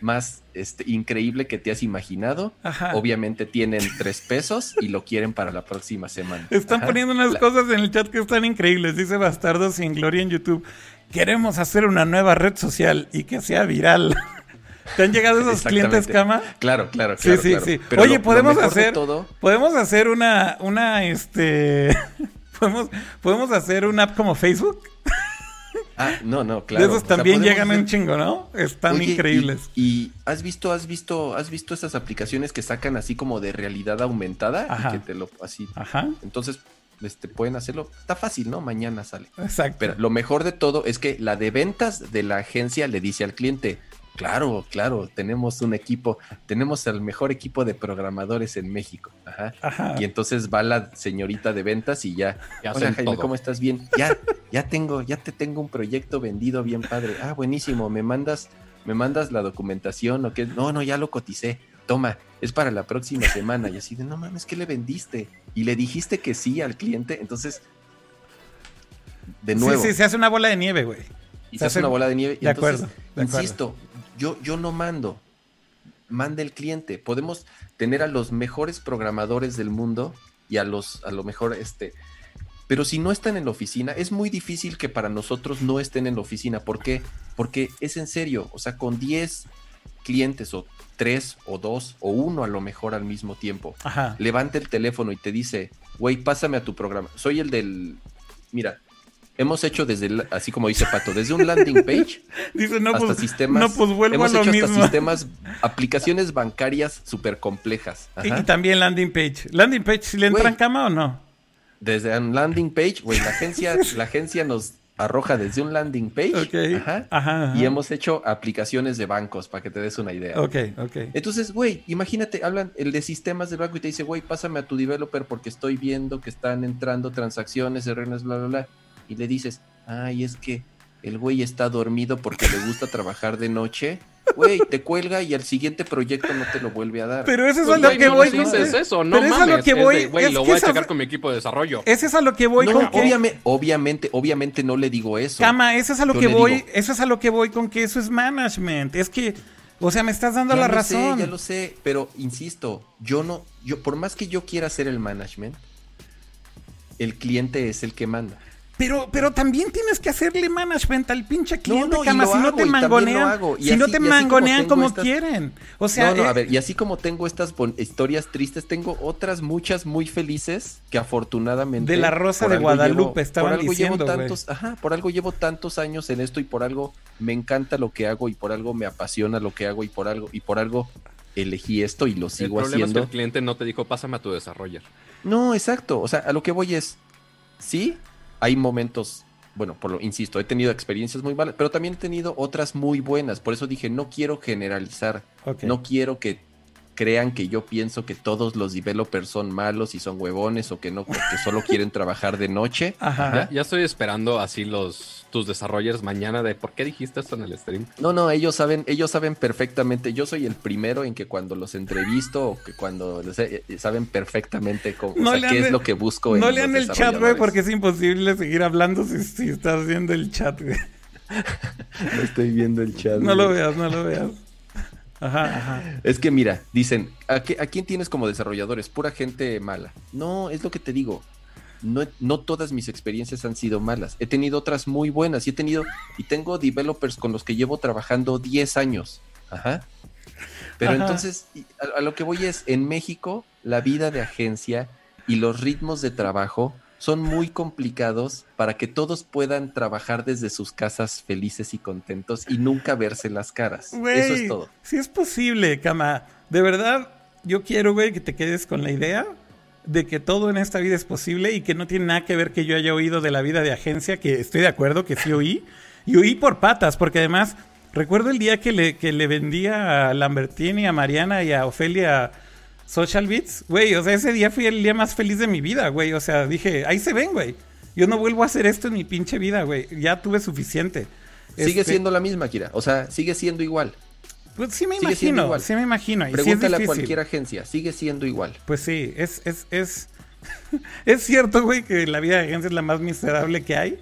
más este, increíble que te has imaginado. Obviamente tienen tres pesos y lo quieren para la próxima semana. Están poniendo unas cosas en el chat que están increíbles. Dice Bastardo sin Gloria en YouTube queremos hacer una nueva red social y que sea viral. ¿Te han llegado esos clientes, Cama? Claro, claro, claro. Sí, sí, sí. Oye, podemos hacer, podemos hacer una, una, este, podemos, podemos hacer una app como Facebook. Ah, no, no, claro. De esos también llegan un chingo, ¿no? Están increíbles. Y, has visto, has visto, has visto esas aplicaciones que sacan así como de realidad aumentada Ajá. y que te lo así. Ajá. Entonces este, pueden hacerlo. Está fácil, ¿no? Mañana sale. Exacto. Pero lo mejor de todo es que la de ventas de la agencia le dice al cliente, claro, claro, tenemos un equipo, tenemos el mejor equipo de programadores en México. Ajá. Y entonces va la señorita de ventas y ya, hola Jaime, ¿cómo estás? Bien, ya, ya tengo, ya te tengo un proyecto vendido bien padre. Ah, buenísimo, me mandas, me mandas la documentación o qué. No, no, ya lo coticé toma, es para la próxima semana. Y así de, no mames, ¿qué le vendiste? Y le dijiste que sí al cliente, entonces, de nuevo. Sí, sí, se hace una bola de nieve, güey. Y se, hace una bola de nieve. de acuerdo. insisto, yo, yo no mando, manda el cliente. Podemos tener a los mejores programadores del mundo y a los, a lo mejor, este, pero si no están en la oficina, es muy difícil que para nosotros no estén en la oficina. ¿Por qué? Porque es en serio, o sea, con 10, clientes o tres o dos o uno a lo mejor al mismo tiempo, Ajá. levanta el teléfono y te dice, güey, pásame a tu programa. Soy el del, mira, hemos hecho desde, el- así como dice Pato, desde un landing page Dice, no, hasta pues, sistemas. no, pues vuelvo a hemos lo hecho hasta mismo. sistemas, aplicaciones bancarias súper complejas. Y, también landing page. ¿Landing page si le entra Güey. en cama o no? Desde un landing page, güey, la agencia, la agencia nos arroja desde un landing page. Ok. Ajá, Ajá, ajá. Y hemos hecho aplicaciones de bancos para que te des una idea. Ok, ok. Entonces, güey, imagínate, hablan el de sistemas del banco y te dice, güey, pásame a tu developer porque estoy viendo que están entrando transacciones, errores, bla, bla, bla. Y le dices, ay, es que el güey está dormido porque le gusta trabajar de noche. Güey, te cuelga y al siguiente proyecto no te lo vuelve a dar. Pero eso es Pues, a lo que no voy. eso, no pero eso es a lo que voy. Güey, lo voy a checar con mi equipo de desarrollo. Ese es a lo que voy no, con que... obviamente, obviamente, obviamente no le digo eso. Cama, eso es a lo Yo que voy, digo. eso es a lo que voy con que eso es management. Es que, o sea, me estás dando Ya la lo razón. Sé, ya lo sé, pero insisto, yo no, yo por más que yo quiera hacer el management, el cliente es el que manda. Pero, pero también tienes que hacerle management al pinche cliente, no, cama, lo si no te mangonean, si no te como mangonean como estas- quieren. O sea, no, no, eh, a ver, y así como tengo estas bon- historias tristes, tengo otras muchas muy felices que afortunadamente De la Rosa de Guadalupe, llevo- estaban por algo diciendo, llevo tantos, ajá, por algo llevo tantos años en esto y por algo me encanta lo que hago y por algo me apasiona lo que hago y por algo y por algo elegí esto y lo El sigo problema es que haciendo. el cliente no te dijo, pásame a tu desarrollador. No, exacto. O sea, a lo que voy es, sí, hay momentos, bueno, por lo insisto, he tenido experiencias muy malas, pero también he tenido otras muy buenas. Por eso dije, no quiero generalizar, no quiero que crean que yo pienso que todos los developers son malos y son huevones o que no, que solo quieren trabajar de noche. Ajá. Ya, ya estoy esperando así los tus desarrollers mañana de por qué dijiste esto en el stream. No, no, ellos saben, ellos saben perfectamente. Yo soy el primero en que cuando los entrevisto o que cuando les- eh, saben perfectamente cómo, o sea, qué es lo que busco. No en lean los el chat, güey, porque es imposible seguir hablando si, si estás viendo el chat, güey. No estoy viendo el chat. No lo veas, no lo veas. Ajá, ajá. Es que mira, dicen, ¿a, qué- a quién tienes como desarrolladores? Pura gente mala. No, es lo que te digo. No, no todas mis experiencias han sido malas. He tenido otras muy buenas y he tenido y tengo developers con los que llevo trabajando 10 años. Ajá. Pero Ajá. entonces, a, a lo que voy es, en México, la vida de agencia y los ritmos de trabajo son muy complicados para que todos puedan trabajar desde sus casas felices y contentos y nunca verse las caras. Eso es todo. Sí es posible, cama. De verdad, yo quiero, güey, que te quedes con la idea de que todo en esta vida es posible y que no tiene nada que ver que yo haya oído de la vida de agencia, que estoy de acuerdo que sí oí. Y oí por patas, porque además recuerdo el día que le, que le vendía a Lambertini, a Mariana y a Ofelia Social Beats. Güey, o sea, ese día fui el día más feliz de mi vida, güey. O sea, dije, ahí se ven, güey. Yo no vuelvo a hacer esto en mi pinche vida, güey. Ya tuve suficiente. Sigue Este, siendo la misma, Kira. O sea, sigue siendo igual. Pues sí me sigue imagino, igual. sí me imagino. Y sí a cualquier agencia. Sigue siendo igual. Pues sí, es, es, es, es cierto, güey, que la vida de agencia es la más miserable que hay.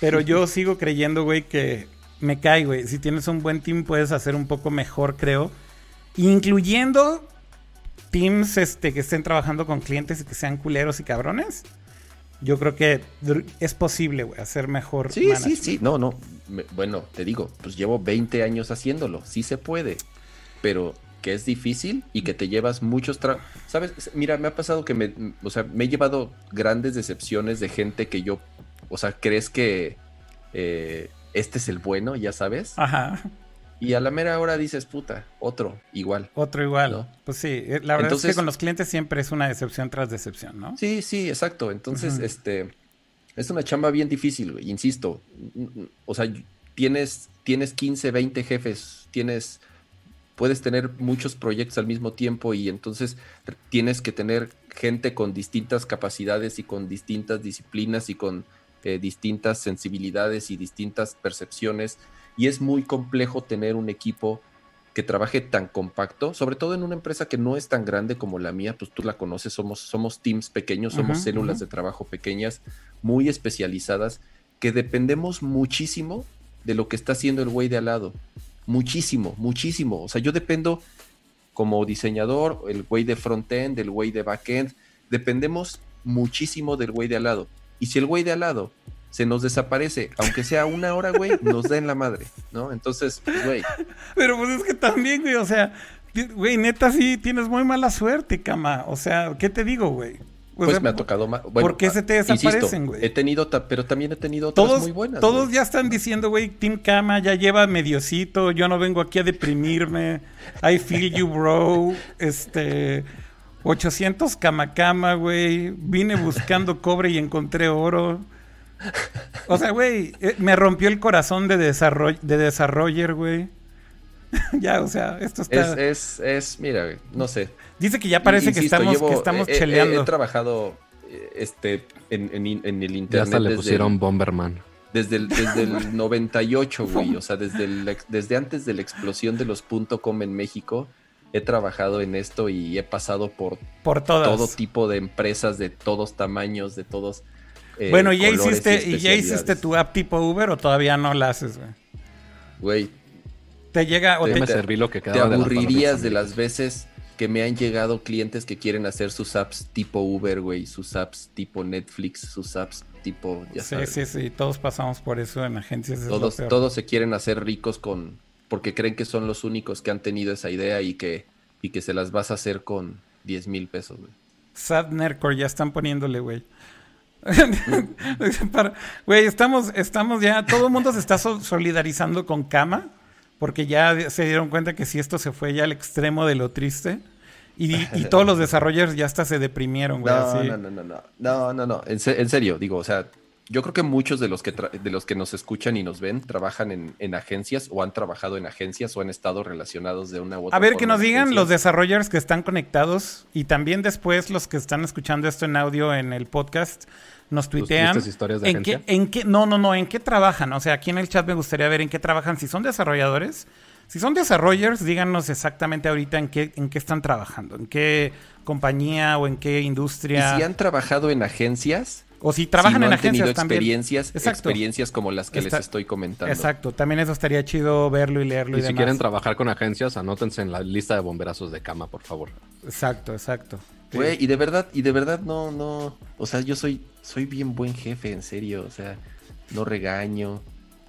Pero yo sigo creyendo, güey, que me cae, güey. Si tienes un buen team, puedes hacer un poco mejor, creo. Incluyendo teams este, que estén trabajando con clientes y que sean culeros y cabrones. Yo creo que es posible, güey, hacer mejor. Sí, sí, sí. No, no. Me- bueno, te digo, pues llevo 20 años haciéndolo. Sí se puede. Pero que es difícil y que te llevas muchos tra... ¿Sabes? Mira, me ha pasado que me... O sea, me he llevado grandes decepciones de gente que yo... O sea, crees que eh, este es el bueno, ya sabes. Ajá. Y a la mera hora dices, puta, otro, igual. Otro igual. ¿No? Pues sí, eh, la verdad es que con los clientes siempre es una decepción tras decepción, ¿no? Sí, sí, exacto. Entonces, este, es una chamba bien difícil, güey, insisto. O sea, tienes, tienes 15, 20 jefes, tienes, puedes tener muchos proyectos al mismo tiempo y entonces tienes que tener gente con distintas capacidades y con distintas disciplinas y con eh, distintas sensibilidades y distintas percepciones. Y es muy complejo tener un equipo que trabaje tan compacto, sobre todo en una empresa que no es tan grande como la mía, pues tú la conoces, somos, somos teams pequeños, somos células de trabajo pequeñas, muy especializadas, que dependemos muchísimo de lo que está haciendo el güey de al lado. Muchísimo, muchísimo. O sea, yo dependo como diseñador, el güey de frontend, el güey de backend, dependemos muchísimo del güey de al lado. Y si el güey de al lado se nos desaparece. Aunque sea una hora, güey, nos da en la madre, ¿no? Entonces, pues, güey. Pero pues es que también, güey, o sea, güey, neta sí tienes muy mala suerte, cama. O sea, ¿qué te digo, güey? Pues me ha tocado más. ¿por qué se te desaparecen, güey? He tenido, pero también he tenido otras Todos, muy buenas. todos güey. ya están diciendo, güey, Team Cama ya lleva mediocito, yo no vengo aquí a deprimirme. I feel you, bro. Este, 800 Cama Cama, güey. Vine buscando cobre y encontré oro. O sea, güey, eh, me rompió el corazón de, desarroll de desarroller, güey. ya, o sea, esto Es, está... es, es, mira, güey, no sé. Dice que ya parece que estamos, llevo- que estamos eh, eh, cheleando. He, trabajado eh, este, en, en- en el Ya internet hasta le desde, pusieron el, Bomberman. desde, el, desde el 98, güey. O sea, desde, el desde antes de la explosión de los .com en México, he trabajado en esto y he pasado por por todas. todo tipo de empresas de todos tamaños, de todos. Eh, bueno, ¿y ya hiciste, ¿y ya hiciste tu app tipo Uber o todavía no la haces, güey? Güey, Te llega o Te- te, me serví lo que te de aburrirías de las veces que me han llegado clientes que quieren hacer sus apps tipo Uber, güey, sus apps tipo Netflix, sus apps tipo, ya Sí, sabes. sí, sí, todos pasamos por eso en agencias. lo Todos, todos se quieren hacer ricos con porque creen que son los únicos que han tenido esa idea y que, y que se las vas a hacer con 10 mil pesos, güey. Sad Nerdcore, ya están poniéndole, güey. Güey, estamos, estamos ya, todo el mundo se está sol- solidarizando con Kama, porque ya se dieron cuenta que si esto se fue ya al extremo de lo triste, y, y todos los desarrolladores ya hasta se deprimieron, güey. No, así. no, no, no, no, no, no, no, en, se- en serio, digo, o sea, yo creo que muchos de los que, tra- de los que nos escuchan y nos ven trabajan en, en agencias o han trabajado en agencias o han estado relacionados de una u otra A ver, forma que nos digan agencias. los desarrolladores que están conectados y también después los que están escuchando esto en audio en el podcast nos tuitean. tristes historias de en qué, en qué, no, no, no, en qué trabajan. O sea, aquí en el chat me gustaría ver en qué trabajan. Si son desarrolladores, si son desarrollers, díganos exactamente ahorita en qué, en qué están trabajando, en qué compañía o en qué Y industria. si han trabajado en agencias, o si trabajan si no en han tenido agencias también. experiencias, Exacto. experiencias como las que Está- les estoy comentando. Exacto, también eso estaría chido verlo y leerlo y, Y si demás. quieren trabajar con agencias, anótense en la lista de bomberazos de cama, por favor. Exacto, exacto. Güey, y de verdad, y de verdad no, no, o sea, yo soy, soy bien buen jefe, en serio, o sea, no regaño,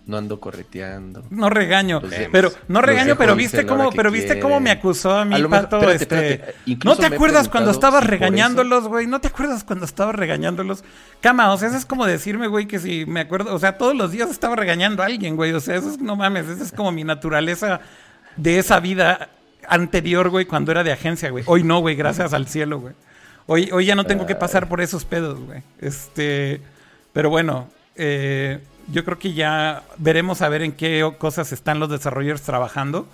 no ando correteando. No regaño, pero no regaño, pero viste cómo, pero viste cómo me acusó a mejor- Pato, espérate, este, espérate, incluso ¿No te acuerdas cuando estabas si regañándolos, güey? ¿No te acuerdas cuando estabas regañándolos? Cama, o sea, eso es como decirme, güey, que si me acuerdo, o sea, todos los días estaba regañando a alguien, güey, o sea, eso es, no mames, esa es como mi naturaleza de esa vida anterior, güey, cuando era de agencia, güey. Hoy no, güey, gracias al cielo, güey. Hoy, hoy ya no tengo que pasar por esos pedos, güey. Este, pero bueno, eh, yo creo que ya veremos a ver en qué cosas están los desarrollers trabajando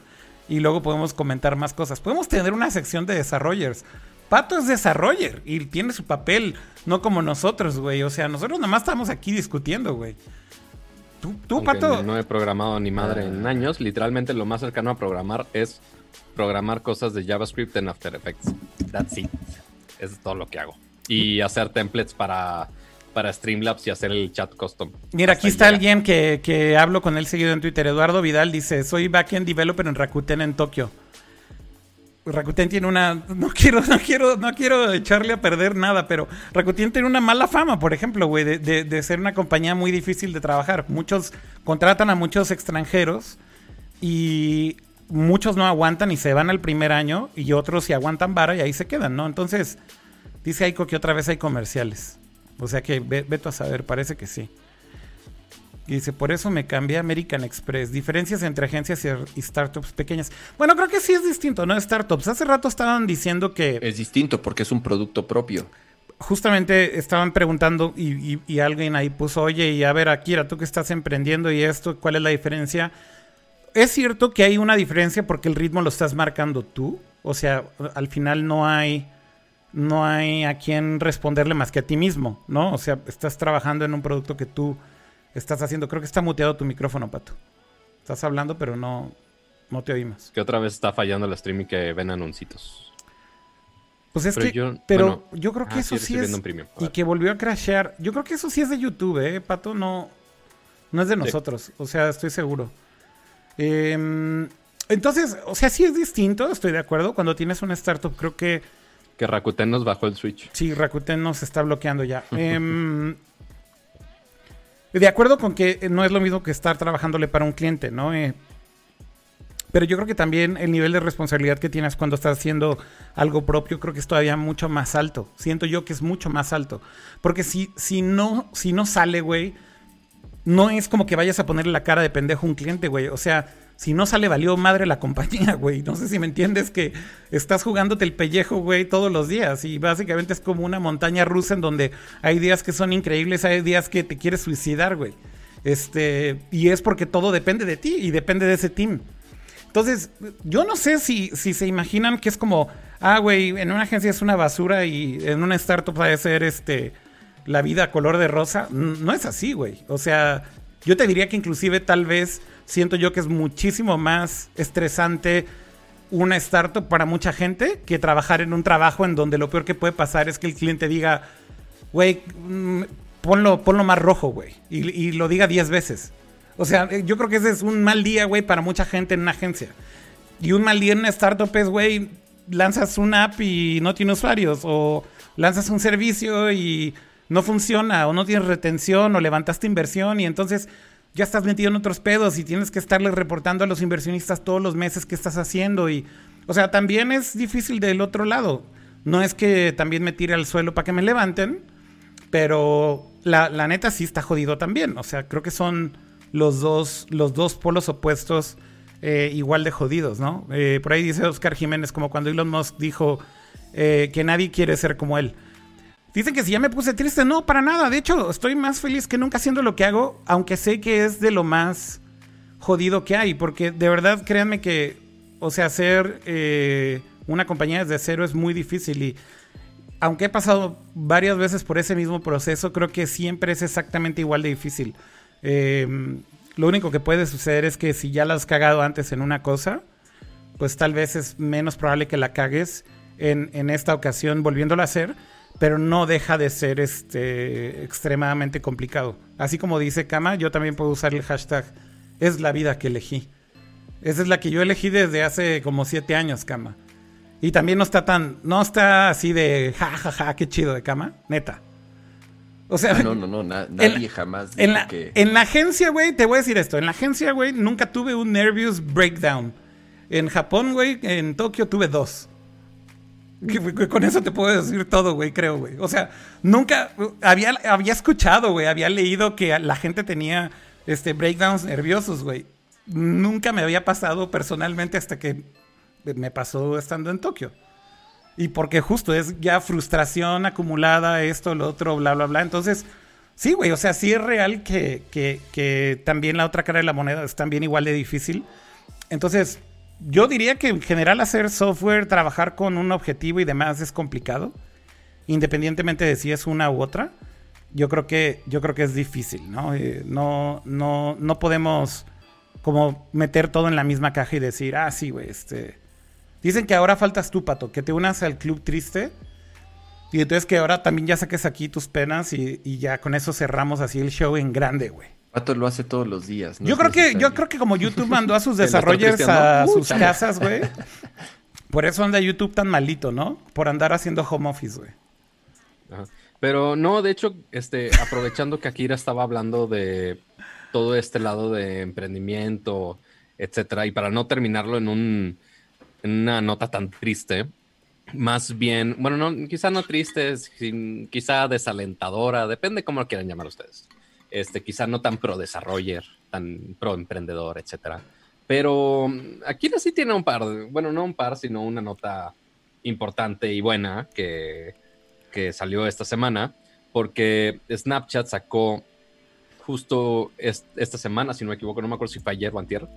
y luego podemos comentar más cosas. Podemos tener una sección de desarrollers. Pato es desarroller y tiene su papel, no como nosotros, güey. O sea, nosotros nomás estamos aquí discutiendo, güey. Tú, Pato, No he programado ni madre en años. Literalmente lo más cercano a programar es programar cosas de JavaScript en After Effects. That's it. Eso es todo lo que hago. Y hacer templates para, para Streamlabs y hacer el chat custom. Mira, aquí está alguien que, que hablo con él seguido en Twitter. Eduardo Vidal dice, soy backend developer en Rakuten en Tokio. Rakuten tiene una... No quiero, no quiero, no quiero echarle a perder nada, pero Rakuten tiene una mala fama, por ejemplo, güey, de, de- de ser una compañía muy difícil de trabajar. Muchos contratan a muchos extranjeros y muchos no aguantan y se van al primer año y otros si aguantan vara y ahí se quedan, ¿no? Entonces, dice Aiko que otra vez hay comerciales. O sea que ve, veto a saber, parece que sí. Y dice, por eso me cambié a American Express. Diferencias entre agencias y, y startups pequeñas. Bueno, creo que sí es distinto, ¿no? Startups. Hace rato estaban diciendo que Es distinto porque es un producto propio. justamente estaban preguntando y, y- y alguien ahí puso, oye, y a ver, Akira, tú que estás emprendiendo y esto, ¿cuál es la diferencia? Es cierto que hay una diferencia porque el ritmo lo estás marcando tú. O sea, al final no hay, no hay a quien responderle más que a ti mismo, ¿no? O sea, estás trabajando en un producto que tú estás haciendo. Creo que está muteado tu micrófono, Pato. Estás hablando, pero no, no te oímos. Que otra vez está fallando el stream y que ven anuncitos. Pues es Pero que, yo- pero bueno, yo creo que ah, eso sí, es y que volvió a crashear. Yo creo que eso sí es de YouTube, eh, Pato, no, no es de nosotros. O sea, estoy seguro. Em, entonces, o sea, sí es distinto, estoy de acuerdo. Cuando tienes una startup, creo que Que Rakuten nos bajó el switch. sí, Rakuten nos está bloqueando ya. Em, de acuerdo con que no es lo mismo que estar trabajándole para un cliente, ¿no? Eh, pero yo creo que también el nivel de responsabilidad que tienes cuando estás haciendo algo propio, creo que es todavía mucho más alto. Siento yo que es mucho más alto. Porque si, si, no, si no sale, güey, no es como que vayas a ponerle la cara de pendejo a un cliente, güey. O sea, si no sale, valió madre la compañía, güey. No sé si me entiendes que estás jugándote el pellejo, güey, todos los días. Y básicamente es como una montaña rusa en donde hay días que son increíbles, hay días que te quieres suicidar, güey. Este, y es porque todo depende de ti y depende de ese team. Entonces, yo no sé si, si se imaginan que es como, ah, güey, en una agencia es una basura y en una startup va a ser este, la vida color de rosa. No es así, güey. O sea, yo te diría que inclusive tal vez siento yo que es muchísimo más estresante una startup para mucha gente que trabajar en un trabajo en donde lo peor que puede pasar es que el cliente diga, güey, mm, ponlo, ponlo más rojo, güey. Y, y lo diga 10 veces. O sea, eh, yo creo que ese es un mal día, güey, para mucha gente en una agencia. Y un mal día en una startup es, güey, lanzas una app y no tiene usuarios. O lanzas un servicio y no funciona. O no tienes retención. O levantaste inversión y entonces ya estás metido en otros pedos y tienes que estarle reportando a los inversionistas todos los meses qué estás haciendo. Y, o sea, también es difícil del otro lado. No es que también me tire al suelo para que me levanten, pero la, la neta sí está jodido también. O sea, creo que son los dos, los dos polos opuestos eh, igual de jodidos, ¿no? Eh, por ahí dice Oscar Jiménez, como cuando Elon Musk dijo eh, que nadie quiere ser como él. Dicen que si ya me puse triste, no, para nada. De hecho, estoy más feliz que nunca haciendo lo que hago, aunque sé que es de lo más jodido que hay, porque de verdad créanme que, o sea, hacer una compañía desde cero es muy difícil y aunque he pasado varias veces por ese mismo proceso, creo que siempre es exactamente igual de difícil. Em, lo único que puede suceder es que si ya la has cagado antes en una cosa, pues tal vez es menos probable que la cagues en, esta ocasión volviéndola a hacer, pero no deja de ser este, extremadamente complicado. Así como dice Kama, yo también puedo usar el hashtag es la vida que elegí. Esa es la que yo elegí desde hace como siete años, Kama. Y también no está tan, no está así de ja, ja, ja, qué chido de Kama, neta. O sea, ah, no, no, no, nadie jamás. En la, en la agencia, güey, te voy a decir esto. En la agencia, güey, nunca tuve un nervous breakdown. En Japón, güey, en Tokio tuve dos. Con eso te puedo decir todo, güey, creo, güey. O sea, nunca había, había escuchado, güey, había leído que la gente tenía este, breakdowns nerviosos, güey. Nunca me había pasado personalmente hasta que me pasó estando en Tokio. Y porque justo es ya frustración acumulada, esto, lo otro, bla, bla, bla. Entonces, sí, güey, o sea, sí es real que, que, también la otra cara de la moneda es también igual de difícil. Entonces, yo diría que en general hacer software, trabajar con un objetivo y demás es complicado. Independientemente de si es una u otra. Yo creo que, yo creo que es difícil, ¿no? Eh, no, no, no podemos como meter todo en la misma caja y decir, ah, sí, güey, este Dicen que ahora faltas tú, Pato, que te unas al club triste. Y entonces que ahora también ya saques aquí tus penas y, ya con eso cerramos así el show en grande, güey. Pato lo hace todos los días. yo creo que, yo creo que como YouTube mandó a sus desarrollers a sus casas, güey. Por eso anda YouTube tan malito, ¿no? Por andar haciendo home office, güey. Pero no, de hecho, este, aprovechando que Akira estaba hablando de todo este lado de emprendimiento, etcétera, y para no terminarlo en un en una nota tan triste, más bien, bueno, no, quizá no triste, quizá desalentadora, depende cómo lo quieran llamar ustedes. Este, quizá no tan pro desarroller, tan pro emprendedor, etcétera. Pero aquí sí tiene un par, bueno, no un par, sino una nota importante y buena que, que salió esta semana, porque Snapchat sacó justo esta semana, si no me equivoco, no me acuerdo si fue ayer o antier,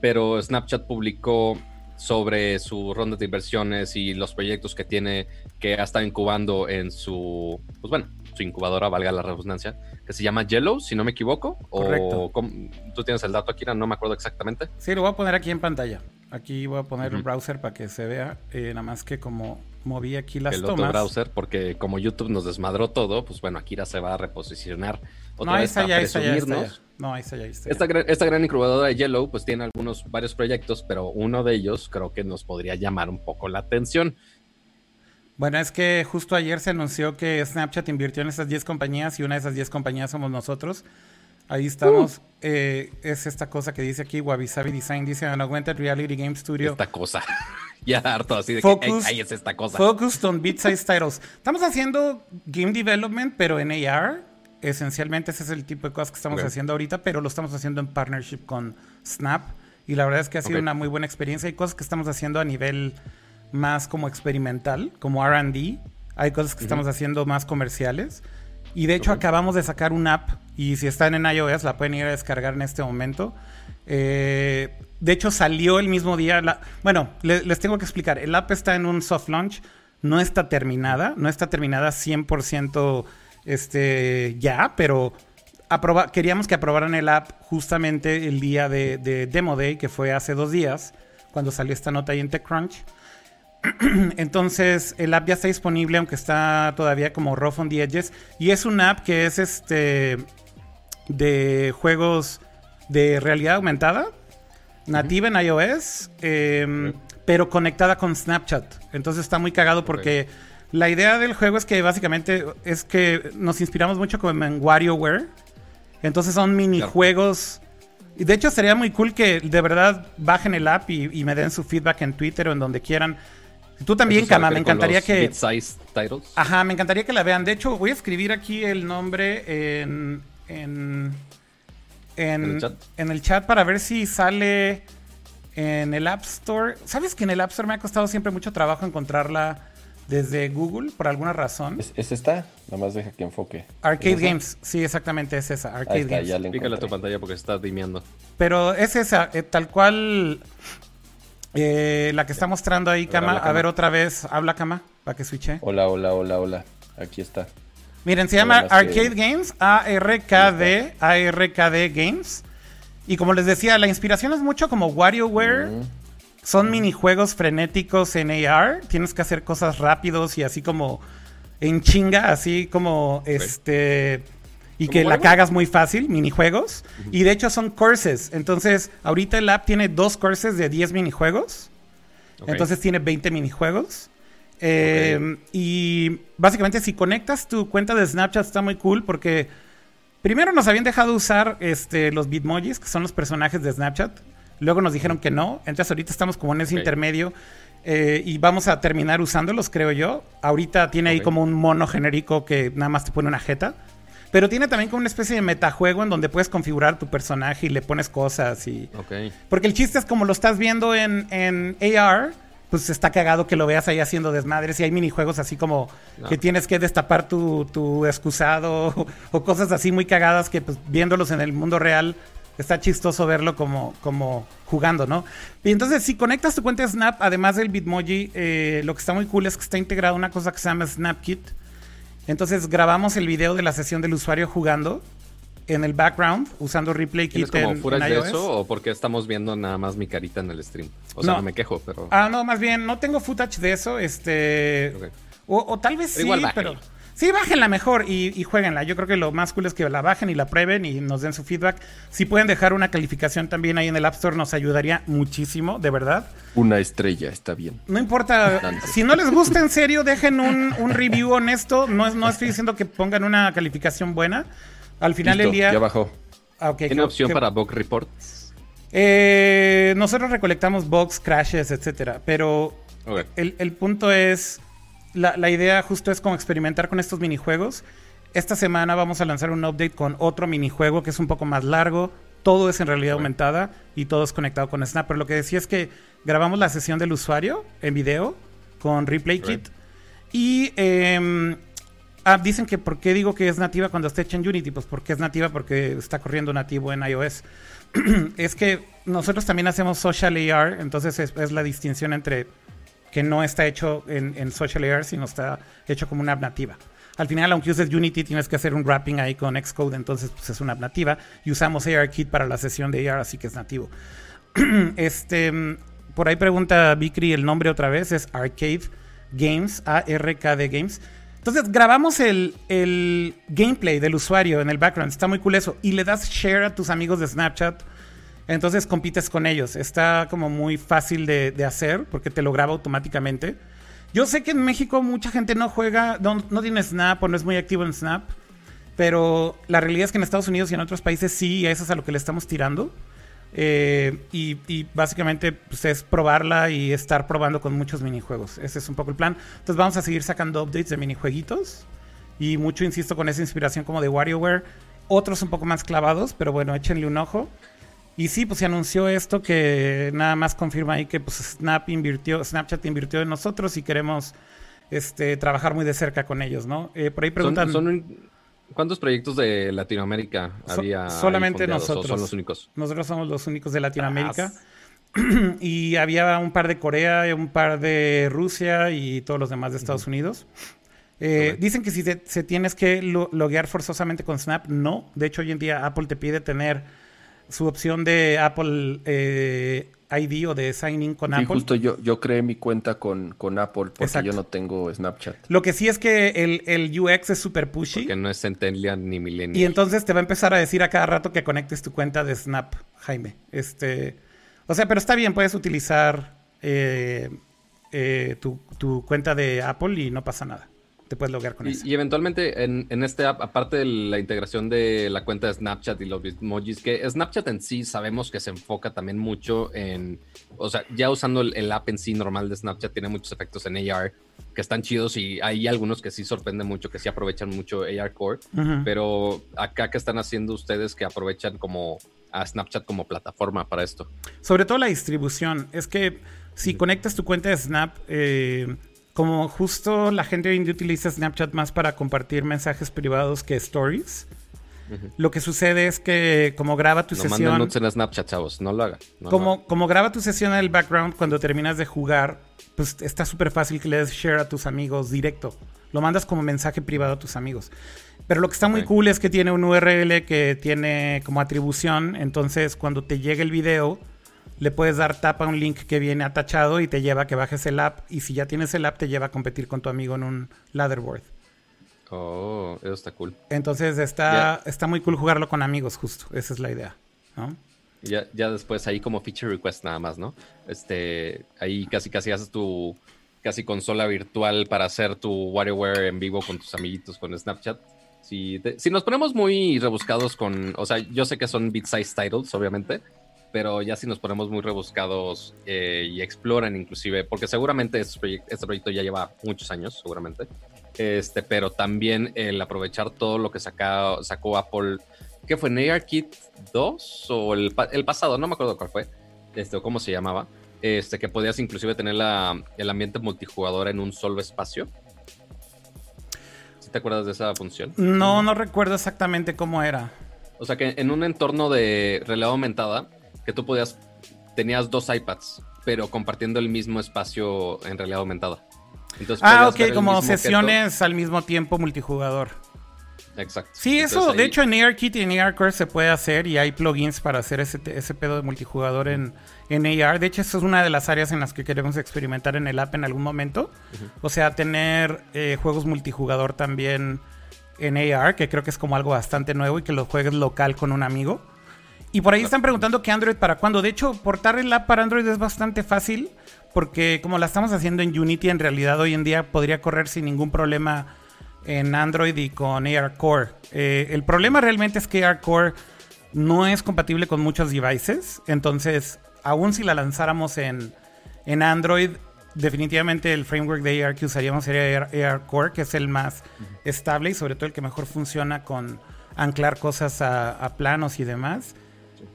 pero Snapchat publicó sobre su ronda de inversiones y los proyectos que tiene que ha estado incubando en su, pues bueno, su incubadora, valga la redundancia, que se llama Yellow, si no me equivoco. O tú tienes el dato aquí, no me acuerdo exactamente. Sí, lo voy a poner aquí en pantalla. Aquí voy a poner el browser para que se vea, eh, nada más que como moví aquí las el tomas. El browser, porque como YouTube nos desmadró todo, pues bueno, Akira se va a reposicionar otra no, vez está ya, está ya, No, ahí está ya, Esta, esta, gran incubadora de Yellow, pues tiene algunos, varios proyectos, pero uno de ellos creo que nos podría llamar un poco la atención. Bueno, es que justo ayer se anunció que Snapchat invirtió en esas 10 compañías y una de esas 10 compañías somos nosotros. Ahí estamos. Eh, es esta cosa que dice aquí, Wabi Sabi Design, dice an Augmented Reality Game Studio. Esta cosa. ya harto así de Focus- que ahí es esta cosa. Focused on bit-sized titles. Estamos haciendo game development, pero en AR. Esencialmente ese es el tipo de cosas que estamos haciendo ahorita, pero lo estamos haciendo en partnership con Snap. Y la verdad es que ha sido una muy buena experiencia. Hay cosas que estamos haciendo a nivel más como experimental, como RD. Hay cosas que estamos haciendo más comerciales. Y de hecho acabamos de sacar una app y si están en iOS la pueden ir a descargar en este momento. Eh, de hecho salió el mismo día. la- bueno, le- les tengo que explicar. El app está en un soft launch. No está terminada. No está terminada 100% este, ya, pero aproba- queríamos que aprobaran el app justamente el día de, de Demo Day, que fue hace dos días, cuando salió esta nota ahí en TechCrunch. Entonces, el app ya está disponible, aunque está todavía como rough on the edges. Y es una app que es este de juegos de realidad aumentada, nativa en iOS, eh, pero conectada con Snapchat. Entonces está muy cagado porque la idea del juego es que básicamente es que nos inspiramos mucho como en WarioWare. Entonces son minijuegos. Y de hecho sería muy cool que de verdad bajen el app y, y me den su feedback en Twitter o en donde quieran. Tú también, Kama, me encantaría que... Titles. Ajá, me encantaría que la vean. De hecho, voy a escribir aquí el nombre en. en. en, ¿En el chat? en el chat para ver si sale en el App Store. ¿Sabes que en el App Store me ha costado siempre mucho trabajo encontrarla desde Google por alguna razón? ¿Es, es esta? Nada más deja que enfoque. Arcade ¿Es esa? Games, sí, exactamente es esa. Ahí Arcade está, Games. ya le Pícale a tu pantalla porque se está dimeando. Pero es esa, eh, tal cual. Eh, la que está mostrando ahí, A ver, Kama. habla, A ver, otra vez, habla, Kama, para que switche. Hola, hola, hola, hola. Aquí está. Miren, se llama que- Arcade Games, A-R-K-D, A-R-K-D Games. Y como les decía, la inspiración es mucho como WarioWare. Mm. Son minijuegos frenéticos en AR. Tienes que hacer cosas rápidos y así como en chinga, así como este. Y ¿Como que la cagas muy fácil, minijuegos. Y de hecho son courses. Entonces, ahorita el app tiene dos courses de 10 minijuegos. Entonces tiene 20 minijuegos. Eh, Y básicamente si conectas tu cuenta de Snapchat está muy cool porque primero nos habían dejado usar este, los Bitmojis, que son los personajes de Snapchat. Luego nos dijeron que no. Entonces ahorita estamos como en ese intermedio eh, y vamos a terminar usándolos, creo yo. Ahorita tiene ahí como un mono genérico que nada más te pone una jeta. Pero tiene también como una especie de metajuego en donde puedes configurar tu personaje y le pones cosas y... Porque el chiste es como lo estás viendo en, en AR, pues está cagado que lo veas ahí haciendo desmadres y hay minijuegos así como No. que tienes que destapar tu, tu excusado o, o cosas así muy cagadas que pues viéndolos en el mundo real está chistoso verlo como, como jugando, ¿no? Y entonces si conectas tu cuenta de Snap, además del Bitmoji, eh, lo que está muy cool es que está integrada una cosa que se llama SnapKit. Entonces grabamos el video de la sesión del usuario jugando en el background usando Replay ¿Tienes Kit como en, de eso o porque estamos viendo nada más mi carita en el stream? O sea, No. no, me quejo, pero... Ah, no, más bien, no tengo footage de eso, este... O, o tal vez sí, Igual pero... Sí, bájenla mejor y, y jueguenla. Yo creo que lo más cool es que la bajen y la prueben y nos den su feedback. Si pueden dejar una calificación también ahí en el App Store, nos ayudaría muchísimo, de verdad. Una estrella, está bien. No importa, si no les gusta en serio, dejen un, un review honesto. No, no estoy diciendo que pongan una calificación buena. Al final Listo, del día... Ya bajó. Ah, ok, ¿Tiene opción para bug reports? Eh, nosotros recolectamos bugs, crashes, etcétera, pero el, el punto es, la, la idea justo es como experimentar con estos minijuegos. Esta semana vamos a lanzar un update con otro minijuego que es un poco más largo. Todo es en realidad aumentada y todo es conectado con Snap. Pero lo que decía es que grabamos la sesión del usuario en video con Replay. Kit. Y em, ah, dicen que por qué digo que es nativa cuando está hecha en Unity. Pues porque es nativa porque está corriendo nativo en iOS. es que nosotros también hacemos social AR, entonces es, es la distinción entre que no está hecho en, en social AR, sino está hecho como una app nativa. Al final, aunque uses Unity, tienes que hacer un wrapping ahí con Xcode, entonces pues, es una app nativa. Y usamos ARKit para la sesión de AR, así que es nativo. este, por ahí pregunta Vicry el nombre otra vez, es Arcade Games, A-R-K-D Games. Entonces grabamos el, el gameplay del usuario en el background, está muy cool eso, y le das share a tus amigos de Snapchat, entonces compites con ellos. Está como muy fácil de, hacer porque te lo graba automáticamente. Yo sé que en México mucha gente no juega, no, no tiene Snap o no es muy activo en Snap. Pero la realidad es que en Estados Unidos y en otros países sí, eso es a lo que le estamos tirando. Eh, y, y, básicamente pues, es probarla y estar probando con muchos minijuegos. Ese es un poco el plan. Entonces vamos a seguir sacando updates de minijueguitos. Y mucho, insisto, con esa inspiración como de WarioWare. Otros un poco más clavados, pero bueno, échenle un ojo. Y sí, pues se anunció esto que nada más confirma ahí que pues, Snap invirtió, Snapchat invirtió en nosotros y queremos este, trabajar muy de cerca con ellos, ¿no? Eh, por ahí preguntan... ¿Cuántos proyectos de Latinoamérica había? solamente nosotros. son los únicos? Nosotros somos los únicos de Latinoamérica. y había un par de Corea, un par de Rusia y todos los demás de Estados Unidos. Eh, dicen que si se tienes que loguear forzosamente con Snap, no. De hecho, hoy en día Apple te pide tener su opción de Apple eh, ID o de sign in con sí, Apple. justo yo, yo creé mi cuenta con, con Apple porque yo no tengo Snapchat. Lo que sí es que el, el UX es súper pushy. Porque no es Centennial ni Millennial. Y entonces te va a empezar a decir a cada rato que conectes tu cuenta de Snap, Jaime. Este, o sea, pero está bien, puedes utilizar eh, eh, tu, tu cuenta de Apple y no pasa nada te puedes loguear con y, eso. Y eventualmente en, en, este app, aparte de la integración de la cuenta de Snapchat y los emojis, que Snapchat en sí sabemos que se enfoca también mucho en, o sea, ya usando el, app en sí normal de Snapchat tiene muchos efectos en AR que están chidos y hay algunos que sí sorprenden mucho, que sí aprovechan mucho AR Core, pero acá que están haciendo ustedes que aprovechan como a Snapchat como plataforma para esto. Sobre todo la distribución, es que si conectas tu cuenta de Snap, eh, como justo la gente hoy en día utiliza Snapchat más para compartir mensajes privados que stories. Lo que sucede es que como graba tu no sesión... No en Snapchat, chavos. No lo hagan. como, como graba tu sesión en el background cuando terminas de jugar, pues está súper fácil que le des share a tus amigos directo. Lo mandas como mensaje privado a tus amigos. Pero lo que está muy cool es que tiene un URL que tiene como atribución. Entonces cuando te llega el video le puedes dar tap a un link que viene atachado y te lleva a que bajes el app. Y si ya tienes el app, te lleva a competir con tu amigo en un ladderboard. Oh, eso está cool. Entonces está, está muy cool jugarlo con amigos, justo. Esa es la idea. ¿no? Ya, ya después ahí como feature request nada más, ¿no? Este, ahí casi casi haces tu casi consola virtual para hacer tu WarioWare en vivo con tus amiguitos con Snapchat. Si, si nos ponemos muy rebuscados con, o sea, yo sé que son bit size titles, obviamente, pero ya si nos ponemos muy rebuscados eh, y exploran inclusive, porque seguramente este proyecto, este proyecto, ya lleva muchos años, seguramente, este, pero también el aprovechar todo lo que saca, sacó Apple, ¿qué fue? ¿ARKit 2 o el, el, pasado? No me acuerdo cuál fue, este, o cómo se llamaba, este, que podías inclusive tener la, el ambiente multijugador en un solo espacio. ¿Sí ¿Te acuerdas de esa función? No, no recuerdo exactamente cómo era. O sea que en un entorno de realidad aumentada, que tú podías, tenías dos iPads, pero compartiendo el mismo espacio en realidad aumentada. Entonces, ah, ok, como sesiones al mismo tiempo multijugador. Exacto. Sí, eso, de hecho en ARKit y en ARCore se puede hacer y hay plugins para hacer ese, ese pedo de multijugador en, en AR. De hecho, eso es una de las áreas en las que queremos experimentar en el app en algún momento. O sea, tener eh, juegos multijugador también en AR, que creo que es como algo bastante nuevo y que lo juegues local con un amigo. Y por ahí están preguntando que Android para cuándo. De hecho, portar el app para Android es bastante fácil porque como la estamos haciendo en Unity, en realidad hoy en día podría correr sin ningún problema en Android y con AR Core. Eh, el problema realmente es que AR Core no es compatible con muchos devices. Entonces, aún si la lanzáramos en, en Android, definitivamente el framework de AR que usaríamos sería AR, Core, que es el más estable y sobre todo el que mejor funciona con anclar cosas a planos y demás.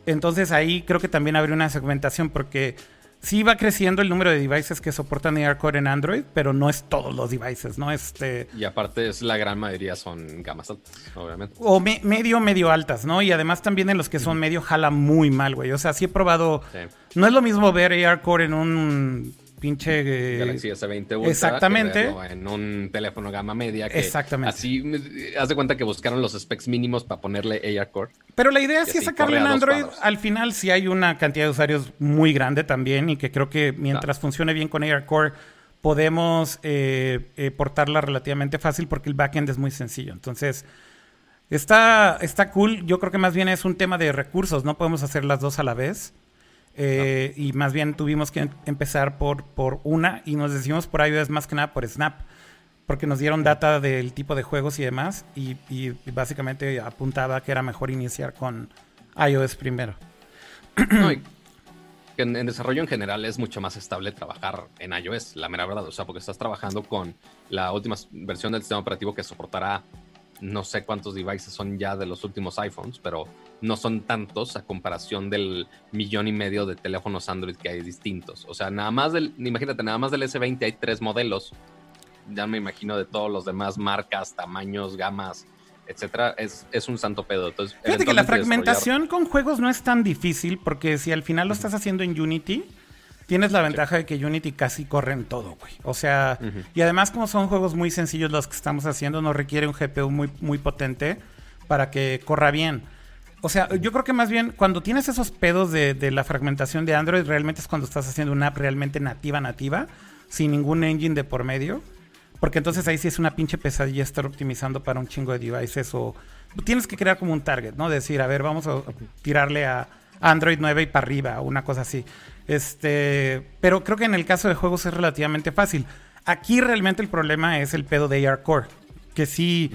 Entonces ahí creo que también habría una segmentación porque sí va creciendo el número de devices que soportan AirCore en Android, pero no es todos los devices, ¿no? Este... Y aparte es la gran mayoría son gamas altas, obviamente. O medio, medio altas, ¿no? Y además también en los que son medio jala muy mal, güey. O sea, sí he probado... No es lo mismo ver AirCore en un pinche eh, Galaxy S20 Ultra exactamente. en un teléfono gama media que exactamente. así haz de cuenta que buscaron los specs mínimos para ponerle AR Core. Pero la idea sí es sacarle en Android. al final si hay una cantidad de usuarios muy grande también y que creo que mientras funcione bien con AR Core podemos eh, eh, portarla relativamente fácil porque el backend es muy sencillo. Entonces está está cool. Yo creo que más bien es un tema de recursos no podemos hacer las dos a la vez eh, y más bien tuvimos que empezar por, por una y nos decidimos por iOS más que nada por Snap. porque nos dieron data del tipo de juegos y demás, y, básicamente apuntaba que era mejor iniciar con iOS primero. En desarrollo en general es mucho más estable trabajar en iOS, la mera verdad. O sea, porque estás trabajando con la última versión del sistema operativo que soportará no sé cuántos devices son ya de los últimos iPhones, pero no son tantos a comparación del millón y medio de teléfonos Android que hay distintos. O sea, nada más del, imagínate, nada más del S20 hay tres modelos. Ya me imagino de todos los demás marcas, tamaños, gamas, etcétera. Es, es un santo pedo. Entonces, Fíjate que la fragmentación con juegos no es tan difícil, porque si al final lo estás haciendo en Unity, tienes la ventaja de que Unity casi corre en todo, güey. O sea, y además como son juegos muy sencillos los que estamos haciendo, no requiere un GPU muy, muy potente para que corra bien. O sea, yo creo que más bien cuando tienes esos pedos de, de la fragmentación de Android, realmente es cuando estás haciendo una app realmente nativa, nativa, sin ningún engine de por medio. Porque entonces ahí sí es una pinche pesadilla estar optimizando para un chingo de devices o tienes que crear como un target, ¿no? Decir, a ver, vamos a tirarle a Android 9 y para arriba, o una cosa así. Este, pero creo que en el caso de juegos es relativamente fácil. Aquí realmente el problema es el pedo de AR Core, que sí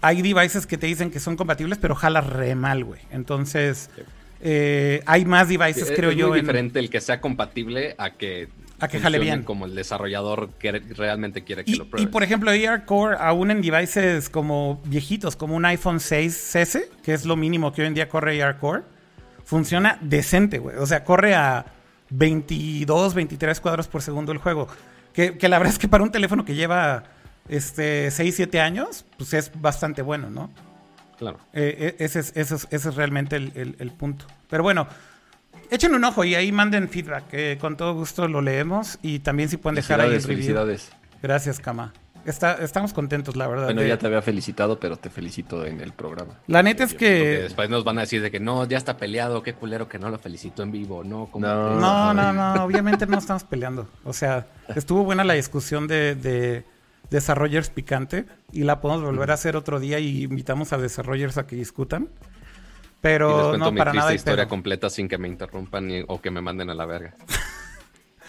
hay devices que te dicen que son compatibles, pero jala re mal, güey. Entonces, eh, hay más devices, es, creo es yo, muy en- diferente el que sea compatible a que A que jale bien. como el desarrollador que realmente quiere que Y, lo y, pruebes. por ejemplo, AR Core, aún en devices como viejitos, como un iPhone 6S, que es lo mínimo que hoy en día corre AR Core, funciona decente, güey. O sea, corre a 22, 23 cuadros por segundo el juego. Que, que la verdad es que para un teléfono que lleva este, 6, 7 años, pues es bastante bueno, ¿no? Claro. Eh, eh, ese, es, ese, es, ese es realmente el, el- el punto. Pero bueno, echen un ojo y ahí manden feedback. con todo gusto lo leemos y también si pueden dejar ahí el review. felicidades. Gracias, Kama. Está, estamos contentos, la verdad. Bueno, de- ya te había felicitado, pero te felicito en el programa. La neta es que... después nos van a decir de que no, ya está peleado, qué culero que no lo felicitó en vivo, no, como No. No, no, no, obviamente no estamos peleando. O sea, estuvo buena la discusión de, de desarrollers picante y la podemos volver a hacer otro día y invitamos a desarrollers a que discutan. y les Pero cuento no, mi para triste nada historia pedo. completa sin que me interrumpan ni- o que me manden a la verga.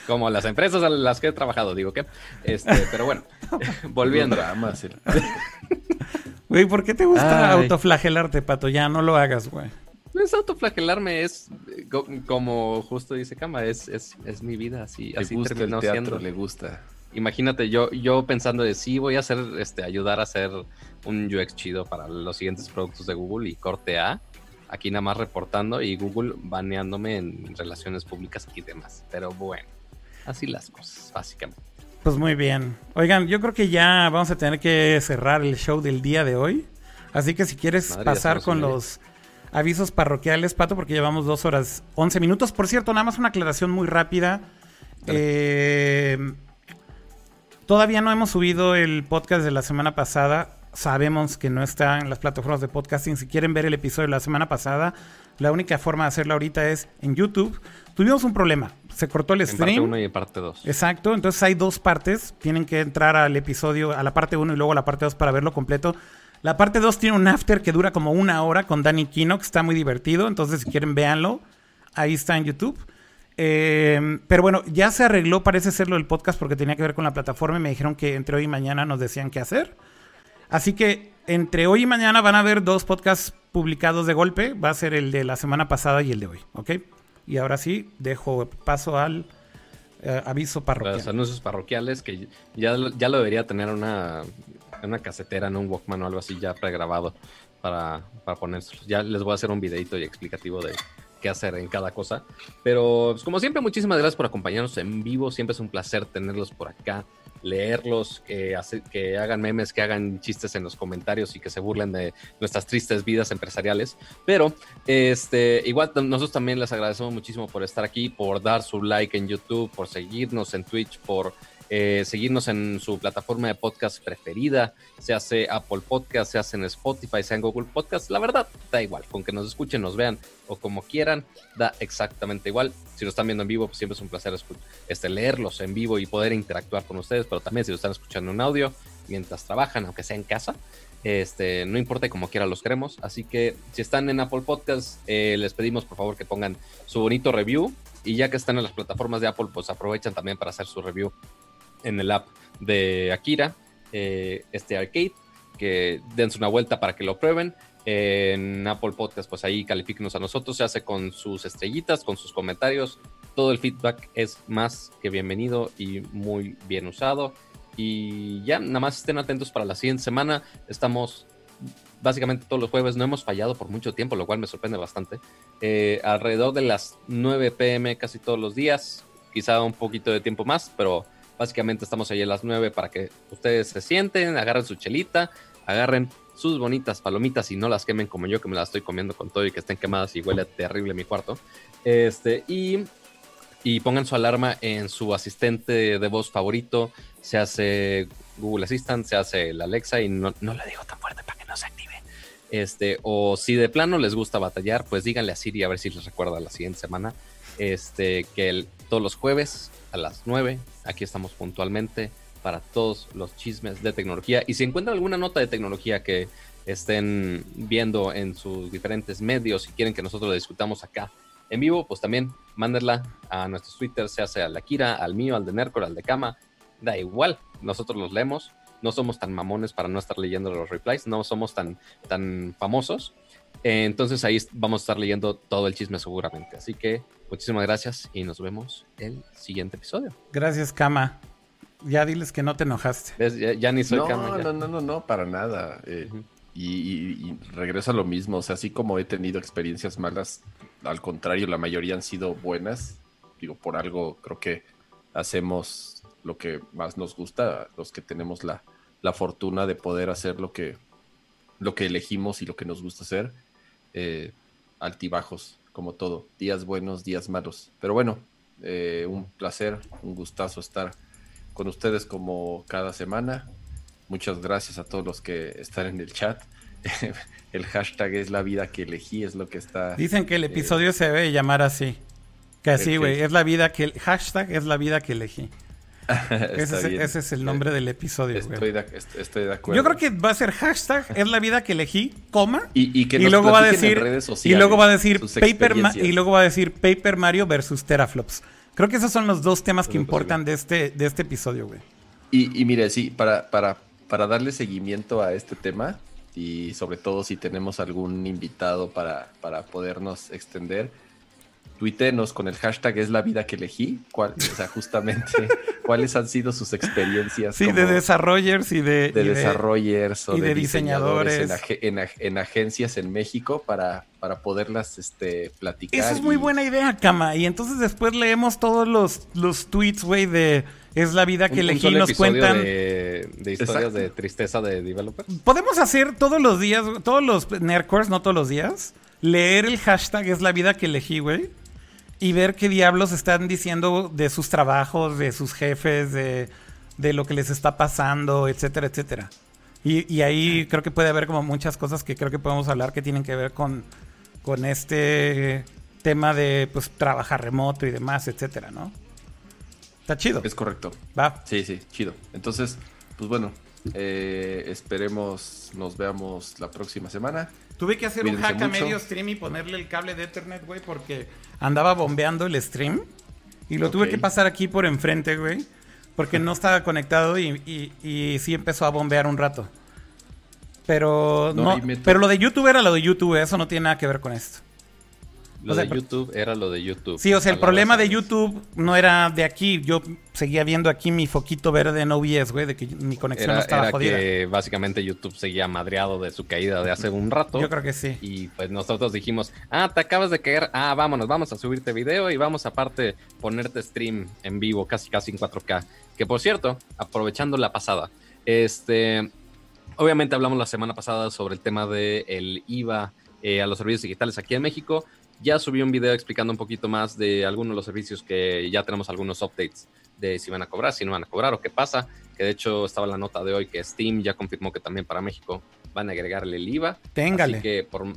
Como las empresas a las que he trabajado, digo que. Este, pero bueno, volviendo. El- Güey, ¿por qué te gusta Ay. autoflagelarte, Pato? Ya no lo hagas, güey. No es autoflagelarme, es co- como justo dice Kama, es, es, es mi vida, así, Le así gusta el terminó teatro, siendo. le gusta. Imagínate, yo, yo pensando de sí, voy a hacer, este, ayudar a hacer un UX chido para los siguientes productos de Google y corte A. Aquí nada más reportando y Google baneándome en relaciones públicas y demás. Pero bueno, así las cosas, básicamente. Pues muy bien. Oigan, yo creo que ya vamos a tener que cerrar el show del día de hoy. Así que si quieres Madre, pasar con los avisos parroquiales, Pato, porque llevamos dos horas 11 minutos. Por cierto, nada más una aclaración muy rápida. Eh, todavía no hemos subido el podcast de la semana pasada. Sabemos que no está en las plataformas de podcasting. Si quieren ver el episodio de la semana pasada, la única forma de hacerlo ahorita es en YouTube. Tuvimos un problema. Se cortó el En parte stream. 1 y en parte 2. Exacto, entonces hay dos partes. Tienen que entrar al episodio, a la parte 1 y luego a la parte 2 para verlo completo. La parte 2 tiene un after que dura como una hora con Danny Kino, que está muy divertido. Entonces, si quieren, véanlo. Ahí está en YouTube. Eh, pero bueno, ya se arregló, parece ser lo del podcast, porque tenía que ver con la plataforma y me dijeron que entre hoy y mañana nos decían qué hacer. Así que entre hoy y mañana van a haber dos podcasts publicados de golpe. Va a ser el de la semana pasada y el de hoy, ¿ok? Y ahora sí, dejo paso al eh, aviso parroquial. Los anuncios parroquiales que ya, ya lo debería tener una, una casetera, en un Walkman o algo así ya pregrabado para, para ponérselos. Ya les voy a hacer un videito y explicativo de qué hacer en cada cosa. Pero pues, como siempre, muchísimas gracias por acompañarnos en vivo. Siempre es un placer tenerlos por acá, leerlos, que, hagan memes, que hagan chistes en los comentarios y que se burlen de nuestras tristes vidas empresariales. Pero este, igual nosotros también les agradecemos muchísimo por estar aquí, por dar su like en YouTube, por seguirnos en Twitch, por eh, seguirnos en su plataforma de podcast preferida, se hace Apple Podcast, se en Spotify, sea en Google Podcast. La verdad, da igual, con que nos escuchen, nos vean o como quieran, da exactamente igual. Si lo están viendo en vivo, pues siempre es un placer este, leerlos en vivo y poder interactuar con ustedes, pero también si lo están escuchando en audio mientras trabajan, aunque sea en casa, este, no importa, como quiera los queremos. Así que si están en Apple Podcast, eh, les pedimos por favor que pongan su bonito review. Y ya que están en las plataformas de Apple, pues aprovechan también para hacer su review en el app de Akira. eh, este arcade, que dense una vuelta para que lo prueben. En Apple Podcast, pues ahí califíquenos a nosotros, se hace con sus estrellitas, con sus comentarios. Todo el feedback es más que bienvenido y muy bien usado. Y ya, nada más estén atentos para la siguiente semana. Estamos básicamente todos los jueves, no hemos fallado por mucho tiempo, lo cual me sorprende bastante. Eh, alrededor de las 9 pm casi todos los días, quizá un poquito de tiempo más, pero básicamente estamos ahí a las 9 para que ustedes se sienten, agarren su chelita, agarren sus bonitas palomitas y no las quemen como yo que me las estoy comiendo con todo y que estén quemadas y huele terrible mi cuarto. Este, y, y pongan su alarma en su asistente de voz favorito, se hace Google Assistant, se hace el Alexa y no, no le digo tan fuerte para que no se active. Este, o si de plano les gusta batallar, pues díganle a Siri a ver si les recuerda la siguiente semana. Este, que el, todos los jueves a las 9, aquí estamos puntualmente para todos los chismes de tecnología. Y si encuentran alguna nota de tecnología que estén viendo en sus diferentes medios y quieren que nosotros la discutamos acá en vivo, pues también mándenla a nuestros Twitter, sea sea al Akira, al mío, al de Nercor, al de Kama, da igual, nosotros los leemos, no somos tan mamones para no estar leyendo los replies, no somos tan, tan famosos. Entonces ahí vamos a estar leyendo todo el chisme seguramente. Así que muchísimas gracias y nos vemos el siguiente episodio. Gracias, Kama. Ya diles que no te enojaste. Ya, ya, ni soy no, Kama. No, no, no, no, para nada. Eh, uh -huh. y, y, y, regreso a lo mismo. O sea, así como he tenido experiencias malas, al contrario, la mayoría han sido buenas. Digo, por algo creo que hacemos lo que más nos gusta, los que tenemos la, la fortuna de poder hacer lo que, lo que elegimos y lo que nos gusta hacer. Eh, altibajos, como todo. Días buenos, días malos. Pero bueno, eh, un placer, un gustazo estar con ustedes como cada semana. Muchas gracias a todos los que están en el chat. el hashtag es la vida que elegí, es lo que está. Dicen que el episodio eh, se debe llamar así. Que así, güey. Es la vida que. Hashtag es la vida que elegí. Ese, es, ese, es, el nombre del episodio, estoy de, estoy de, acuerdo. Yo creo que va a ser hashtag es la vida que elegí, coma. Y, y que y luego va a decir sociales, y luego va a decir Paper y luego va a decir Paper Mario versus Teraflops. Creo que esos son los dos temas que importan de este, de este episodio, güey. Y, y, mire, sí, para, para, para darle seguimiento a este tema, y sobre todo si tenemos algún invitado para, para podernos extender, tuítenos con el hashtag es la vida que elegí, cuál, o sea, justamente cuáles han sido sus experiencias. Sí, de desarrollers y de... De y desarrollers o y de, de diseñadores. diseñadores en, ag en, agencias en México para, para poderlas este, platicar. Esa es muy y... buena idea, Cama. Y entonces después leemos todos los, los tweets, güey, de... Es la vida que un, elegí, un nos cuentan. De, de historias Exacto. de tristeza de developers. Podemos hacer todos los días, todos los nerdcores, no todos los días, leer el hashtag es la vida que elegí, güey y ver qué diablos están diciendo de sus trabajos, de sus jefes, de, de lo que les está pasando, etcétera, etcétera. Y, y, ahí creo que puede haber como muchas cosas que creo que podemos hablar que tienen que ver con, con este tema de pues trabajar remoto y demás, etcétera, ¿no? Está chido. Es correcto. Va. Sí, sí, chido. Entonces, pues bueno, eh, esperemos nos veamos la próxima semana. Tuve que hacer un hack a medio stream y ponerle el cable de Ethernet, güey, porque andaba bombeando el stream. Y lo okay. tuve que pasar aquí por enfrente, güey. Porque no estaba conectado y, y, y, sí empezó a bombear un rato. Pero no, no pero lo de YouTube era lo de YouTube, eso no tiene nada que ver con esto. Lo o sea, de YouTube era lo de YouTube. Sí, o sea, el problema de YouTube no era de aquí. Yo seguía viendo aquí mi foquito verde en OBS, güey, de que mi conexión era, no estaba era jodida. que básicamente YouTube seguía madreado de su caída de hace un rato. Yo creo que sí. Y pues nosotros dijimos, ah, te acabas de caer, ah, vámonos, vamos a subirte video y vamos aparte ponerte stream en vivo, casi casi en 4K. Que por cierto, aprovechando la pasada, este, obviamente hablamos la semana pasada sobre el tema del el IVA eh, a los servicios digitales aquí en México ya subí un video explicando un poquito más de algunos de los servicios que ya tenemos algunos updates de si van a cobrar, si no van a cobrar o qué pasa. Que de hecho estaba la nota de hoy que Steam ya confirmó que también para México van a agregarle el IVA. Téngale. Así que, por,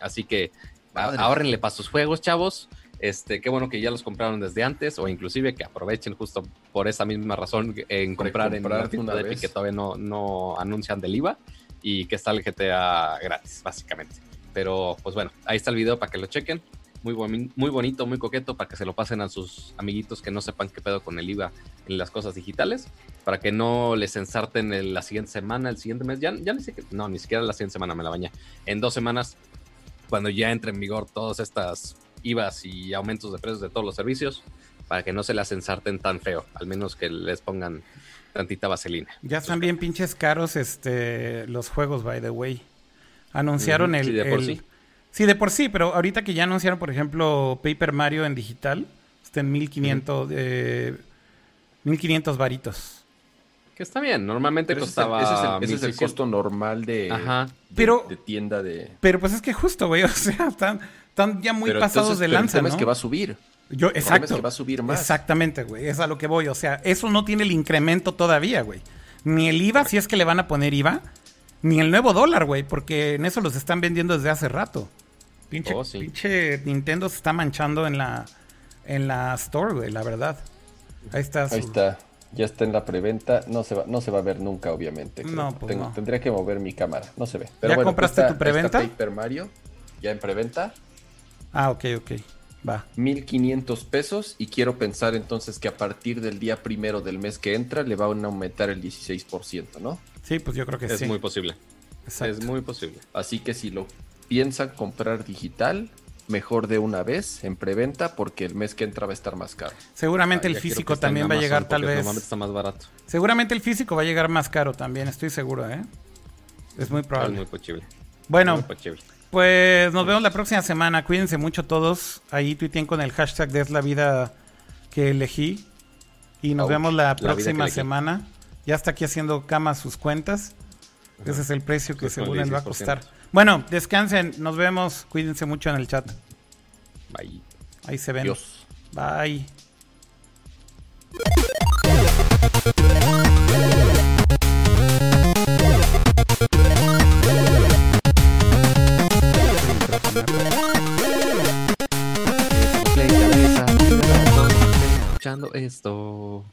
así que ahorrenle para sus juegos, chavos. Este, qué bueno que ya los compraron desde antes o inclusive que aprovechen justo por esa misma razón en comprar, en la tienda de Epic que todavía no, no anuncian del IVA y que está el GTA gratis, básicamente. Pero pues bueno, ahí está el video para que lo chequen. muy, boni- muy bonito, muy coqueto, para que se lo pasen a sus amiguitos que no sepan qué pedo con el IVA en las cosas digitales, para que no les ensarten el- la siguiente semana, el siguiente mes, ya, ya ni siquiera, no, ni siquiera la siguiente semana me la bañé. En dos semanas, cuando ya entre en vigor todas estas IVAs y aumentos de precios de todos los servicios, para que no se las ensarten tan feo, al menos que les pongan tantita vaselina. Ya están bien pinches caros este los juegos, by the way. Anunciaron el... sí, de por el- sí. Sí, de por sí, pero ahorita que ya anunciaron, por ejemplo, Paper Mario en digital, está en 1500, eh, 1500 varitos. Que está bien, normalmente Pero ese es el- costaba ese es el, ese es el 1600. costo normal de, Ajá. de- Pero- de tienda de... Pero pues es que justo, güey, o sea, están, están ya muy Pero pasados entonces, de pero el lanza, tema ¿no? es que va a subir. Yo, El es exacto. que va a subir más. Exactamente, güey, es a lo que voy. O sea, eso no tiene el incremento todavía, güey. Ni el IVA, si es que le van a poner IVA, ni el nuevo dólar, güey, porque en eso los están vendiendo desde hace rato. Pinche, Oh, sí. pinche Nintendo se está manchando en la, en la store, güey, la verdad. Ahí está. Ahí está. Ya está en la preventa. No se va, no se va a ver nunca, obviamente. creo. No, pues Tengo- no. Tendría que mover mi cámara. No se ve. ¿Ya compraste tu preventa? Paper Mario. Ya en preventa. Ah, ok, ok. Va. 1500 pesos. Y quiero pensar entonces que a partir del día primero del mes que entra le van a aumentar el 16%, ¿no? Sí, pues yo creo que Es sí. muy posible. Exacto. Es muy posible. Así que si lo piensan comprar digital, mejor de una vez en preventa porque el mes que entra va a estar más caro. Seguramente Ah, el quiero físico también va a llegar tal vez. Normalmente está más barato. Seguramente el físico va a llegar más caro también, estoy seguro, ¿eh? Es muy Es probable. muy posible. Bueno, Muy posible. Pues nos vemos la próxima semana. Cuídense mucho todos. Ahí tuiteen con el hashtag de es la vida que elegí. Y nos Ouch, vemos la próxima elegí. semana. Ya está aquí haciendo cama sus cuentas. Ese es el precio que según él va a 16%. costar. Bueno, descansen. Nos vemos. Cuídense mucho en el chat. Bye. Ahí se ven. Dios. Bye. Escuchando esto.